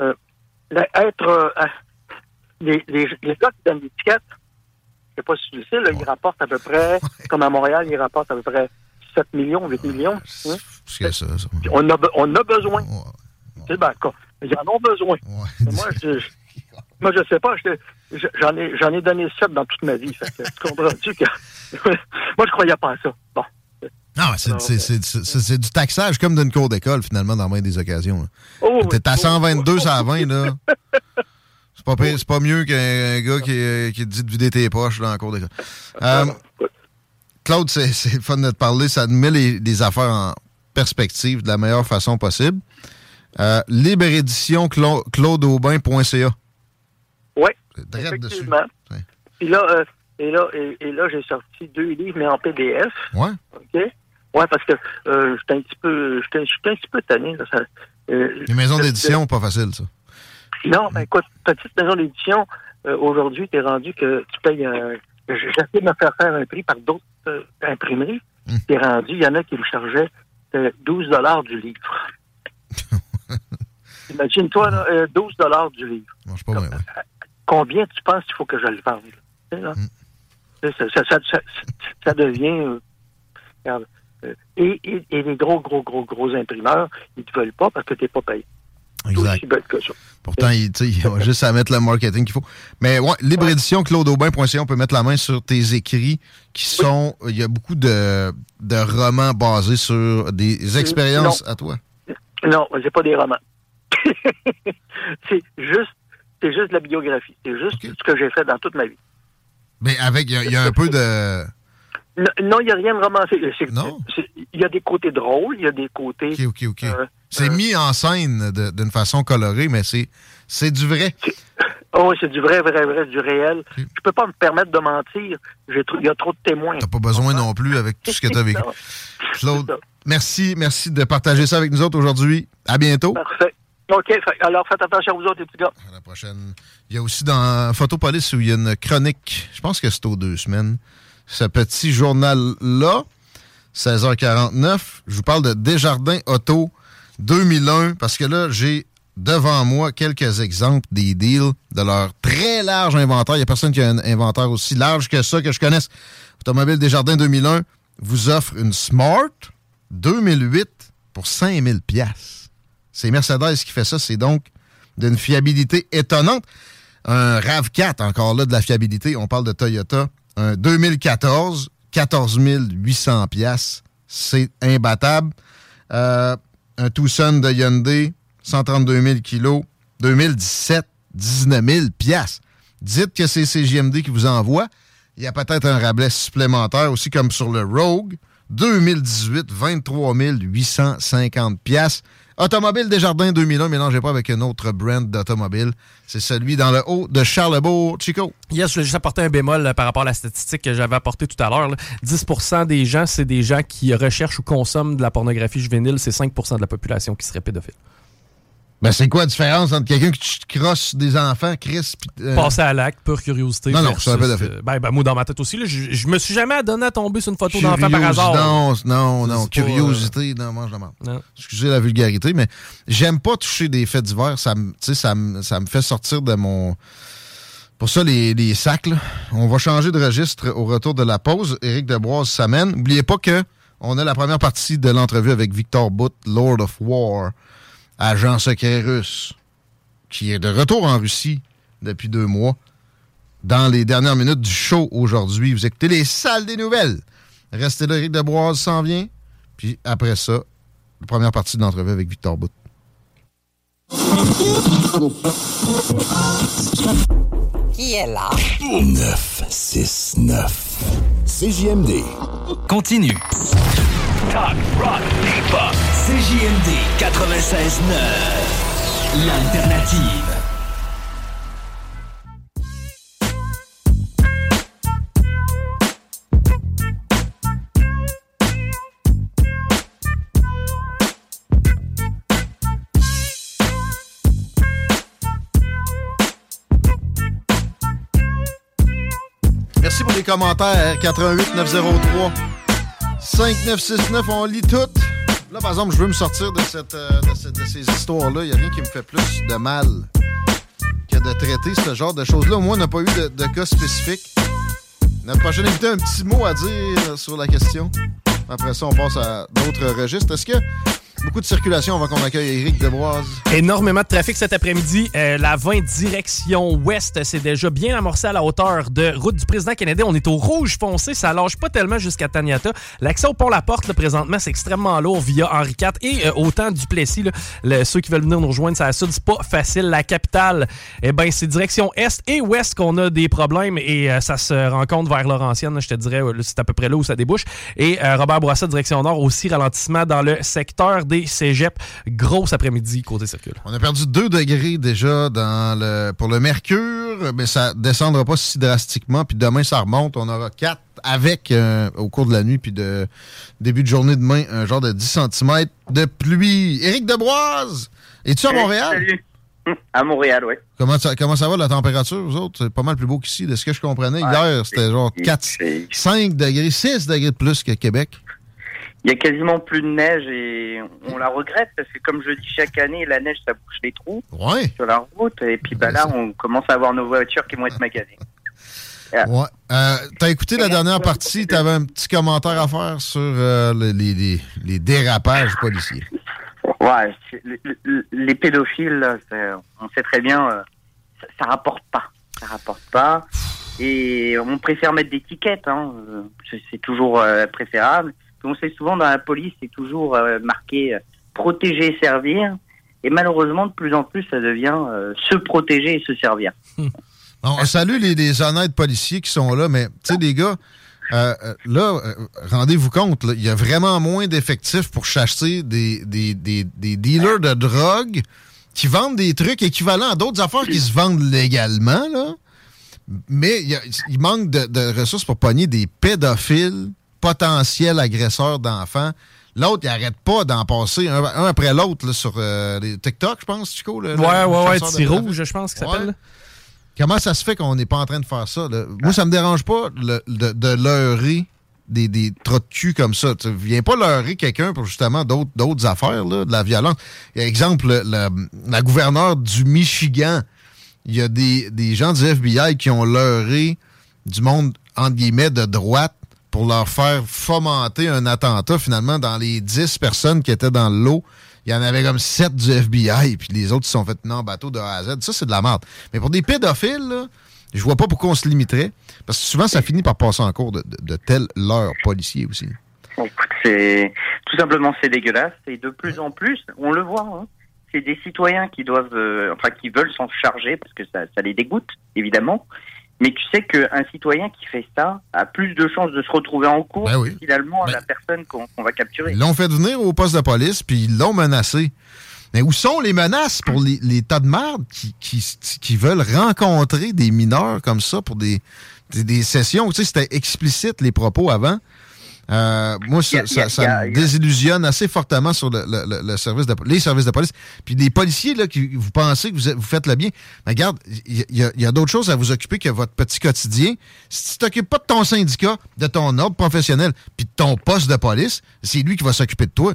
euh, la- être euh, euh, les, les, les gars qui donnent l'étiquette, je sais pas si tu le sais, là, ils rapportent à peu près, comme à Montréal, ils rapportent à peu près 7 millions, 8 millions. hein? Que ça, ça. On, a, on a besoin. C'est quoi, ils en ont besoin. Moi, je, je- moi, je sais pas. J'en ai, j'en ai donné sept dans toute ma vie. Fait que, tu comprends-tu que... moi, je croyais pas à ça. Bon. Non, c'est- du taxage comme d'une cour d'école, finalement, dans bien des occasions. là. Oh, T'es à 122 sur 20, là. C'est pas, pire- c'est pas mieux qu'un gars qui, euh, qui dit de vider tes poches dans la cour d'école. Euh, Claude, c'est fun de te parler. Ça met les, les affaires en perspective de la meilleure façon possible. Euh, libre édition cla- claudeaubin.ca. Oui, Direct effectivement. Puis là, euh, et là, et, et là j'ai sorti deux livres, mais en PDF. Ouais. OK? Ouais, parce que euh, j'étais un petit peu j'étais un petit peu tanné. Là, ça, euh, Les maisons d'édition, pas facile, ça. Non, ben écoute, petite maison d'édition, euh, aujourd'hui, t'es rendu que tu payes un... J'essaie de me faire faire un prix par d'autres euh, imprimeries. T'es rendu, il y en a qui me chargeaient euh, 12 du livre. Imagine-toi, là, euh, 12 du livre. pas bien, Combien tu penses qu'il faut que je le vende? Là? Sais, Ça, ça, ça, ça- ça devient... regarde, et, et, et les gros, gros, gros, gros imprimeurs, ils ne te veulent pas parce que tu n'es pas payé. Exact. aussi bête que ça. Pourtant, il, il a juste à mettre le marketing qu'il faut. Mais ouais, libre édition, claudeaubin.ca, on peut mettre la main sur tes écrits qui sont. Il y a beaucoup de, de romans basés sur des expériences non. à toi. Non, c'est pas des romans. c'est juste, c'est juste de la biographie. C'est juste ce que j'ai fait dans toute ma vie. Mais avec, il y a- il y, a un peu de. Non, non, il n'y a rien de romancé. C'est- Il y a des côtés drôles, il y a des côtés. OK, OK, OK. euh, C'est mis en scène d'une façon colorée, mais c'est du vrai. Oh, oui, c'est du vrai, vrai, vrai, du réel. Je peux pas me permettre de mentir. Il y a trop de témoins. T'as pas besoin non plus avec tout ce que tu as vécu. Non. Claude, merci, merci de partager ça avec nous autres aujourd'hui. À bientôt. Parfait. OK, alors faites attention à vous autres, les petits gars. À la prochaine. Il y a aussi dans Photopolis où il y a une chronique, je pense que c'est aux deux semaines, ce petit journal-là, 16h49. Je vous parle de Desjardins Auto 2001 parce que là, j'ai devant moi quelques exemples des deals de leur très large inventaire. Il n'y a personne qui a un inventaire aussi large que ça que je connaisse. Automobile Desjardins 2001 vous offre une Smart 2008 pour 5000 pièces. C'est Mercedes qui fait ça. C'est donc d'une fiabilité étonnante. Un RAV4, encore là, de la fiabilité. On parle de Toyota. Un 2014, 14 800 pièces. C'est imbattable. Euh, un Tucson de Hyundai, 132 000 kilos. 2017, 19 000 pièces. Dites que c'est CJMD qui vous envoie. Il y a peut-être un rabais supplémentaire aussi, comme sur le Rogue. 2018, 23 850 pièces. Automobile Desjardins 2001, mélangez pas avec un autre brand d'automobile. C'est celui dans le haut de Charlebourg, Chico. Yes, je voulais juste apporter un bémol euh, par rapport à la statistique que j'avais apportée tout à l'heure. là. 10% des gens, c'est des gens qui recherchent ou consomment de la pornographie juvénile. C'est 5% de la population qui serait pédophile. Ben, c'est quoi la différence entre quelqu'un qui crosse des enfants, Chris, pis, euh, Passer à l'acte, pure curiosité. Non, non, versus, c'est un pédophile. euh, Ben, ben, moi, dans ma tête aussi, là, je, je me suis jamais adonné à tomber sur une photo d'enfant par hasard. Non, non, non, C'est pas, curiosité, non, mange la merde. Excusez la vulgarité, mais j'aime pas toucher des faits divers. Ça me, ça me, ça me fait sortir de mon. Pour ça, les, les sacs, là, on va changer de registre au retour de la pause. Éric Deboise s'amène. N'oubliez pas que on a la première partie de l'entrevue avec Victor Bout, Lord of War, agent secret russe, qui est de retour en Russie depuis deux mois. Dans les dernières minutes du show aujourd'hui, vous écoutez les salles des nouvelles. Restez là, Éric Deboise s'en vient. Puis après ça, la première partie de l'entrevue avec Victor Bout. Qui est là? 969. CJMD. Continue. Talk, rock, hip-hop. CJMD 96.9. L'alternative. Merci pour les commentaires. 88 903 5969, on lit tout. Là, par exemple, je veux me sortir de, cette, euh, de, ce- de ces histoires-là. Il n'y a rien qui me fait plus de mal que de traiter ce genre de choses-là. Au moins, on n'a pas eu de, de cas spécifique. Notre prochain invité a un petit mot à dire sur la question. Après ça, on passe à d'autres registres. Est-ce que beaucoup de circulation avant qu'on accueille Éric Deboise? Énormément de trafic cet après-midi. Euh, la 20 direction ouest, c'est déjà bien amorcé à la hauteur de route du président Kennedy. On est au rouge foncé, ça lâche pas tellement jusqu'à Taniata. L'accès au pont La Porte, là, présentement, c'est extrêmement lourd via Henri IV et euh, autant du Plessis. là. Le- ceux qui veulent venir nous rejoindre, ça sud, c'est pas facile. La capitale, eh ben, c'est direction est et ouest qu'on a des problèmes et euh, ça se rencontre vers Laurentienne. Je te dirais, euh, c'est à peu près là où ça débouche. Et euh, Robert Bourassa, direction nord, aussi ralentissement dans le secteur des cégeps. Grosse après-midi côté circule. On a perdu 2 degrés déjà dans le, pour le mercure, mais ça descendra pas si drastiquement. Puis demain, ça remonte. On aura 4 avec, euh, au cours de la nuit, puis de début de journée demain, un genre de 10 cm de pluie. Éric Deboise, es-tu à Montréal? Salut. À Montréal, oui. Comment ça, comment ça va la température, vous autres? C'est pas mal plus beau qu'ici. De ce que je comprenais, hier, c'était genre 4, 5 degrés, 6 degrés de plus que Québec. Il y a quasiment plus de neige et on la regrette parce que, comme je dis chaque année, la neige, ça bouche les trous Ouais. sur la route. Et puis bah, là, on commence à avoir nos voitures qui vont être maganées. Ouais. Euh, T'as écouté la dernière partie, t'avais un petit commentaire à faire sur euh, le- les, les- les dérapages policiers. Ouais, les pédophiles, on sait très bien, euh, ça, ça rapporte pas. Ça rapporte pas. Et on préfère mettre des tickets, hein, c'est- toujours préférable. On sait souvent dans la police, c'est toujours euh, marqué euh, protéger servir. Et malheureusement, de plus en plus, ça devient euh, se protéger et se servir. On salue les, les honnêtes policiers qui sont là, mais tu sais, les gars, là, rendez-vous compte, il y a vraiment moins d'effectifs pour chasser des, dealers de drogue qui vendent des trucs équivalents à d'autres affaires qui se vendent légalement. Mais il manque de, de ressources pour pogner des pédophiles, potentiels agresseurs d'enfants. L'autre, il arrête pas d'en passer un, un après l'autre sur euh, les TikTok, je pense, Chico. le- Ouais, le ouais, ouais, Petit. Rouge, je pense qu'il Ouais. s'appelle. Comment ça se fait qu'on n'est pas en train de faire ça? là? Moi, ça me dérange pas le- de, de leurrer des, des de cul comme ça. Tu viens pas leurrer quelqu'un pour justement d'autres affaires, là, de la violence. Exemple, la, la gouverneure du Michigan, il y a des, des gens du FBI qui ont leurré du monde, entre guillemets, de droite pour leur faire fomenter un attentat. Finalement, dans les 10 personnes qui étaient dans le lot, il y en avait comme 7 du FBI, puis les autres se sont fait en bateau de A à Z. Ça, c'est de la merde. Mais pour des pédophiles, là, je vois pas pourquoi on se limiterait. Parce que souvent, ça finit par passer en cours de, de, de tels leurs policiers aussi. C'est tout simplement c'est dégueulasse et de plus en plus, on le voit. hein, c'est des citoyens qui doivent, euh, enfin qui veulent s'en charger parce que ça, ça les dégoûte évidemment. Mais tu sais qu'un citoyen qui fait ça a plus de chances de se retrouver en cours Ben oui. finalement la personne qu'on va capturer. Ils l'ont fait venir au poste de police, puis ils l'ont menacé. Mais où sont les menaces pour les, les tas de merde qui, qui, qui veulent rencontrer des mineurs comme ça pour des, des, des sessions? Tu sais, c'était explicite les propos avant. Euh, moi, ça, me désillusionne assez fortement sur le, le- le- service de, les services de police. Puis des policiers, là, qui vous pensez que vous, vous faites le bien. Mais regarde, il y, a- y a d'autres choses à vous occuper que votre petit quotidien. Si tu t'occupes pas de ton syndicat, de ton ordre professionnel, puis de ton poste de police, c'est lui qui va s'occuper de toi.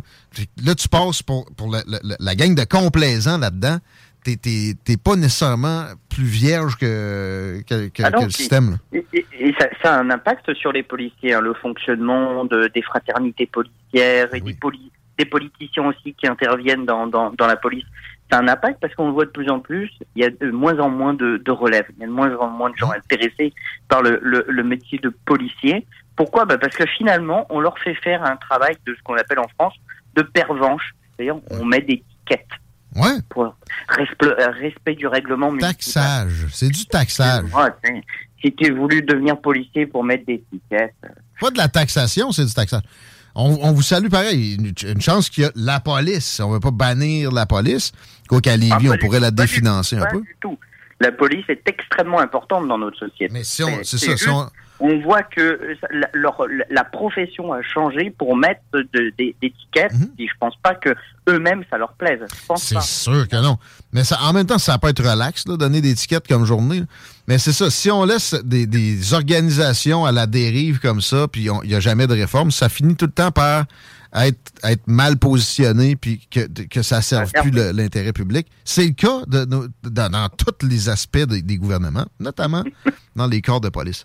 Là, tu passes pour, pour la, la- la gang de complaisants là-dedans. T'es- pas nécessairement plus vierge que, que, que- Ah non, que le système. Et, et- et ça, ça a un impact sur les policiers, hein, le fonctionnement de, des fraternités policières et des, poli- des politiciens aussi qui interviennent dans, dans, dans la police. Ça a un impact parce qu'on le voit de plus en plus, il y a de moins en moins de, de relève, il y a de moins en moins de gens intéressés par le, le, le métier de policier. Pourquoi? Bah Parce que finalement, on leur fait faire un travail de ce qu'on appelle en France de pervenche. C'est-à-dire, on met des tickets. Ouais. Pour respect, respect du règlement municipal. Taxage. C'est du taxage. Ouais, si tu voulu devenir policier pour mettre des tickets. euh, Pas de la taxation, c'est du taxage. On, on vous salue pareil. Une, une chance qu'il y a la police. On ne veut pas bannir la police. Quoi qu'à Lévis, on pourrait la définancer un pas peu. du tout. La police est extrêmement importante dans notre société. Mais si on- c'est ça, juste, si on- on voit que euh, la, leur- la profession a changé pour mettre de- des étiquettes. Et je pense pas que eux-mêmes ça leur plaise. C'est sûr que non. Mais ça, en même temps, ça peut être relax, là, donner des étiquettes comme journée. là. Mais c'est ça, si on laisse des, des organisations à la dérive comme ça, puis il n'y a jamais de réforme, ça finit tout le temps par être, être mal positionné, puis que, que ça ne serve Ça plus l'intérêt public. C'est le cas de, dans, dans tous les aspects des, des gouvernements, notamment dans les corps de police.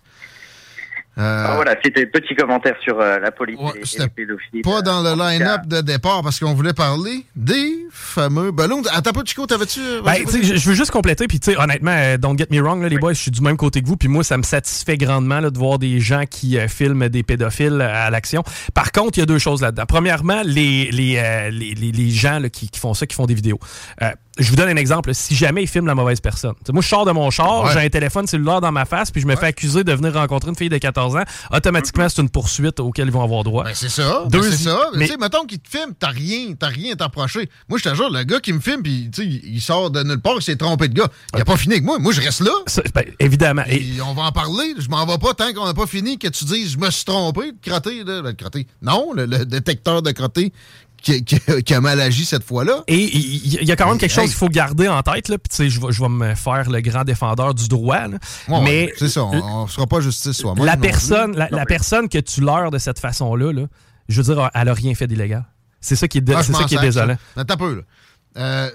Euh, Ah, voilà, c'était petit commentaire sur euh, la police et- et, c'était les pédophiles. Pas dans le line-up de départ parce qu'on voulait parler des fameux ballons. Attends pas, Chico, t'avais-tu. euh, Ben, tu sais, je, veux juste compléter, puis tu sais, honnêtement, euh, don't get me wrong, là, les boys, je suis du même côté que vous, puis moi, ça me satisfait grandement là, de voir des gens qui euh, filment des pédophiles euh, à l'action. Par contre, il y a deux choses là-dedans. Premièrement, les, les, euh, les, les- les gens là, qui, qui font ça, qui font des vidéos. Euh, je vous donne un exemple. Si jamais ils filment la mauvaise personne. Moi, je sors de mon char, Ouais. j'ai un téléphone cellulaire dans ma face, puis je me fais accuser de venir rencontrer une fille de 14 ans. Automatiquement, c'est une poursuite auquel ils vont avoir droit. Ben, c'est ça. ben, Deux- c'est ça. mais- Tu sais, mettons qu'il te filme, t'as rien, t'as rien à t'approcher. Moi, je te jure, le gars qui me filme, puis tu sais, il sort de nulle part, il s'est trompé de gars. Il a pas fini avec moi. Moi, je reste là. ben, évidemment. Et on va en parler. Je m'en vais pas tant qu'on n'a pas fini que tu dises, je me suis trompé de crotté, là, le crotté. Non, le, le détecteur de crotté qui, qui- qui a mal agi cette fois-là. Et il y, a quand même quelque chose qu'il faut garder en tête. Là. Puis, je vais, je vais me faire le grand défendeur du droit. là. Ouais, mais ouais, c'est ça, on ne fera pas justice soi-même. la personne, la, la personne que tu leurres de cette façon-là, là, je veux dire, elle a rien fait d'illégal. C'est ça qui est, Ah, c'est ça qui est désolant. Attends un peu, là. Euh,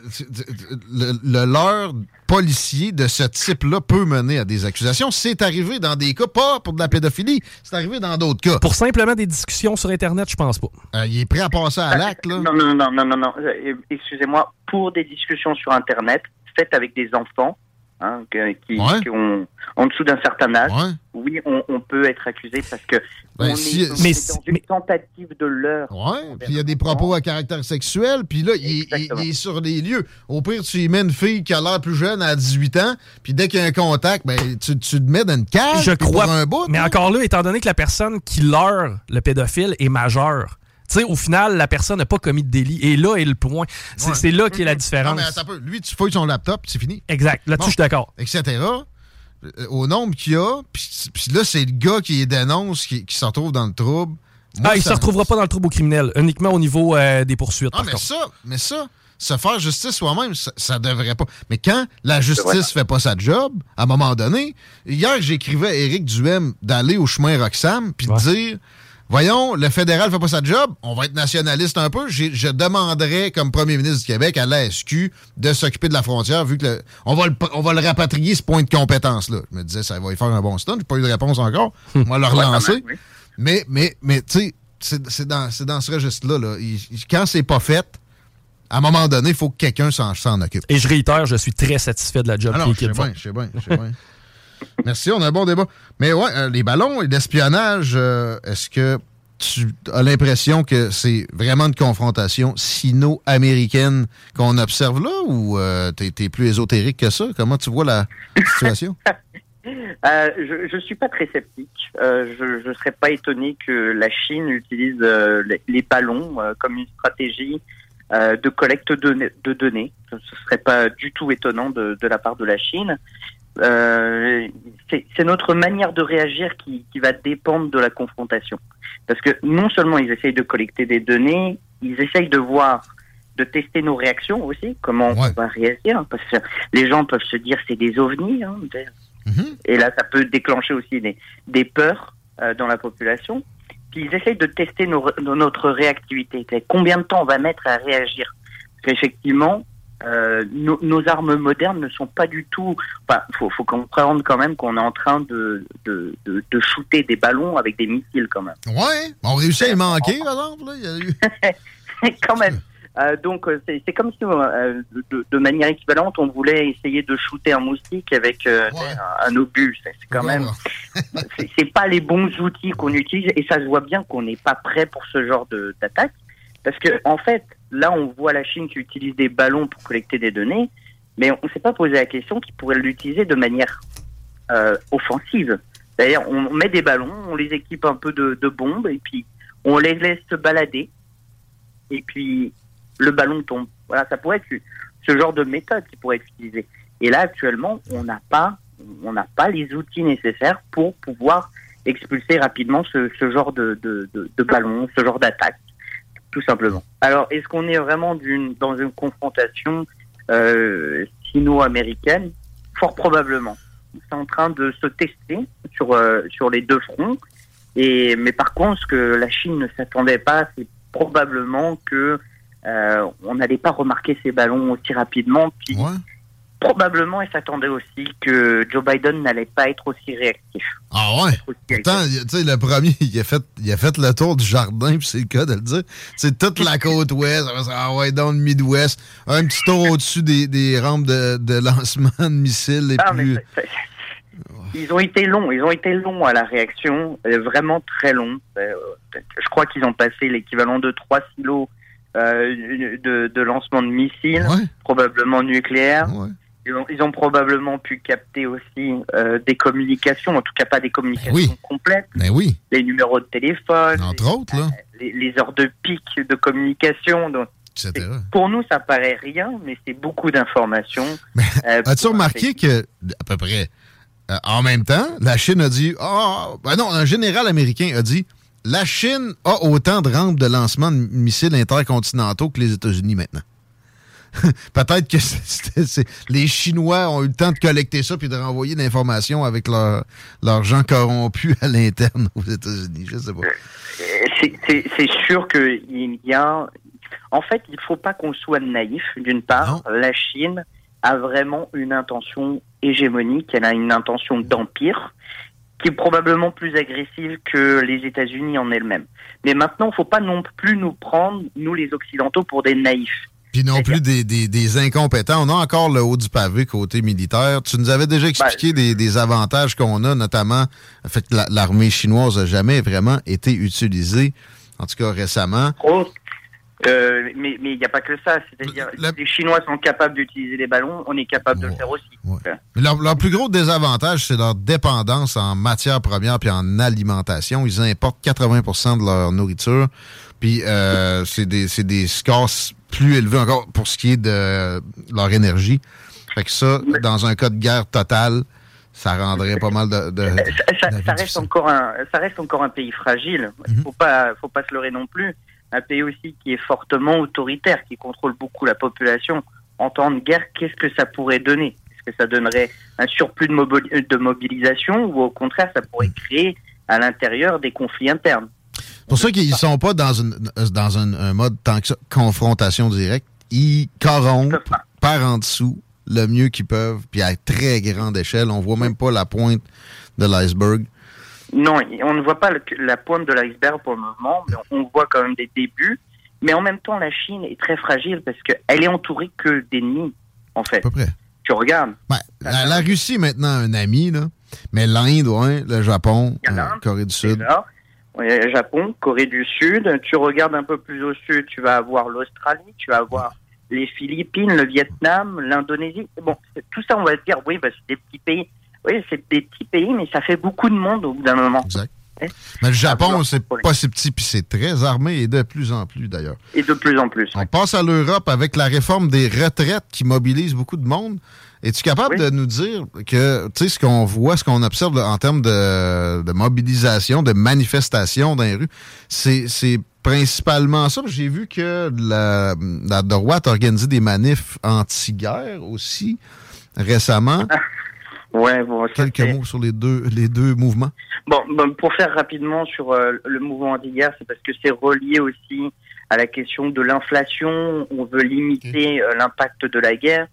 le, le leurre policier de ce type-là peut mener à des accusations. C'est arrivé dans des cas, pas pour de la pédophilie, c'est arrivé dans d'autres cas. Pour simplement des discussions sur Internet, je pense pas. Euh, il est prêt à passer à l'acte, là. Non, non, non, non, non, non. Euh, Excusez-moi, pour des discussions sur Internet, faites avec des enfants hein, qui, Ouais. qui ont en dessous d'un certain âge, oui, on, on peut être accusé parce que Ben, on si- est, on mais est dans une tentative de leurre. Ouais, puis il y a des propos à caractère sexuel, puis là, il, il- il est sur les lieux. Au pire, tu y mets une fille qui a l'air plus jeune à 18 ans, puis dès qu'il y a un contact, ben, tu, tu te mets dans une cage, Je crois. pour un bout. mais encore là, étant donné que la personne qui leurre le pédophile est majeure, tu sais, au final, la personne n'a pas commis de délit. Et là est le point. C'est Ouais. là qu'est la Non, différence. mais attends un peu. Lui, tu fouilles son laptop, c'est fini. Exact. Là-dessus, je suis d'accord. Etc. Euh, Au nombre qu'il y a, puis là, c'est le gars qui les dénonce qui, qui se retrouve dans le trouble. Moi, ah, il ça- se retrouvera pas dans le trouble criminel, uniquement au niveau euh, des poursuites. Ah, par mais contre. ça, mais ça, se faire justice soi-même, ça, ça devrait pas. Mais quand la justice fait pas sa job, à un moment donné, hier, j'écrivais à Éric Duhem d'aller au chemin Roxham puis de dire Voyons, le fédéral fait pas sa job, on va être nationaliste un peu. Je demanderais, comme premier ministre du Québec, à l'ASQ de s'occuper de la frontière, vu que le- on, va le, on va le rapatrier, ce point de compétence-là. Je me disais, ça va y faire un bon stunt. J'ai pas eu de réponse encore. On va le relancer. Mais, mais, mais tu sais, c'est dans, c'est dans ce registre-là. Là. Quand c'est pas fait, à un moment donné, il faut que quelqu'un s'en s'en occupe. Et je réitère, je suis très satisfait de la job Ah qui je sais est bien, je sais bien, je sais bien. Merci, on a un bon débat. Mais ouais, euh, les ballons et l'espionnage, euh, est-ce que tu as l'impression que c'est vraiment une confrontation sino-américaine qu'on observe là ou euh, t'es t'es plus ésotérique que ça? Comment tu vois la situation? Euh, je ne suis pas très sceptique. Je ne serais pas étonné que la Chine utilise les, ballons comme une stratégie de collecte de, données. Ce ne serait pas du tout étonnant de la part de la Chine. Euh, c'est notre manière de réagir qui, qui va dépendre de la confrontation. Parce que non seulement ils essayent de collecter des données, ils essayent de voir, de tester nos réactions aussi, comment on va réagir. Parce que les gens peuvent se dire c'est des ovnis. Hein, et là, ça peut déclencher aussi des, des peurs euh, dans la population. Puis ils essayent de tester nos, notre réactivité. Combien de temps on va mettre à réagir Parce qu'effectivement, euh, nos, nos armes modernes ne sont pas du tout... Enfin, faut, faut comprendre quand même qu'on est en train de, de, de, de shooter des ballons avec des missiles quand même. Ouais, on réussit à y manquer, par exemple. Là. Il y a eu... quand même. Euh, donc euh, c'est comme si euh, de, de manière équivalente on voulait essayer de shooter un moustique avec euh, un, un obus. C'est quand même c'est- pas les bons outils qu'on utilise et ça se voit bien qu'on n'est pas prêt pour ce genre d'attaque parce que en fait là on voit la Chine qui utilise des ballons pour collecter des données mais on s'est pas posé la question qu'ils pourraient l'utiliser de manière euh, offensive. D'ailleurs, on met des ballons, on les équipe un peu de, bombes et puis on les laisse se balader. Et puis le ballon tombe. Voilà, ça pourrait être ce genre de méthode qui pourrait être utilisée. Et là, actuellement, on n'a pas, les outils nécessaires pour pouvoir expulser rapidement ce, ce genre de, de, de, de ballon, ce genre d'attaque, tout simplement. Alors, est-ce qu'on est vraiment d'une, dans une confrontation euh, sino-américaine? Fort probablement. C'est en train de se tester sur, euh, sur les deux fronts. Et, mais par contre, ce que la Chine ne s'attendait pas, c'est probablement que euh, on n'allait pas remarquer ces ballons aussi rapidement. Probablement, elle s'attendait aussi que Joe Biden n'allait pas être aussi réactif. Ah ouais? Pourtant, tu sais, le premier, il a, fait, il a fait le tour du jardin, puis c'est le cas de le dire. C'est toute la côte ouest, ah ouais, dans le Midwest. Un petit tour au-dessus des, des rampes de, de lancement de missiles les Ah, plus... mais Ils ont été longs, ils ont été longs à la réaction, euh, vraiment très longs. Euh, je crois qu'ils ont passé l'équivalent de trois silos euh, de, de lancement de missiles, probablement nucléaires. Ils ont probablement pu capter aussi euh, des communications, en tout cas pas des communications complètes. Ben oui, Les numéros de téléphone, entre autres, là, les, les heures de pic de communication. Donc, pour nous, ça paraît rien, mais c'est beaucoup d'informations. Euh, As-tu remarqué que, à peu près, euh, en même temps, la Chine a dit, ah, ben non, un général américain a dit, la Chine a autant de rampes de lancement de missiles intercontinentaux que les États-Unis maintenant. Peut-être que les Chinois ont eu le temps de collecter ça puis de renvoyer l'information avec leur- leurs gens corrompus à l'interne aux États-Unis. Je sais pas. Euh, c'est- sûr qu'il y a. En fait, il ne faut pas qu'on soit naïf. D'une part, la Chine a vraiment une intention hégémonique, elle a une intention d'empire qui est probablement plus agressive que les États-Unis en elles-mêmes. Mais maintenant, il ne faut pas non plus nous prendre, nous les Occidentaux, pour des naïfs. Puis non plus des, des- des incompétents. On a encore le haut du pavé côté militaire. Tu nous avais déjà expliqué des, des avantages qu'on a, notamment fait que la- l'armée chinoise n'a jamais vraiment été utilisée, en tout cas récemment. Oh. Euh, mais mais il n'y a pas que ça. C'est-à-dire, les Chinois sont capables d'utiliser les ballons, on est capable de le faire aussi. Mais leur, leur plus gros désavantage, c'est leur dépendance en matières premières puis en alimentation. Ils importent 80% de leur nourriture. Puis euh, c'est des, c'est des scores plus élevés encore pour ce qui est de leur énergie. Fait que ça, dans un cas de guerre totale, ça rendrait pas mal de... de- ça, ça reste encore un, ça reste encore un pays fragile. Il faut pas, faut pas se leurrer non plus. Un pays aussi qui est fortement autoritaire, qui contrôle beaucoup la population. En temps de guerre, qu'est-ce que ça pourrait donner? Est-ce que ça donnerait un surplus de, mobili- de mobilisation ou au contraire, ça pourrait créer à l'intérieur des conflits internes? Pour ça qu'ils sont pas dans, une, dans un, un mode tant que ça, confrontation directe. Ils corrompent par en dessous le mieux qu'ils peuvent, puis à très grande échelle. On voit même pas la pointe de l'iceberg. Non, on ne voit pas le- la pointe de l'iceberg pour le moment, mais on voit quand même des débuts. Mais en même temps, la Chine est très fragile parce qu'elle est entourée que d'ennemis, en fait. À peu près. Tu regardes. La, la Russie, maintenant, un ami, là. Mais l'Inde, ouais, le Japon, euh, Corée du Sud. Déjà. Japon, Corée du Sud. Tu regardes un peu plus au sud, tu vas avoir l'Australie, tu vas avoir les Philippines, le Vietnam, l'Indonésie. Bon, tout ça, on va se dire, oui, bah, c'est des petits pays. Oui, c'est des petits pays, mais ça fait beaucoup de monde au bout d'un moment. Mais le Japon, c'est pas si petit, puis c'est très armé, et de plus en plus, d'ailleurs. Et de plus en plus. On passe à l'Europe avec la réforme des retraites qui mobilise beaucoup de monde. Es-tu capable de nous dire que, tu sais, ce qu'on voit, ce qu'on observe en termes de, de mobilisation, de manifestation dans les rues, c'est principalement ça? J'ai vu que la, la droite a organisé des manifs anti-guerre aussi récemment. Ouais, bon, Quelques mots sur les deux, les deux mouvements? Bon, bon, pour faire rapidement sur euh, le mouvement anti-guerre, c'est parce que c'est relié aussi à la question de l'inflation. On veut limiter euh, l'impact de la guerre.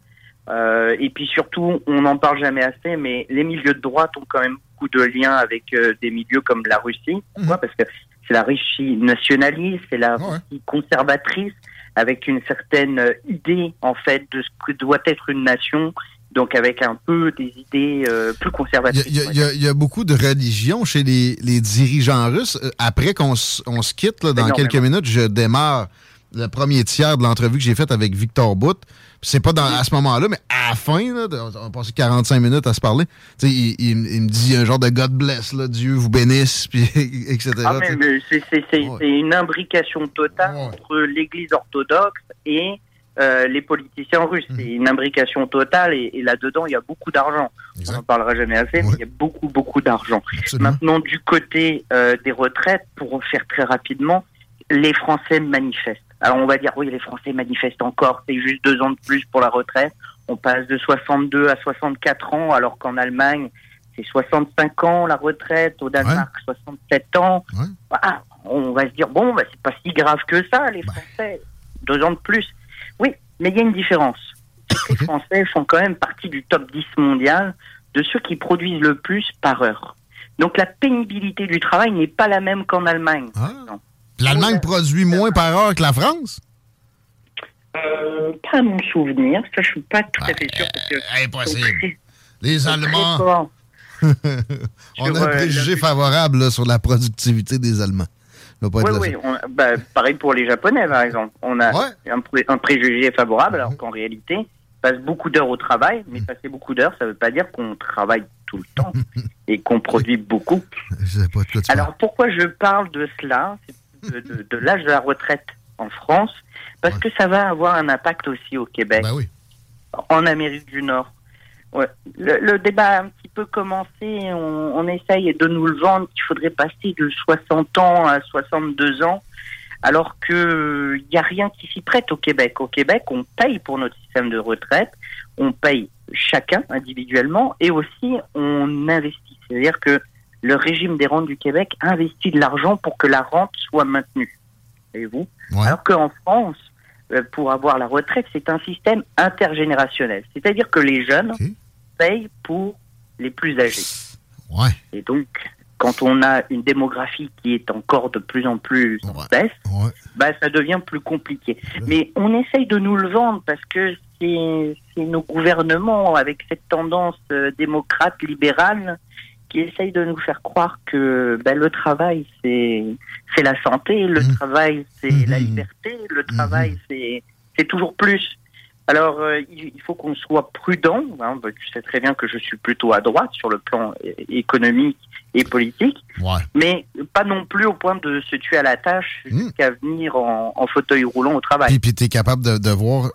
Euh, et puis surtout, on n'en parle jamais assez, mais les milieux de droite ont quand même beaucoup de liens avec euh, des milieux comme la Russie. Pourquoi? Parce que c'est la Russie nationaliste, c'est la Russie conservatrice, avec une certaine euh, idée en fait de ce que doit être une nation. Donc avec un peu des idées euh, plus conservatrices. Il y, a- il y a- il y a beaucoup de religion chez les, les dirigeants russes. Euh, Après qu'on on se quitte, là, dans Énormément. quelques minutes, je démarre le premier tiers de l'entrevue que j'ai faite avec Victor Bout. C'est pas dans, à ce moment-là, mais à la fin, là, on a passé 45 minutes à se parler. Il, il- il me dit un genre de God bless, là, Dieu vous bénisse, puis etc. Ah, mais, mais c'est une imbrication totale entre l'Église orthodoxe et euh, les politiciens russes. Mhm. C'est une imbrication totale et, et là-dedans, il y a beaucoup d'argent. On n'en parlera jamais assez, mais il y a beaucoup, beaucoup d'argent. Maintenant, du côté euh, des retraites, pour faire très rapidement, les Français manifestent. Alors on va dire, oui, les Français manifestent encore, c'est juste deux ans de plus pour la retraite. On passe de 62 à 64 ans, alors qu'en Allemagne, c'est 65 ans la retraite, au Danemark, 67 ans. Ah, on va se dire, bon, bah, c'est pas si grave que ça, les Français, deux ans de plus. Mais il y a une différence. les Français font quand même partie du top 10 mondial de ceux qui produisent le plus par heure. Donc la pénibilité du travail n'est pas la même qu'en Allemagne. Non. L'Allemagne produit moins par heure que la France? Euh, pas à mon souvenir, ça je suis pas tout à fait sûr. Euh, impossible. Les Allemands. On a un euh, préjugé favorable là, sur la productivité des Allemands. Oui, oui. on- bah, pareil pour les Japonais, par exemple. On a un, pré- un préjugé favorable, alors qu'en réalité, ils passent beaucoup d'heures au travail, mais passer beaucoup d'heures, ça ne veut pas dire qu'on travaille tout le temps et qu'on produit beaucoup. Alors pourquoi je parle de cela, de, de- de l'âge de la retraite en France? Parce que ça va avoir un impact aussi au Québec, en Amérique du Nord. Ouais. Le, le débat a un petit peu commencé, on, on essaye de nous le vendre qu'il faudrait passer de 60 ans à 62 ans, alors que il n'y a rien qui s'y prête au Québec. Au Québec, on paye pour notre système de retraite, on paye chacun individuellement et aussi on investit. C'est-à-dire que le régime des rentes du Québec investit de l'argent pour que la rente soit maintenue. Voyez-vous Alors qu'en France, euh, pour avoir la retraite, c'est un système intergénérationnel. C'est-à-dire que les jeunes payent pour les plus âgés. Et donc, quand on a une démographie qui est encore de plus en plus en baisse, bah, ça devient plus compliqué. Mais on essaye de nous le vendre parce que c'est nos gouvernements avec cette tendance euh, démocrate libérale qui essayent de nous faire croire que ben, le travail c'est la santé, le travail c'est la liberté, le travail c'est c'est toujours plus. Alors euh, il faut qu'on soit prudent. Hein, bah, tu sais très bien que je suis plutôt à droite sur le plan é- économique et politique, mais pas non plus au point de se tuer à la tâche jusqu'à venir en, en fauteuil roulant au travail. Puis, puis tu es capable de, de voir euh,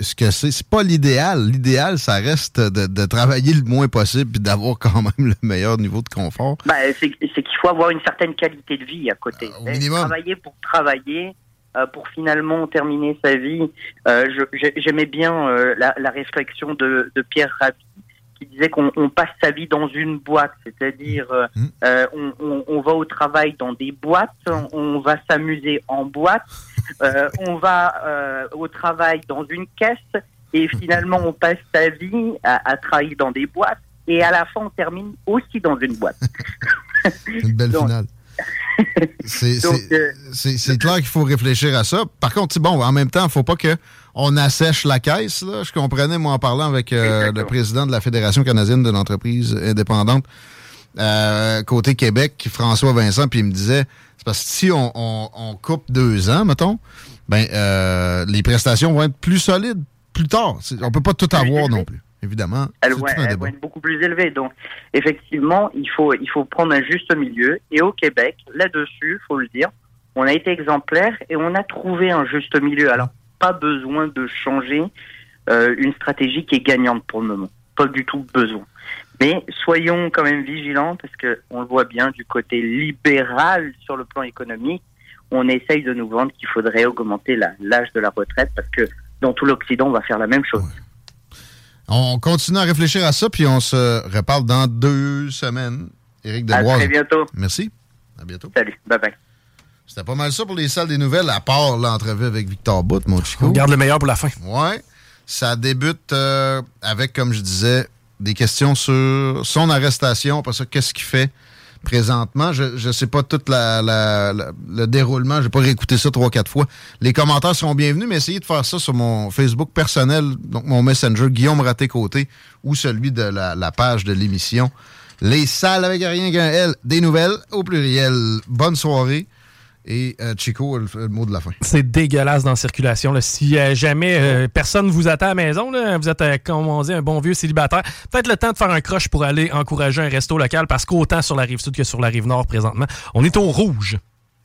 ce que c'est. C'est pas l'idéal. L'idéal, ça reste de, de travailler le moins possible puis d'avoir quand même le meilleur niveau de confort. Bah, c'est qu'il faut avoir une certaine qualité de vie à côté. au minimum. Travailler pour travailler, euh, pour finalement terminer sa vie. Euh, J'aimais bien euh, la, la réflexion de, de Pierre Rabhi qui disait qu'on on passe sa vie dans une boîte, c'est-à-dire euh, euh, on, on- on va au travail dans des boîtes, on, on va s'amuser en boîte, euh, on va euh, au travail dans une caisse et finalement on passe sa vie à, à travailler dans des boîtes et à la fin on termine aussi dans une boîte. Une belle Donc- finale. C'est euh, clair qu'il faut réfléchir à ça. Par contre, bon, en même temps, il ne faut pas qu'on assèche la caisse. Là. Je comprenais, moi, en parlant avec euh, le président de la Fédération canadienne de l'entreprise indépendante, euh, côté Québec, François Vincent, puis il me disait, c'est parce que si on, on- on coupe deux ans, mettons, ben, euh, les prestations vont être plus solides plus tard. On peut pas tout avoir non plus, évidemment. elles vont, elles être beaucoup plus élevées. Donc, effectivement, il faut, il faut prendre un juste milieu. Et au Québec, là-dessus, faut le dire, on a été exemplaire et on a trouvé un juste milieu. Alors, pas besoin de changer euh, une stratégie qui est gagnante pour le moment. Pas du tout besoin. Mais soyons quand même vigilants parce que on le voit bien du côté libéral sur le plan économique, on essaye de nous vendre qu'il faudrait augmenter l'âge de la retraite parce que dans tout l'Occident, on va faire la même chose. On continue à réfléchir à ça, puis on se reparle dans deux semaines. Éric À Deboise. très bientôt. Merci. À bientôt. Salut. Bye bye. C'était pas mal ça pour les salles des nouvelles, à part l'entrevue avec Victor Bout, mon chico. On garde le meilleur pour la fin. Ouais. Ça débute euh, avec, comme je disais, des questions sur son arrestation. Après ça, qu'est-ce qu'il fait? Présentement? Je ne sais pas tout le déroulement. J'ai pas réécouté ça trois, quatre fois. Les commentaires seront bienvenus, mais essayez de faire ça sur mon Facebook personnel, donc mon Messenger, Guillaume Raté-Côté, ou celui de la, la page de l'émission. Les salles avec rien qu'un L, des nouvelles au pluriel. Bonne soirée. Et euh, Chico, le, le mot de la fin. C'est dégueulasse dans la circulation. là. Si euh, jamais euh, personne vous attend à la maison, là, vous êtes, euh, comme on dit, un bon vieux célibataire, peut-être le temps de faire un croche pour aller encourager un resto local parce qu'autant sur la rive sud que sur la rive nord présentement, on est au rouge.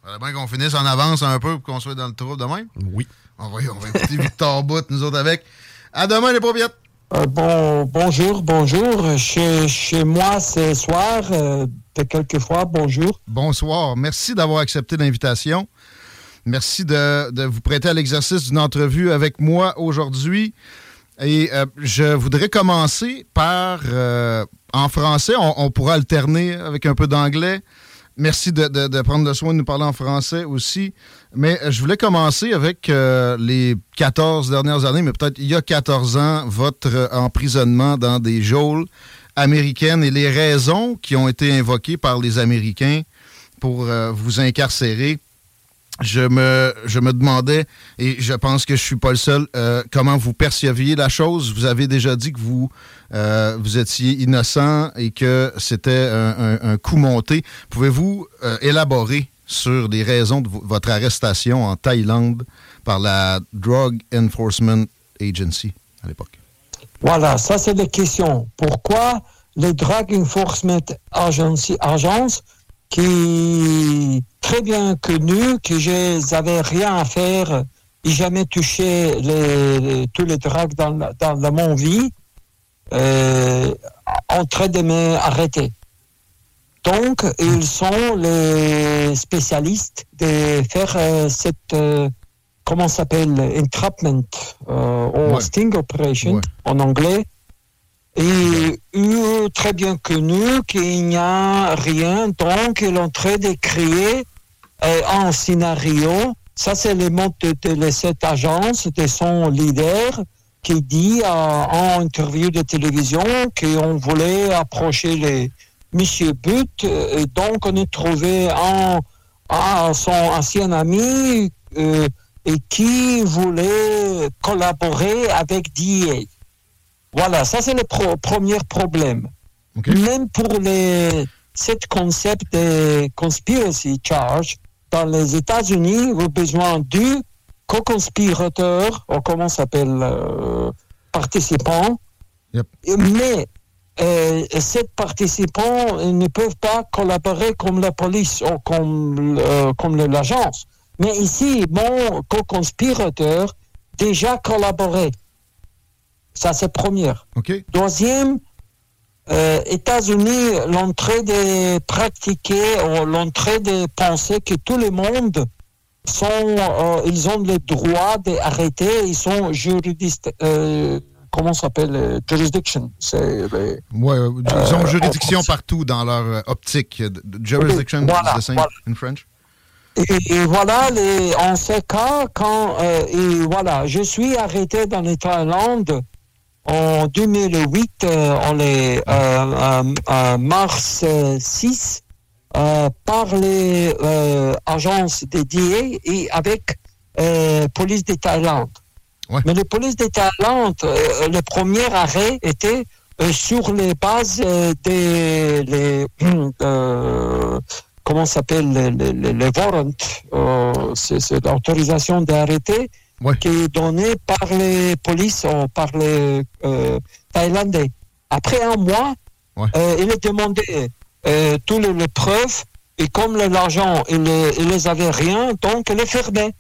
Faudrait bien qu'on finisse en avance un peu pour qu'on soit dans le trou demain. Oui. On va, on va écouter Victor Bout, nous autres avec. À demain, les paupiètes. Euh, bon, bonjour, bonjour. Chez, chez moi, c'est soir. Euh, de quelques fois, bonjour. Bonsoir. Merci d'avoir accepté l'invitation. Merci de, vous prêter à l'exercice d'une entrevue avec moi aujourd'hui. Et euh, je voudrais commencer par, euh, en français, on, pourra alterner avec un peu d'anglais. merci de, prendre le soin de nous parler en français aussi. Mais euh, je voulais commencer avec les 14 dernières années, mais peut-être il y a 14 ans, votre emprisonnement dans des geôles américaines et les raisons qui ont été invoquées par les Américains pour euh, vous incarcérer. Je me, je me demandais, et je pense que je suis pas le seul, euh, comment vous perceviez la chose. Vous avez déjà dit que vous, euh, vous étiez innocent et que c'était un, coup monté. Pouvez-vous élaborer sur les raisons de vo- votre arrestation en Thaïlande par la Drug Enforcement Agency à l'époque? Voilà, ça c'est la question. Pourquoi les Drug Enforcement Agency, Agence, qui très bien connues, que je n'avais rien à faire et jamais touché les, les- tous les drogues dans, dans la- mon vie, euh, en train de m'arrêter. Donc, ils sont les spécialistes de faire euh, cette, euh, comment s'appelle, entrapment, euh, ou Ouais. sting operation en anglais. Et eux, très bien connu qu'il n'y a rien, donc ils ont train de créer euh, un scénario. Ça, c'est le mot de, de cette agence, de son leader, qui dit euh, en interview de télévision qu'on voulait approcher les Monsieur But. euh, Et donc, on a trouvé un, un- son ancien ami euh, et qui voulait collaborer avec DA. Voilà, ça c'est le pro- premier problème. Même pour les cet concept de conspiracy charge, dans les États-Unis, vous avez besoin du co-conspirateur, ou comment s'appelle, euh, participant. Mais euh, ces participants ils ne peuvent pas collaborer comme la police ou comme, euh, l'agence. Mais ici, mon co-conspirateur déjà collaboré. Ça, c'est première. Deuxième, euh, États-Unis, l'entrée de pratiquer ou l'entrée de penser que tout le monde sont, euh, ils ont le droit d'arrêter, ils sont juridistes, euh, comment ça s'appelle, euh, jurisdiction. C'est les- Ouais, ils ont juridiction partout dans leur optique. Jurisdiction, Voilà, the same voilà. in French? Et, et voilà, les, en ce cas, quand euh, et voilà, je suis arrêté dans les Thaïlande en 2008, euh, en les, euh, euh, euh, mars euh, 6, euh, par les euh, agences dédiées et avec euh, police de Thaïlande. Mais les polices de Thaïlande, euh, le premier arrêt était euh, sur les bases euh, des les, euh, comment s'appelle les, les, les- les warrants, euh, c'est l'autorisation d'arrêter qui est donnée par les polices ou par les euh, Thaïlandais. Après un mois, euh, il a demandé euh, toutes les, les preuves et comme l'argent, il, ne- il les avait rien, donc il les fermait.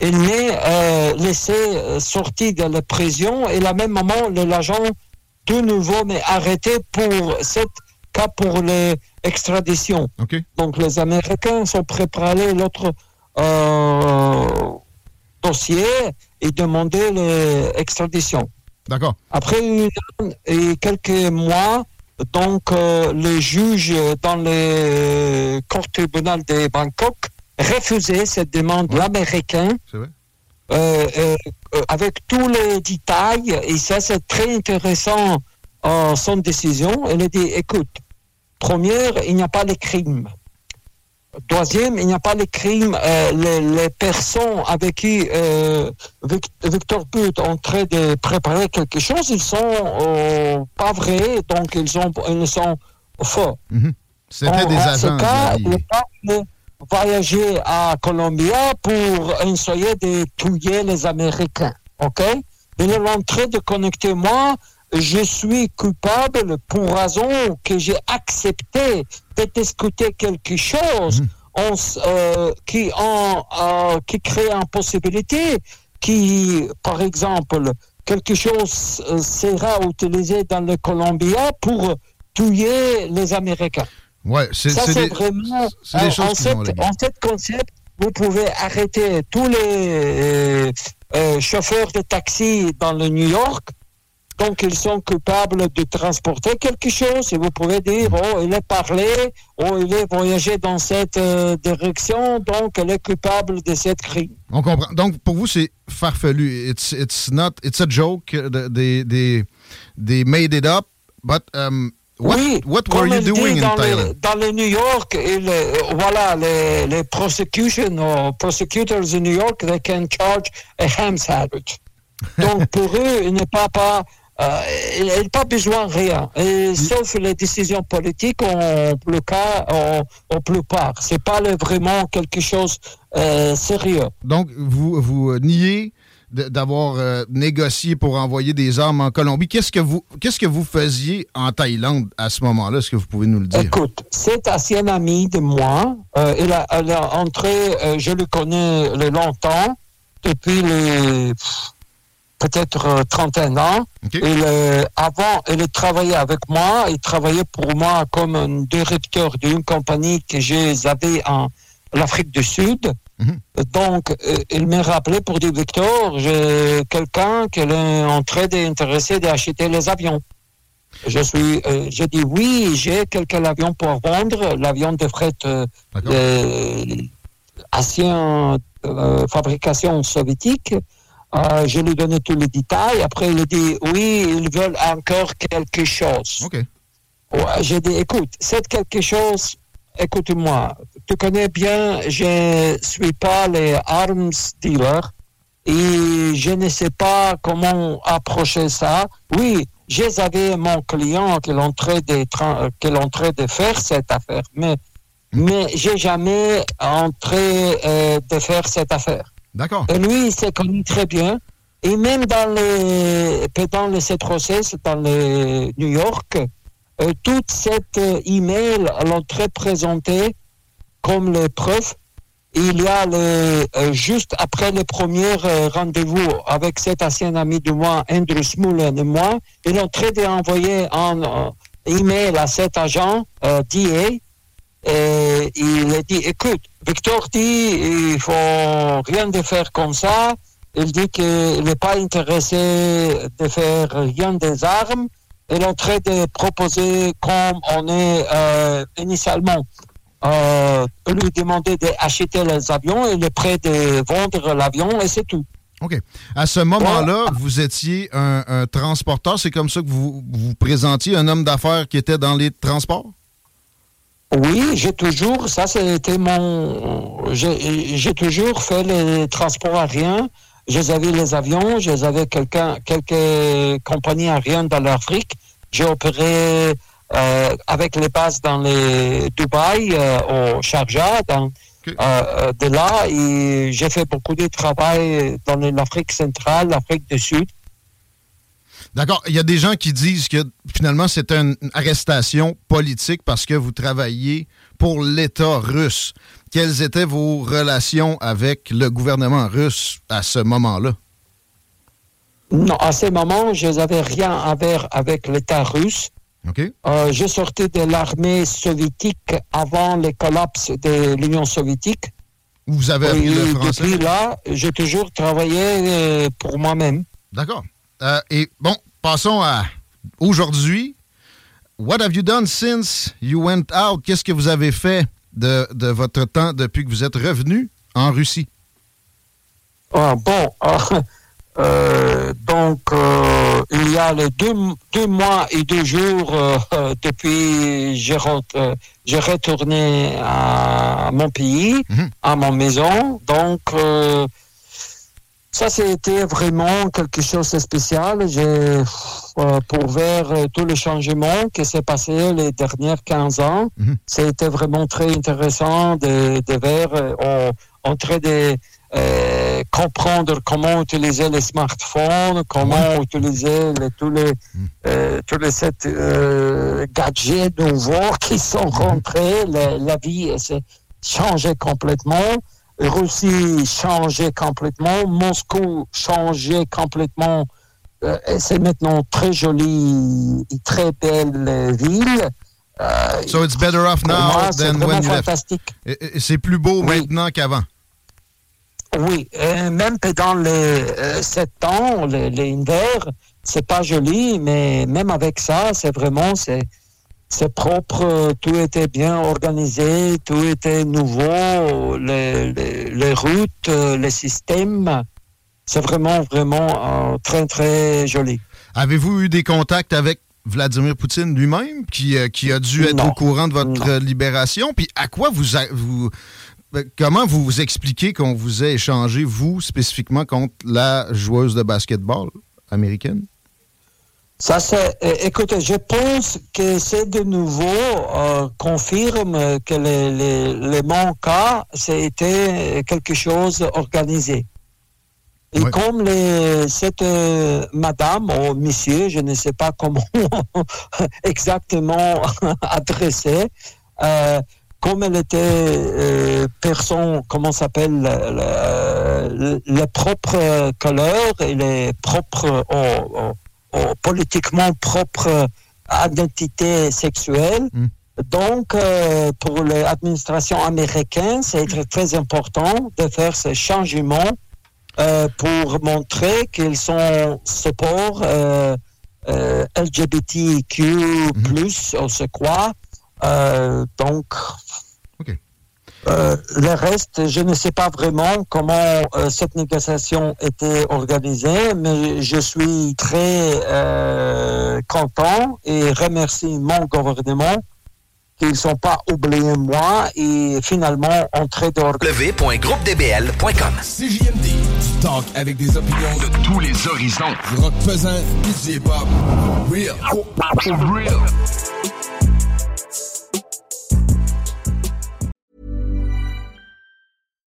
Il euh, laissé euh, sortir de la prison et à la même moment, l'agent de nouveau mais arrêté pour cette cas pour l'extradition. Donc les Américains sont préparés l'autre euh, dossier et demander l'extradition. D'accord. Après une et quelques mois, donc euh, le juge dans le court tribunal de Bangkok refusait cette demande C'est vrai. euh, euh, euh, avec tous les détails et ça c'est très intéressant son décision. Elle a dit écoute, première, il n'y a pas de crime. Deuxième, il n'y a pas de crime. Euh, les, les personnes avec qui euh, Vic- Victor But est en train de préparer quelque chose, ils sont euh, pas vrais, donc ils, ont, ils sont faux. C'était En- des en agents. ce cas, le pape voyager à Colombia pour essayer de tuer les Américains. OK? Il est en train de connecter moi. Je suis coupable pour raison que j'ai accepté de discuter quelque chose en s- euh, qui, en, euh, qui crée une possibilité qui, par exemple, quelque chose euh, sera utilisé dans le Colombia pour tuer les Américains. Ouais, c'est Ça, c'est c'est des, vraiment. c'est des en- cette, en cette concept, vous pouvez arrêter tous les euh, euh, chauffeurs de taxi dans le New York Donc, ils sont coupables de transporter quelque chose. Et vous pouvez dire, oh, il est parlé, oh, il est voyagé dans cette euh, direction, donc il est coupable de cette crime. On comprend. Donc, pour vous, c'est farfelu. It's, it's not, it's a joke. They, they, they made it up. But um, what, oui, what were you doing in dans Thailand? Le, dans le New York, il, euh, voilà, les, les prosecution or prosecutors in New York, they can charge a ham sandwich. Donc pour eux, il n'est pas pas euh, il n'a pas besoin de rien, Et sauf les décisions politiques en le cas en, en plupart. C'est pas le- vraiment quelque chose euh, sérieux. Donc, vous, vous euh, niez d'avoir euh, négocié pour envoyer des armes en Colombie. Qu'est-ce que vous, qu'est-ce que vous faisiez en Thaïlande à ce moment-là? Est-ce que vous pouvez nous le dire? Écoute, c'est ancien ami de moi. Euh, il, a, il a entré, euh, je le connais le longtemps, depuis les pff, peut-être euh, 31 ans. Il, euh, avant, il travaillait avec moi. Il travaillait pour moi comme un directeur d'une compagnie que j'avais en l'Afrique du Sud. Donc, euh, il m'a rappelé pour dire Victor, j'ai quelqu'un qui est en train d'intéressé d'acheter les avions. Je suis, euh, j'ai dit oui, j'ai quelques avions pour vendre, l'avion de fret euh, ancien fabrication soviétique. Euh, je lui ai donné tous les détails. Après, il a dit oui, ils veulent encore quelque chose. Ouais, j'ai dit écoute, c'est quelque chose. Écoute-moi, tu connais bien, je ne suis pas les arms dealers et je ne sais pas comment approcher ça. Oui, j'avais mon client qui est en train de, de faire cette affaire, mais, mais j'ai jamais entré euh, de faire cette affaire. Et lui, il s'est connu très bien. Et même dans les, dans les dans les New York, euh, toute cette euh, email l'ont très présenté comme les preuves. Il y a le, euh, juste après le premier euh, rendez-vous avec cet ancien ami de moi, Andrew Smullen et moi, ils ont très bien envoyé un email à cet agent DA. Et il a dit, écoute, Victor dit, il faut rien de faire comme ça. Il dit qu'il n'est pas intéressé de faire rien des armes. Il est en train de proposer, comme on est euh, initialement, euh, lui demander d'acheter les avions. Il est prêt de vendre l'avion et c'est tout. OK. À ce moment-là, vous étiez un, un transporteur. C'est comme ça que vous vous présentiez, un homme d'affaires qui était dans les transports? Oui, j'ai toujours, ça c'était mon, j'ai j'ai toujours fait les transports aériens. J'avais les avions, j'avais quelqu'un, quelques compagnies aériennes dans l'Afrique. J'ai opéré euh, avec les bases dans les Dubaï, euh, au Sharjah, dans, euh, euh, de là, et j'ai fait beaucoup de travail dans l'Afrique centrale, l'Afrique du Sud. D'accord. Il y a des gens qui disent que finalement c'était une arrestation politique parce que vous travailliez pour l'État russe. Quelles étaient vos relations avec le gouvernement russe à ce moment-là? Non, à ce moment, je n'avais rien à voir avec l'État russe. OK. Euh, je sortais de l'armée soviétique avant le collapse de l'Union soviétique. Vous avez appris le français? Depuis là, j'ai toujours travaillé euh, pour moi-même. D'accord. Euh, et bon, passons à aujourd'hui. What have you done since you went out? Qu'est-ce que vous avez fait de, de votre temps depuis que vous êtes revenu en Russie? Ah, bon, euh, euh, donc euh, il y a les deux, deux mois et deux jours depuis j'ai j'ai retourné à mon pays, à mon maison. Donc ça c'était vraiment quelque chose de spécial. J'ai euh, pour voir euh, tous les changements qui s'est passé les dernières 15 ans. C'était vraiment très intéressant de, de voir euh, en, train de euh, comprendre comment utiliser les smartphones, comment utiliser les- tous les euh, tous les sept, euh, gadgets nouveaux qui sont rentrés. La, la vie s'est changée complètement. Russie changé complètement. Moscou changé complètement. Euh, c'est maintenant très jolie et très belle ville. Euh, So it's better off now than when you left. fantastique. C'est plus beau maintenant qu'avant. Oui, et même pendant les euh, sept ans, les, les hivers, c'est pas joli, mais même avec ça, c'est vraiment, c'est, c'est propre, tout était bien organisé, tout était nouveau, les, les, les routes, euh, les systèmes, c'est vraiment, vraiment euh, très, très joli. Avez-vous eu des contacts avec Vladimir Poutine lui-même, qui, euh, qui a dû être Non. au courant de votre Non. euh, libération? Puis à quoi vous, a- vous euh, comment vous vous expliquez qu'on vous ait échangé, vous, spécifiquement, contre la joueuse de basketball américaine? Ça, c'est, euh, écoutez, je pense que c'est de nouveau euh, confirme que les, les, cas, c'était quelque chose organisé. Et comme les, cette euh, madame ou monsieur, je ne sais pas comment exactement adresser, euh, comme elle était euh, personne, comment s'appelle, le, le- les propres couleurs et les propres, oh, oh, oh, politiquement propres identités sexuelles. Donc, euh, pour l'administration américaine, c'est très, très important de faire ce changement euh, pour montrer qu'ils sont support euh, euh, LGBTQ+, on se croit. Euh, donc, euh, le reste, je ne sais pas vraiment comment euh, cette négociation était organisée, mais je suis très euh, content et remercie mon gouvernement qu'ils ne sont pas oubliés moi et finalement entré dans www.groupedbl.com CJMD, du talk avec des opinions de tous les horizons. Du rock pesant, du hip-hop, real, real.